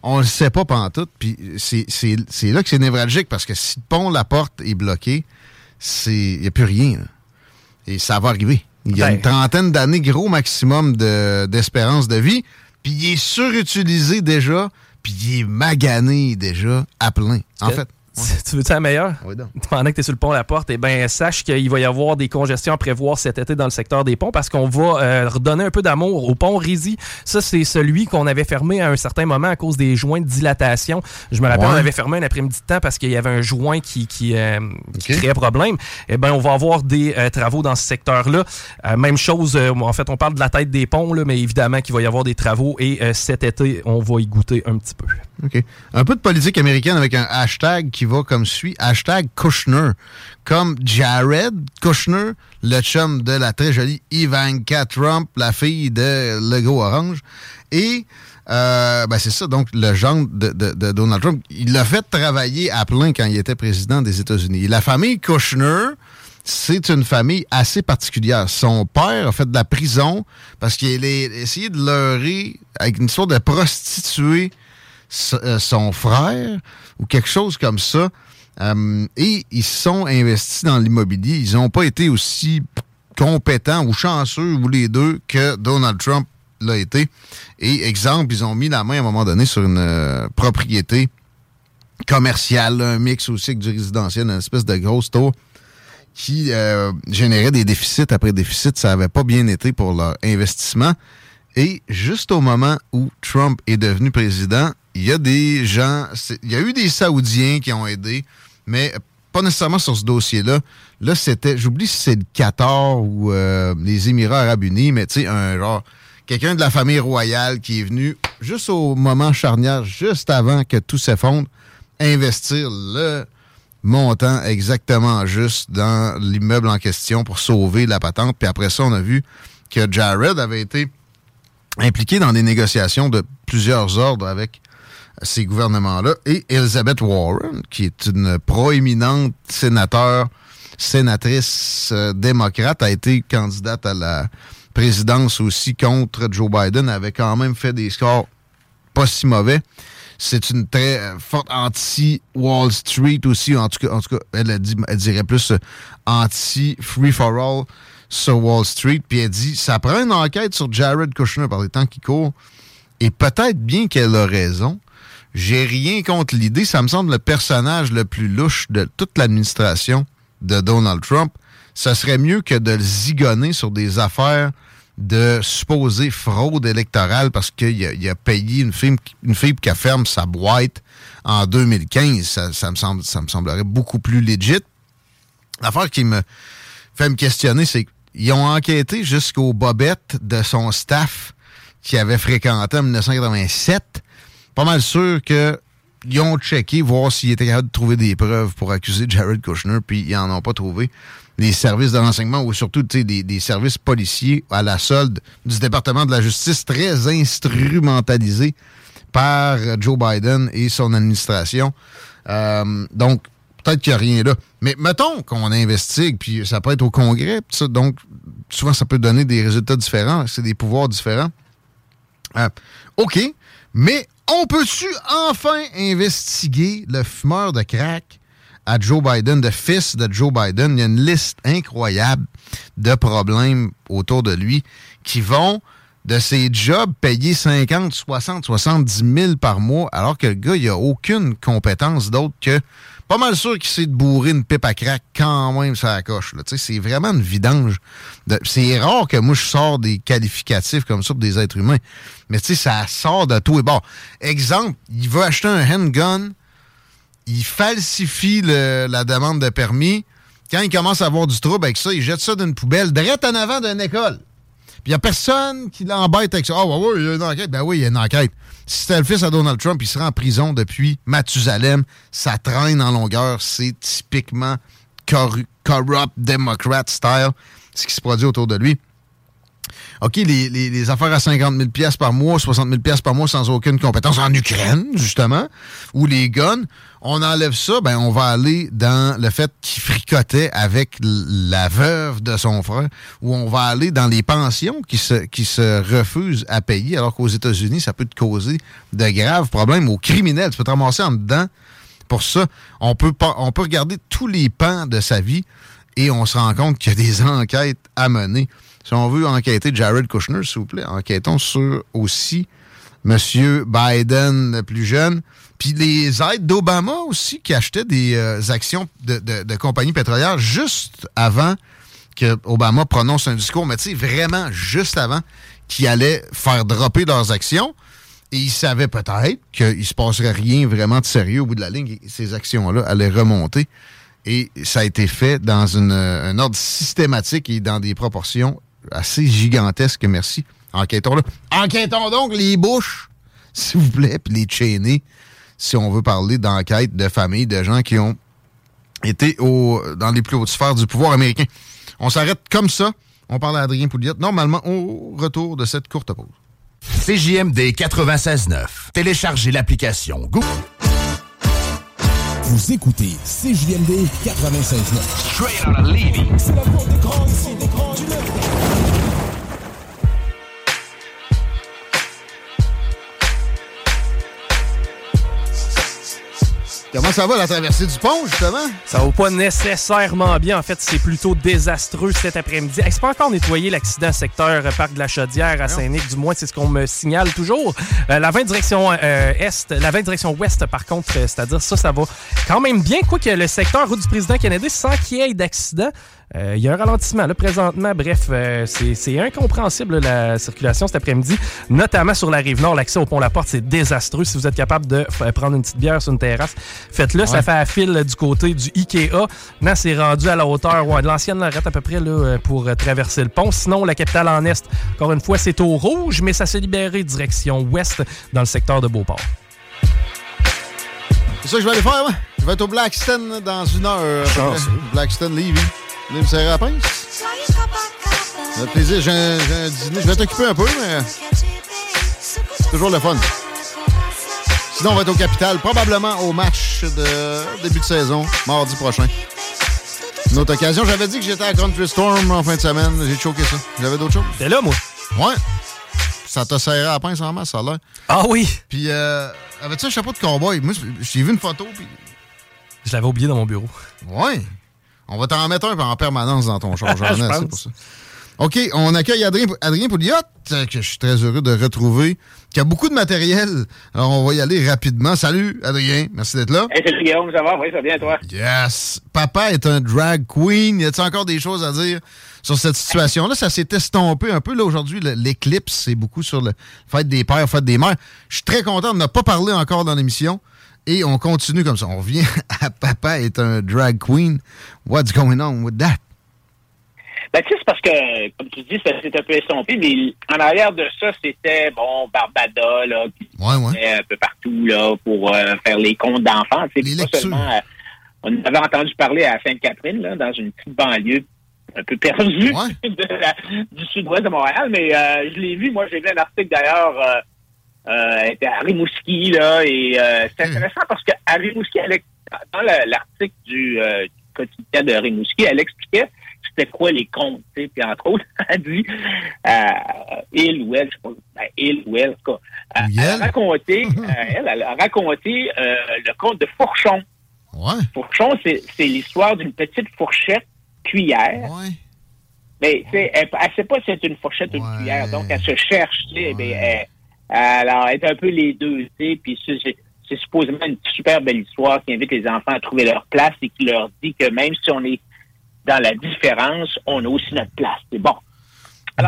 On le sait pas pantoute, puis c'est là que c'est névralgique, parce que si le pont La Porte est bloqué, il n'y a plus rien. là. Et ça va arriver. Il y a Ben. une trentaine d'années, gros maximum de- d'espérance de, vie, puis il est surutilisé déjà, puis il est magané déjà à plein. En fait, Tu veux-tu la meilleure? Oui, donc. Pendant que tu es sur le pont à la porte, eh ben, sache qu'il va y avoir des congestions à prévoir cet été dans le secteur des ponts parce qu'on va euh, redonner un peu d'amour au pont Rizy. Ça, c'est celui qu'on avait fermé à un certain moment à cause des joints de dilatation. Je me rappelle, Ouais. on avait fermé un après-midi de temps parce qu'il y avait un joint qui, qui, euh, qui créait problème. Eh ben, on va avoir des euh, travaux dans ce secteur-là. Euh, même chose, euh, en fait, on parle de la tête des ponts, là, mais évidemment qu'il va y avoir des travaux et euh, cet été, on va y goûter un petit peu. OK. Un peu de politique américaine avec un hashtag qui va comme suit. Hashtag Kushner. Comme Jared Kushner, le chum de la très jolie Ivanka Trump, la fille de Lego Orange. Et euh, ben c'est ça, donc le genre de, Donald Trump, il l'a fait travailler à plein quand il était président des États-Unis. La famille Kushner, c'est une famille assez particulière. Son père a fait de la prison parce qu'il a essayé de leurrer avec une sorte de prostituée son frère ou quelque chose comme ça. Euh, et ils sont investis dans l'immobilier. Ils n'ont pas été aussi compétents ou chanceux ou les deux que Donald Trump l'a été. Et exemple, ils ont mis la main à un moment donné sur une euh, propriété commerciale, un mix aussi avec du résidentiel, une espèce de grosse tour qui euh, générait des déficits après déficits. Ça n'avait pas bien été pour leur investissement. Et juste au moment où Trump est devenu président, il y a des gens, il y a eu des Saoudiens qui ont aidé, mais pas nécessairement sur ce dossier-là. Là, c'était, j'oublie si c'est le Qatar ou euh, les Émirats arabes unis, mais tu sais, un genre, quelqu'un de la famille royale qui est venu juste au moment charnière, juste avant que tout s'effondre, investir le montant exactement juste dans l'immeuble en question pour sauver la patente. Puis après ça, on a vu que Jared avait été impliqué dans des négociations de plusieurs ordres avec ces gouvernements-là. Et Elizabeth Warren, qui est une proéminente sénateur, sénatrice euh, démocrate, a été candidate à la présidence aussi contre Joe Biden, avait quand même fait des scores pas si mauvais. C'est une très forte anti-Wall Street aussi. En tout cas, en tout cas elle, a dit, elle dirait plus euh, anti-free-for-all sur Wall Street. Puis elle dit, ça prend une enquête sur Jared Kushner par les temps qui courent. Et peut-être bien qu'elle a raison. J'ai rien contre l'idée. Ça me semble le personnage le plus louche de toute l'administration de Donald Trump. Ça serait mieux que de le zigonner sur des affaires de supposée fraude électorale parce qu'il a, payé une fille, une fille qui sa boîte en 2015. Ça, ça me semble, ça me semblerait beaucoup plus legit. L'affaire qui me fait me questionner, c'est qu'ils ont enquêté jusqu'aux bobettes de son staff qui avait fréquenté en 1987. Pas mal sûr que ils ont checké, voir s'ils étaient capables de trouver des preuves pour accuser Jared Kushner, puis ils n'en ont pas trouvé. Les services de renseignement ou surtout des, des services policiers à la solde du département de la justice très instrumentalisés par Joe Biden et son administration. Euh, donc, peut-être qu'il n'y a rien là. Mais mettons qu'on investigue, puis ça peut être au Congrès, donc souvent ça peut donner des résultats différents, c'est des pouvoirs différents. Euh, OK, mais on peut-tu enfin investiguer le fumeur de crack à Joe Biden, de fils de Joe Biden? Il y a une liste incroyable de problèmes autour de lui qui vont de ses jobs payés 50, 60, 70 000 par mois, alors que le gars, il a aucune compétence d'autre que pas mal sûr qu'il sait de bourrer une pipe à crack quand même ça coche. C'est vraiment une vidange. C'est rare que moi je sors des qualificatifs comme ça pour des êtres humains. Mais ça sort de tout et bon. Exemple, il veut acheter un handgun, il falsifie la demande de permis. Quand il commence à avoir du trouble avec ça, il jette ça d'une poubelle direct en avant d'une école. Puis il n'y a personne qui l'embête avec ça. Ah, ouais, ouais, il y a une enquête. Ben oui, il y a une enquête. Si c'était le fils à Donald Trump, il serait en prison depuis Mathusalem. Ça traîne en longueur. C'est typiquement corru- corrupt Democrat style, ce qui se produit autour de lui. OK, les, les- les affaires à 50 000 pièces par mois, 60 000 pièces par mois sans aucune compétence en Ukraine, justement, ou les guns, on enlève ça, ben on va aller dans le fait qu'il fricotait avec la veuve de son frère, ou on va aller dans les pensions qui se, qui se refusent à payer, alors qu'aux États-Unis, ça peut te causer de graves problèmes aux criminels. Tu peux te ramasser en dedans pour ça. On peut, on peut regarder tous les pans de sa vie et on se rend compte qu'il y a des enquêtes à mener. Si on veut enquêter Jared Kushner, s'il vous plaît, enquêtons sur aussi M. Biden le plus jeune, puis les aides d'Obama aussi qui achetaient des euh, actions de, de- compagnies pétrolières juste avant que Obama prononce un discours, mais tu sais, vraiment juste avant qu'il allait faire dropper leurs actions. Et il savait peut-être qu'il se passerait rien vraiment de sérieux au bout de la ligne. Ces actions-là allaient remonter. Et ça a été fait dans euh, un ordre systématique et dans des proportions assez gigantesques. Merci. Enquêtons là. Enquêtons donc les bouches, s'il vous plaît, puis les chaînés si on veut parler d'enquête de famille, de gens qui ont été au, dans les plus hautes sphères du pouvoir américain. On s'arrête comme ça. On parle à Adrien Pouliot, normalement au retour de cette courte pause. CJMD 96.9. Téléchargez l'application Google. Vous écoutez CJMD 96.9. Straight out of Levy. C'est la porte d'écran ici, d'écran du Comment ça va la traversée du pont, justement? Ça va pas nécessairement bien. En fait, c'est plutôt désastreux cet après-midi. Hey, C'est pas encore nettoyé l'accident secteur euh, Parc de la Chaudière à Saint-Nic. Du moins, c'est ce qu'on me signale toujours. Euh, la 20 direction euh, est, la 20 direction ouest, par contre, euh, c'est-à-dire ça, ça va quand même bien. Quoi que le secteur route du président Kennedy, sans qu'il y ait d'accident, il y a un ralentissement là présentement. Bref, euh, c'est incompréhensible là, la circulation cet après-midi, notamment sur la rive nord. L'accès au pont La Porte, c'est désastreux. Si vous êtes capable de f- prendre une petite bière sur une terrasse, faites-le. Ça fait à fil du côté du Ikea. Maintenant, c'est rendu à la hauteur ouais, de l'ancienne Lorette à peu près là, euh, pour euh, traverser le pont. Sinon, la capitale en est, encore une fois, c'est au rouge, mais ça s'est libéré direction ouest dans le secteur de Beauport. C'est ça que je vais aller faire, moi. Je vais être au Blackstone dans une heure. Blackstone, Levy. Venez me serrer à la pince. Ça plaisir. J'ai un, dîner. Je vais t'occuper un peu, mais c'est toujours le fun. Sinon, on va être au Capital, probablement au match de début de saison, mardi prochain. Une autre occasion. J'avais dit que j'étais à Country Storm en fin de semaine. J'ai choqué ça. J'avais d'autres choses. T'es là, moi? Ouais. Ça t'a serré à la pince en masse, ça a l'air. Ah oui! Puis, euh, avais-tu un chapeau de cowboy? Moi, j'ai vu une photo, puis... Je l'avais oublié dans mon bureau. Ouais. On va t'en mettre un en permanence dans ton char, j'en ai Je assez pense. pour ça. OK, on accueille Adrien, Adrien Pouliot, euh, que je suis très heureux de retrouver, qui a beaucoup de matériel. Alors, on va y aller rapidement. Salut, Adrien. Merci d'être là. Hey, salut Guillaume, ça va? Oui, ça va bien, toi? Yes. Papa est un drag queen. Y a-t-il encore des choses à dire sur cette situation-là? Ça s'est estompé un peu. Là, aujourd'hui, l'éclipse, c'est beaucoup sur le fête des pères, fête des mères. Je suis très content de ne pas parler encore dans l'émission. Et on continue comme ça. On revient à Papa est un drag queen. What's going on with that? Ben, tu sais, c'est parce que, comme tu dis, ça s'est un peu estompé, mais en arrière de ça, c'était, bon, Barbada, là, qui Ouais, un peu partout, là, pour euh, faire les contes d'enfants. Tu sais, pas seulement, euh, on avait entendu parler à Sainte-Catherine, là, dans une petite banlieue un peu perdue du sud-ouest de Montréal, mais euh, je l'ai vu, moi, j'ai vu un article d'ailleurs, elle était à Rimouski, là, et euh, c'est intéressant parce qu'à Rimouski, elle, dans la- l'article du, euh, du quotidien de Rimouski, elle expliquait c'était quoi les comptes, tu sais, puis entre autres, elle dit, euh, il ou elle, je sais pas, ben, il ou elle, en tout cas, euh, elle a raconté, euh, elle, elle a raconté euh, le conte de Fourchon. Fourchon, c'est l'histoire d'une petite fourchette cuillère. Mais tu sais, elle ne sait pas si c'est une fourchette ou une cuillère, donc elle se cherche, tu sais, elle- alors, est un peu les deux, tu sais, puis c'est- supposément une super belle histoire qui invite les enfants à trouver leur place et qui leur dit que même si on est dans la différence, on a aussi notre place. C'est bon.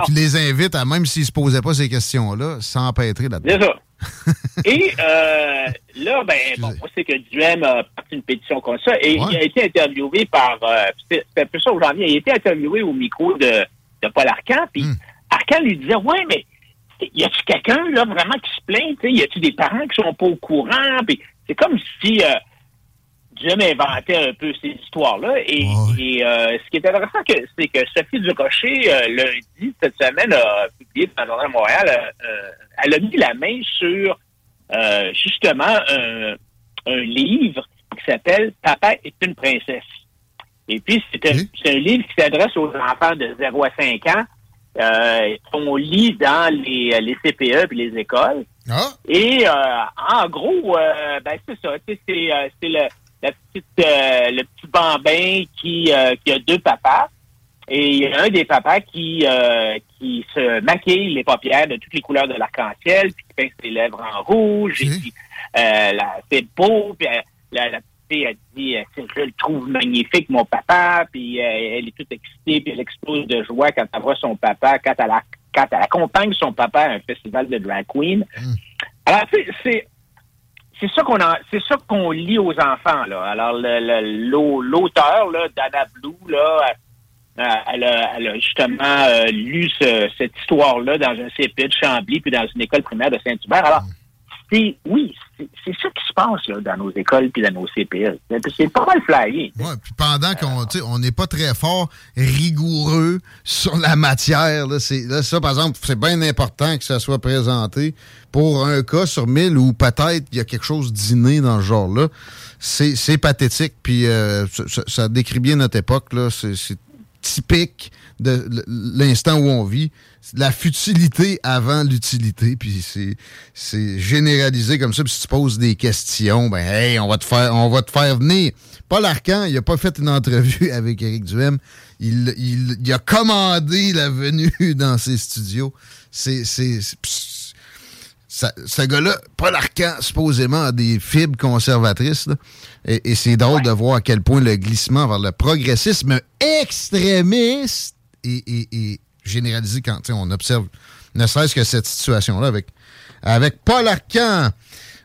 Qui les invite à, même s'ils se posaient pas ces questions-là, s'empêtrer là-dedans. C'est ça. Et euh, là, ben, bon, on sait que Duhem a parti une pétition comme ça et il a été interviewé par. euh, c'est c'est un peu ça où j'en viens. Il a été interviewé au micro de, de Paul Arcan, puis Arcan lui disait Ouais, mais y a-tu quelqu'un, là, vraiment qui se plaint? Y a-tu des parents qui sont pas au courant? Puis c'est comme si. euh, Duhem inventait un peu ces histoires-là. Et, et, euh, ce qui est intéressant, c'est que Sophie Durocher, euh, lundi, cette semaine, a publié dans le Journal de Montréal, euh, elle a mis la main sur justement un, livre qui s'appelle Papa est une princesse. Et puis, c'est un, c'est un livre qui s'adresse aux enfants de 0 à 5 ans euh, qu'on lit dans les, les CPE et les écoles. Et euh, en gros, euh, ben c'est ça. C'est euh, c'est le, la petite, le petit bambin qui, qui a deux papas. Et il y a un des papas qui, qui se maquille les paupières de toutes les couleurs de l'arc-en-ciel, puis qui pince ses lèvres en rouge, et puis euh, la- c'est beau, puis la, elle dit, euh, je le trouve magnifique, mon papa, puis euh, elle est toute excitée, puis elle explose de joie quand elle voit son papa, quand elle, a- quand elle accompagne son papa à un festival de drag queen. Alors, tu sais, c'est c'est ça qu'on a, c'est ça qu'on lit aux enfants là. Alors l'auteur là, Dana Blue là, euh, elle, a, elle a justement euh, lu ce- cette histoire là dans un CP de Chambly puis dans une école primaire de Saint-Hubert. Alors c'est, oui, c'est ça qui se passe là, dans nos écoles puis dans nos CPS. C'est pas mal flyé. Ouais, puis pendant qu'on on n'est pas très fort rigoureux sur la matière, là, ça, par exemple, c'est bien important que ça soit présenté pour un cas sur mille où peut-être il y a quelque chose d'inné dans ce genre-là. C'est, pathétique, puis euh, ça, ça- décrit bien notre époque. C'est, typique de l'instant où on vit. La futilité avant l'utilité, puis c'est, c'est généralisé comme ça. Puis si tu poses des questions, ben hey, on va te faire, on va te faire venir. Paul Arcan, il a pas fait une entrevue avec Éric Duhem. Il, il, il a commandé la venue dans ses studios. C'est, c'est, ça- ce gars-là, Paul Arcan, supposément, a des fibres conservatrices. là. Et, et c'est drôle de voir à quel point le glissement vers le progressisme extrémiste est, est- est généralisé quand on observe ne serait-ce que cette situation-là avec, avec Paul Arcan.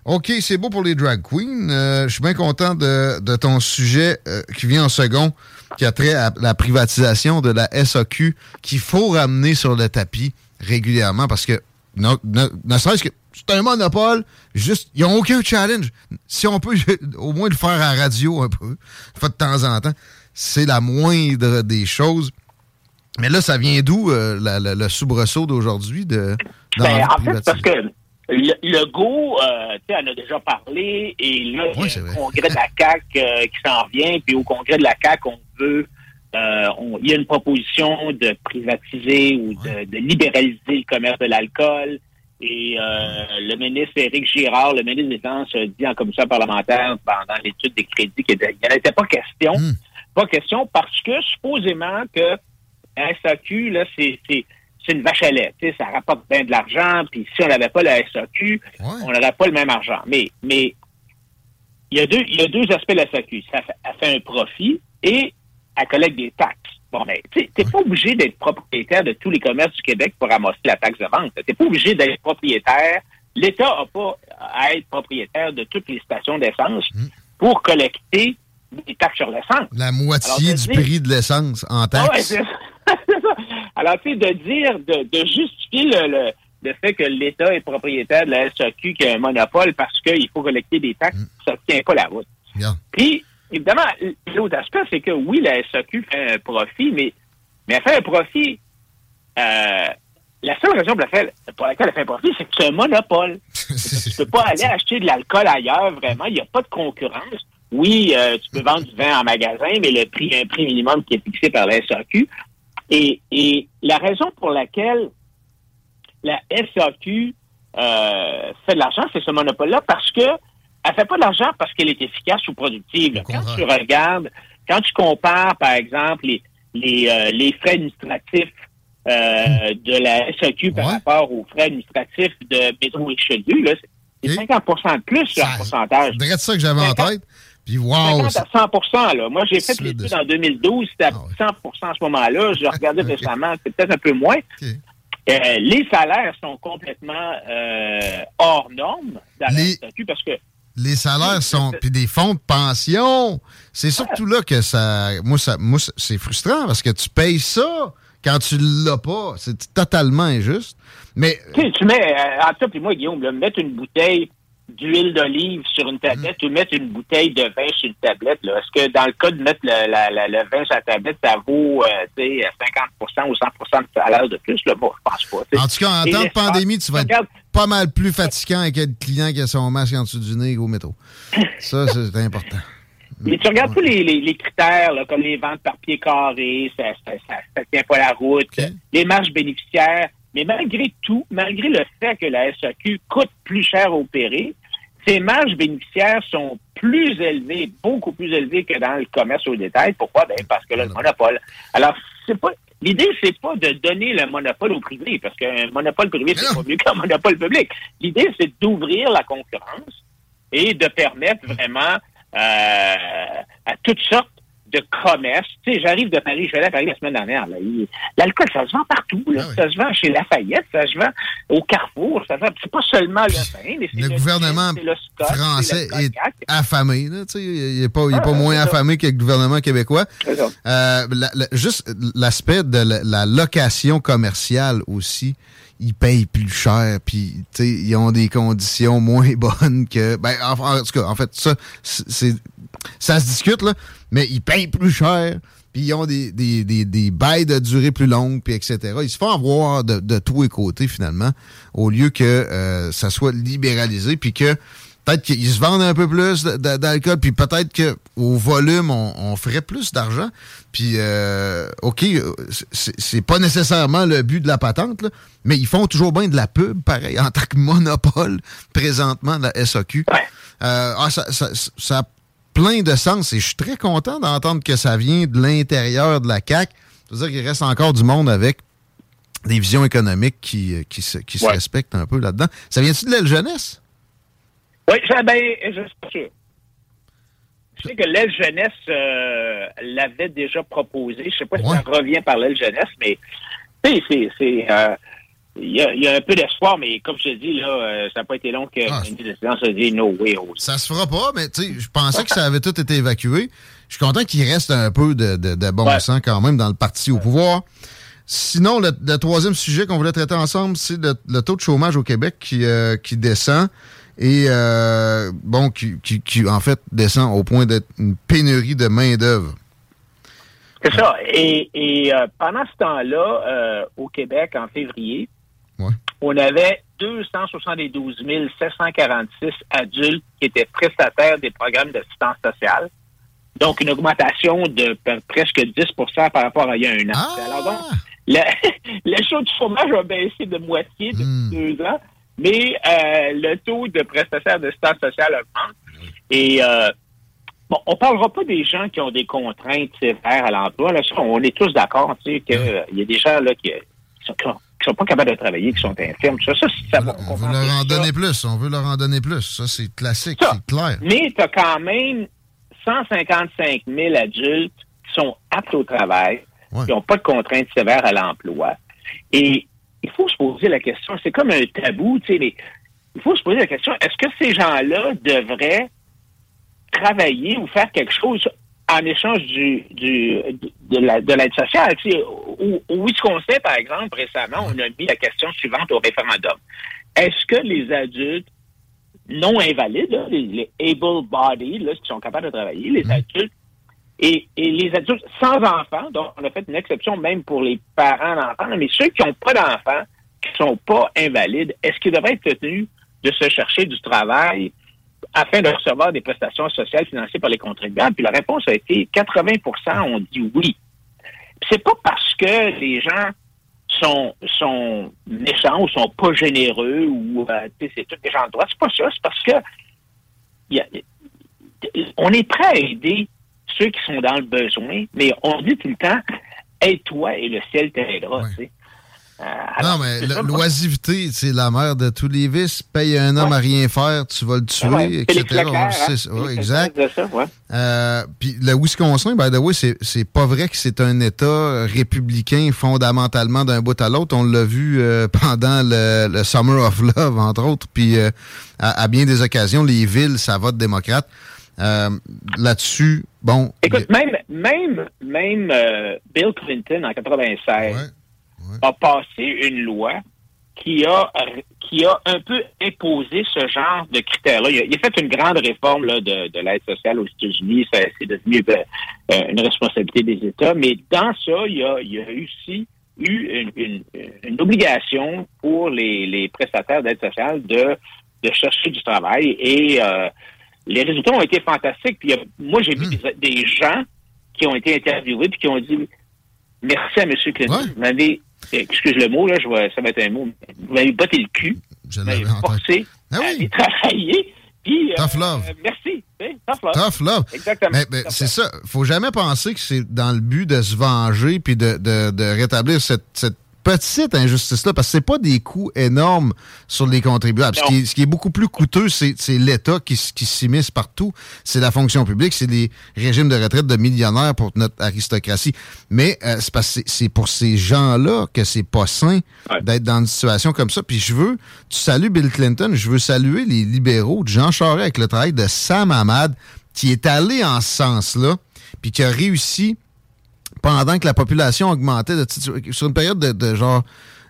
OK, c'est beau pour les drag queens. Euh, je suis bien content de, de ton sujet euh, qui vient en second, qui a trait à la privatisation de la SAQ, qu'il faut ramener sur le tapis régulièrement parce que ne, serait-ce que c'est un monopole, juste, ils n'ont aucun challenge. Si on peut au moins le faire à radio un peu, de temps en temps, c'est la moindre des choses. Mais là, ça vient d'où euh, le soubresaut d'aujourd'hui de dans Ben, en fait, parce que le, le go, euh, tu sais, en a déjà parlé, et là, il y a le congrès de la CAQ euh, qui s'en vient, puis au congrès de la CAQ, on veut, euh, il y a une proposition de privatiser ou de, de libéraliser le commerce de l'alcool. Et le ministre Éric Girard, le ministre des Finances, dit en commission parlementaire pendant l'étude des crédits qu'il n'y en était pas question. Pas question parce que supposément que la SAQ, là, c'est une vache à lait. Ça rapporte bien de l'argent, puis si on n'avait pas la SAQ, on n'aurait pas le même argent. Mais, mais il y a deux, il y a deux aspects de la SAQ. Ça fait, elle fait un profit et elle collecte des taxes. Bon, mais tu n'es pas obligé d'être propriétaire de tous les commerces du Québec pour ramasser la taxe de vente. Tu n'es pas obligé d'être propriétaire. L'État n'a pas à être propriétaire de toutes les stations d'essence pour collecter des taxes sur l'essence. La moitié Alors, du prix de l'essence en ah taxes. ouais, c'est ça. Alors, tu sais, de dire, de, de justifier le, le, le fait que l'État est propriétaire de la SAQ, qui a un monopole parce qu'il faut collecter des taxes, ça ne tient pas la route. Puis, évidemment, l'autre aspect, c'est que oui, la SAQ fait un profit, mais, mais elle fait un profit. euh, la seule raison pour laquelle, pour laquelle elle fait un profit, c'est que c'est un monopole. tu peux pas aller acheter de l'alcool ailleurs, vraiment. Il n'y a pas de concurrence. Oui, euh, tu peux vendre du vin en magasin, mais le prix, un prix minimum qui est fixé par la SAQ. Et, et la raison pour laquelle la SAQ euh, fait de l'argent, c'est ce monopole-là, parce que elle fait pas de l'argent parce qu'elle est efficace ou productive. Quand tu regardes, quand tu compares, par exemple, les, les, euh, les frais administratifs euh, de la SAQ par rapport aux frais administratifs de Maison Richelieu, là, c'est 50% de plus sur un pourcentage. C'est ça que j'avais en tête. Puis wow! 50 à 100 là. Moi, j'ai fait l'étude en 2012, c'était à 100% à ce moment-là. Je regardais récemment, c'est peut-être un peu moins. Euh, les salaires sont complètement euh, hors normes dans Les- parce que Les salaires sont. Puis des fonds de pension. C'est surtout là que ça. Moi, ça, moi c'est frustrant parce que tu payes ça quand tu l'as pas. C'est totalement injuste. Mais. Tu sais, tu mets, euh, entre toi et moi, Guillaume, là, mettre une bouteille d'huile d'olive sur une tablette ou mettre une bouteille de vin sur une tablette, là, est-ce que dans le cas de mettre le, la- la- le vin sur la tablette, ça vaut euh, tu sais, 50 ou 100% de salaire de plus? Là? Bon, je pense pas. En tout cas, en temps de pandémie, tu vas être pas mal plus fatigant avec le client qui a son masque en dessous du nez au métro. Ça, c'est important. Mais tu regardes tous les, les- les critères, là, comme les ventes par pied carré, ça ça, ça, ça tient pas la route, les marges bénéficiaires. Mais malgré tout, malgré le fait que la SAQ coûte plus cher à opérer, ces marges bénéficiaires sont plus élevées, beaucoup plus élevées que dans le commerce au détail. Pourquoi? Ben, parce que là, le monopole. Alors, c'est pas. L'idée, c'est pas de donner le monopole au privé, parce qu'un monopole privé, c'est pas mieux qu'un monopole public. L'idée, c'est d'ouvrir la concurrence et de permettre vraiment euh, à toutes sortes de commerce. Tu sais, j'arrive de Paris, je vais à Paris la semaine dernière. L'alcool, ça se vend partout. là. Ah Ça se vend chez Lafayette, ça se vend au Carrefour. Ça se vend- C'est pas seulement le vin, mais c'est Le gouvernement le français est affamé. Là, tu sais, il n'est pas, il est Ah, pas moins affamé que le gouvernement québécois. Euh, la- la- juste l'aspect de la, la location commerciale aussi, ils payent plus cher, puis tu sais, ils ont des conditions moins bonnes que... Ben, en, en tout cas, en fait, ça, c'est ça se discute, là, mais ils payent plus cher, puis ils ont des, des, des, des bails de durée plus longue, puis etc. Ils se font avoir de, de tous les côtés, finalement, au lieu que euh, ça soit libéralisé, puis que peut-être qu'ils se vendent un peu plus d'alcool, puis peut-être qu'au volume, on, on ferait plus d'argent. Puis, euh, OK, euh, c'est pas nécessairement le but de la patente, là, mais ils font toujours bien de la pub, pareil, en tant que monopole présentement de la SAQ. Euh, ah, ça, ça, ça plein de sens et je suis très content d'entendre que ça vient de l'intérieur de la CAQ. Ça veut dire qu'il reste encore du monde avec des visions économiques qui, euh, qui, se, qui se Ouais. respectent un peu là-dedans. Ça vient-tu de l'aile jeunesse? Oui, ben, je suis sûr. Je sais que l'aile jeunesse euh, l'avait déjà proposé. Je sais pas si ça revient par l'aile jeunesse, mais c'est, euh, il y, a, il y a un peu d'espoir, mais comme je te dis, là, euh, ça n'a pas été long que Ah, Finance a dit no way. oh. Ça se fera pas, mais tu sais, je pensais que ça avait tout été évacué. Je suis content qu'il reste un peu de, de- de bon sens quand même dans le parti au pouvoir. Sinon, le, le troisième sujet qu'on voulait traiter ensemble, c'est le, le taux de chômage au Québec qui, euh, qui descend et euh, bon, qui, qui, qui, en fait descend au point d'être une pénurie de main-d'œuvre. C'est ça. Et, et euh, pendant ce temps-là, au Québec, en février, on avait 272 746 adultes qui étaient prestataires des programmes d'assistance sociale. Donc, une augmentation de presque 10% par rapport à il y a un an. Alors donc, le, le de chômage a baissé de moitié depuis deux ans, mais euh, le taux de prestataires d'assistance sociale augmente. Et euh, Bon, on parlera pas des gens qui ont des contraintes sévères à l'emploi. Là, on est tous d'accord, tu sais, qu'il y a des gens là qui, qui sont, qui sont pas capables de travailler, qui sont infirmes. tout Ça, ça, ça va. On veut leur en donner plus. On veut leur en donner plus. Ça, c'est classique, c'est clair. Mais tu as quand même 155 000 adultes qui sont aptes au travail, qui n'ont pas de contraintes sévères à l'emploi. Et il faut se poser la question, c'est comme un tabou, tu sais, mais il faut se poser la question, est-ce que ces gens-là devraient travailler ou faire quelque chose? En échange du, du, de la- de l'aide sociale. Tu sais, au, au Wisconsin, par exemple, récemment, on a mis la question suivante au référendum. Est-ce que les adultes non invalides, là, les, les able-bodied, qui sont capables de travailler, les adultes, et, et les adultes sans enfants, donc on a fait une exception même pour les parents d'enfants, mais ceux qui n'ont pas d'enfants, qui sont pas invalides, est-ce qu'ils devraient être tenus de se chercher du travail afin de recevoir des prestations sociales financées par les contribuables? Puis la réponse a été 80% ont dit oui. C'est pas parce que les gens sont, sont méchants ou sont pas généreux ou euh, tu sais, c'est tous des gens de droite. C'est pas ça. C'est parce que il y a- on est prêt à aider ceux qui sont dans le besoin, mais on dit tout le temps aide-toi et le ciel t'aidera. tu sais. Euh, alors, non, mais l'oisiveté, c'est la mère de tous les vices. Paye un homme à rien faire, tu vas le tuer, Ouais, etc. Hein. Ouais, exact. Euh, Puis le Wisconsin, by the way, c'est pas vrai que c'est un État républicain fondamentalement d'un bout à l'autre. On l'a vu euh, pendant le, le Summer of Love, entre autres. Puis euh, à, à bien des occasions, les villes, ça vote démocrate. Là-dessus, bon. Écoute, même, même, même Bill Clinton en 96 a passé une loi qui a qui a un peu imposé ce genre de critères-là. Il, a- il a fait une grande réforme là, de, de l'aide sociale aux États-Unis. Ça- C'est devenu euh, une responsabilité des États. Mais dans ça, il y a, il y a aussi eu une, une- une obligation pour les, les prestataires d'aide sociale de, de chercher du travail. Et euh, les résultats ont été fantastiques. Puis moi, j'ai vu des, des gens qui ont été interviewés puis qui ont dit merci à M. Clinton. Vous m'avez, excuse le mot, là, je vois, ça va être un mot, vous m'avez botté le cul. Je m'avez forcé à aller travailler. Puis, euh, Tough love. euh, merci. tu sais, Tough love. Tough love. Exactement. Mais, mais c'est ça. Faut jamais penser que c'est dans le but de se venger puis de, de- de rétablir cette, cette petite injustice-là, parce que c'est pas des coûts énormes sur les contribuables. Ce qui, est, ce qui est beaucoup plus coûteux, c'est l'État qui, s'immisce partout. C'est la fonction publique, c'est les régimes de retraite de millionnaires pour notre aristocratie. Mais euh, c'est parce que c'est- c'est pour ces gens-là que c'est pas sain d'être dans une situation comme ça. Puis je veux, tu salues Bill Clinton, je veux saluer les libéraux de Jean Charest avec le travail de Sam Hamad, qui est allé en ce sens-là, puis qui a réussi pendant que la population augmentait de- sur une période de, de genre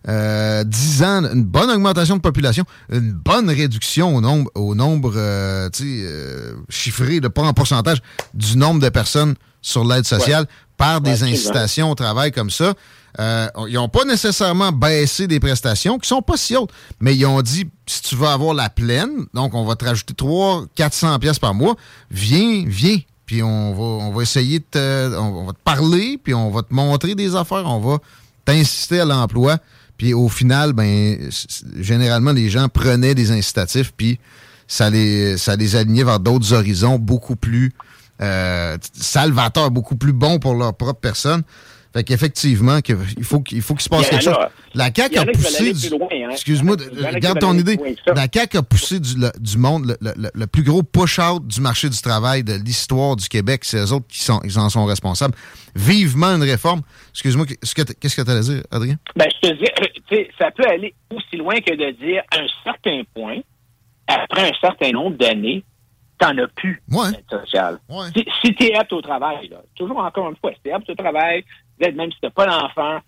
euh, 10 ans, une bonne augmentation de population, une bonne réduction au nombre, au nombre euh, tu sais, euh, chiffré, de pas en pourcentage, du nombre de personnes sur l'aide sociale par des incitations au travail comme ça. Euh, ils n'ont pas nécessairement baissé des prestations qui sont pas si hautes, mais ils ont dit si tu veux avoir la pleine, donc on va te rajouter 3 400 pièces par mois, viens, viens, puis on va on va essayer de te, on, va te parler, puis on va te montrer des affaires, on va t'inciter à l'emploi, puis au final ben généralement les gens prenaient des incitatifs puis ça les ça les alignait vers d'autres horizons beaucoup plus euh, salvateurs, beaucoup plus bons pour leur propre personne. Fait qu'effectivement, que- il faut qu'il faut qu'il se passe quelque chose. La CAQ a poussé du... hein. Excuse-moi, garde ton idée. La CAQ a poussé du, le- du monde le, le- le plus gros push-out du marché du travail de l'histoire du Québec. C'est eux autres qui, sont, ils en sont responsables. Vivement une réforme. Excuse-moi, qu'est-ce que t'- qu'est-ce que tu allais dire, Adrien? Ben, je te dis, euh, tu ça peut aller aussi loin que de dire à un certain point, après un certain nombre d'années, t'en as plus d'aide sociale. Si, si tu es apte au travail, là, toujours encore une fois, si tu es apte au travail, peut-être même si tu n'as pas d'enfant,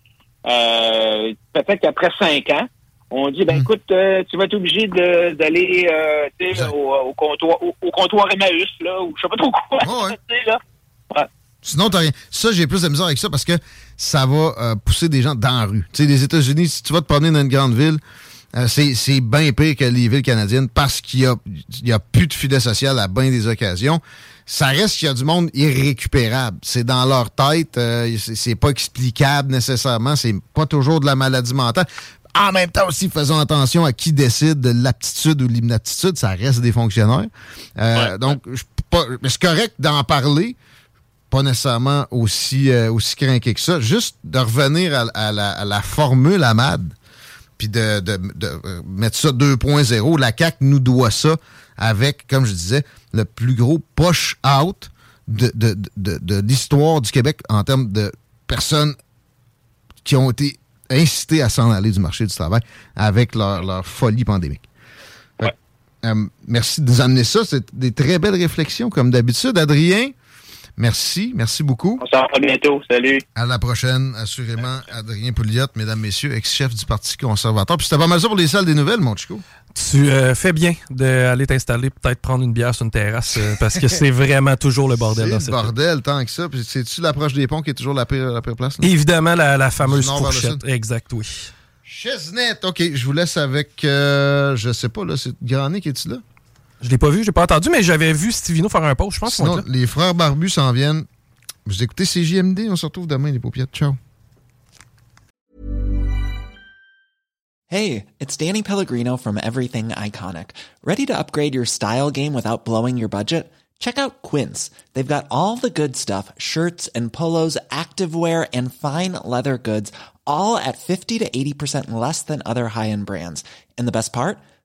euh, peut-être qu'après cinq ans, on dit, Hmm. ben écoute, euh, tu vas être obligé d'aller euh, au, au comptoir au, au comptoir Emmaüs, là, ou je sais pas trop quoi. là. Ouais. Sinon, t'as rien. Ça, j'ai plus de misère avec ça parce que ça va pousser des gens dans la rue. Tu sais, les États-Unis, si tu vas te promener dans une grande ville, c'est bien pire que les villes canadiennes parce qu'il y a, y a plus de filet social à bien des occasions. Ça reste qu'il y a du monde irrécupérable. C'est dans leur tête. euh, c'est pas explicable nécessairement. C'est pas toujours de la maladie mentale. En même temps aussi, faisons attention à qui décide de l'aptitude ou l'inaptitude. Ça reste des fonctionnaires. Euh, Donc, c'est correct d'en parler pas nécessairement aussi, euh, aussi craqué que ça. Juste de revenir à, à la, à la formule AMAD, puis de, de- de, euh, mettre ça 2.0. La CAQ nous doit ça avec, comme je disais, le plus gros push-out de, de, de, de l'histoire du Québec en termes de personnes qui ont été incitées à s'en aller du marché du travail avec leur, leur folie pandémique. Fait euh, merci de nous amener ça. C'est des très belles réflexions, comme d'habitude. Adrien, merci. Merci beaucoup. On se revoit bientôt. Salut. À la prochaine, assurément, Adrien Pouliot, mesdames, messieurs, ex-chef du Parti conservateur. Puis c'était pas mal ça pour les salles des nouvelles, mon Chico. Tu euh, fais bien d'aller t'installer, peut-être prendre une bière sur une terrasse, euh, parce que c'est vraiment toujours le bordel. C'est le cette bordel tant que ça. Puis c'est-tu l'approche des ponts qui est toujours la pire, la pire place? là? Évidemment, la, la fameuse Du nord vers le fourchette. sud. Exact, oui. Chesnet, OK, je vous laisse avec, euh, je sais pas, là, c'est Granet qui est-tu là? Je l'ai pas vu, j'ai pas entendu, mais j'avais vu Stivino faire un post. Je pense Sinon, les frères barbus s'en viennent. Vous écoutez CJMD, on se retrouve demain, les paupières. Ciao. Hey, it's Danny Pellegrino from Everything Iconic. Ready to upgrade your style game without blowing your budget? Check out Quince. They've got all the good stuff shirts and polos, activewear, and fine leather goods, all at 50 to 80% less than other high end brands. And the best part?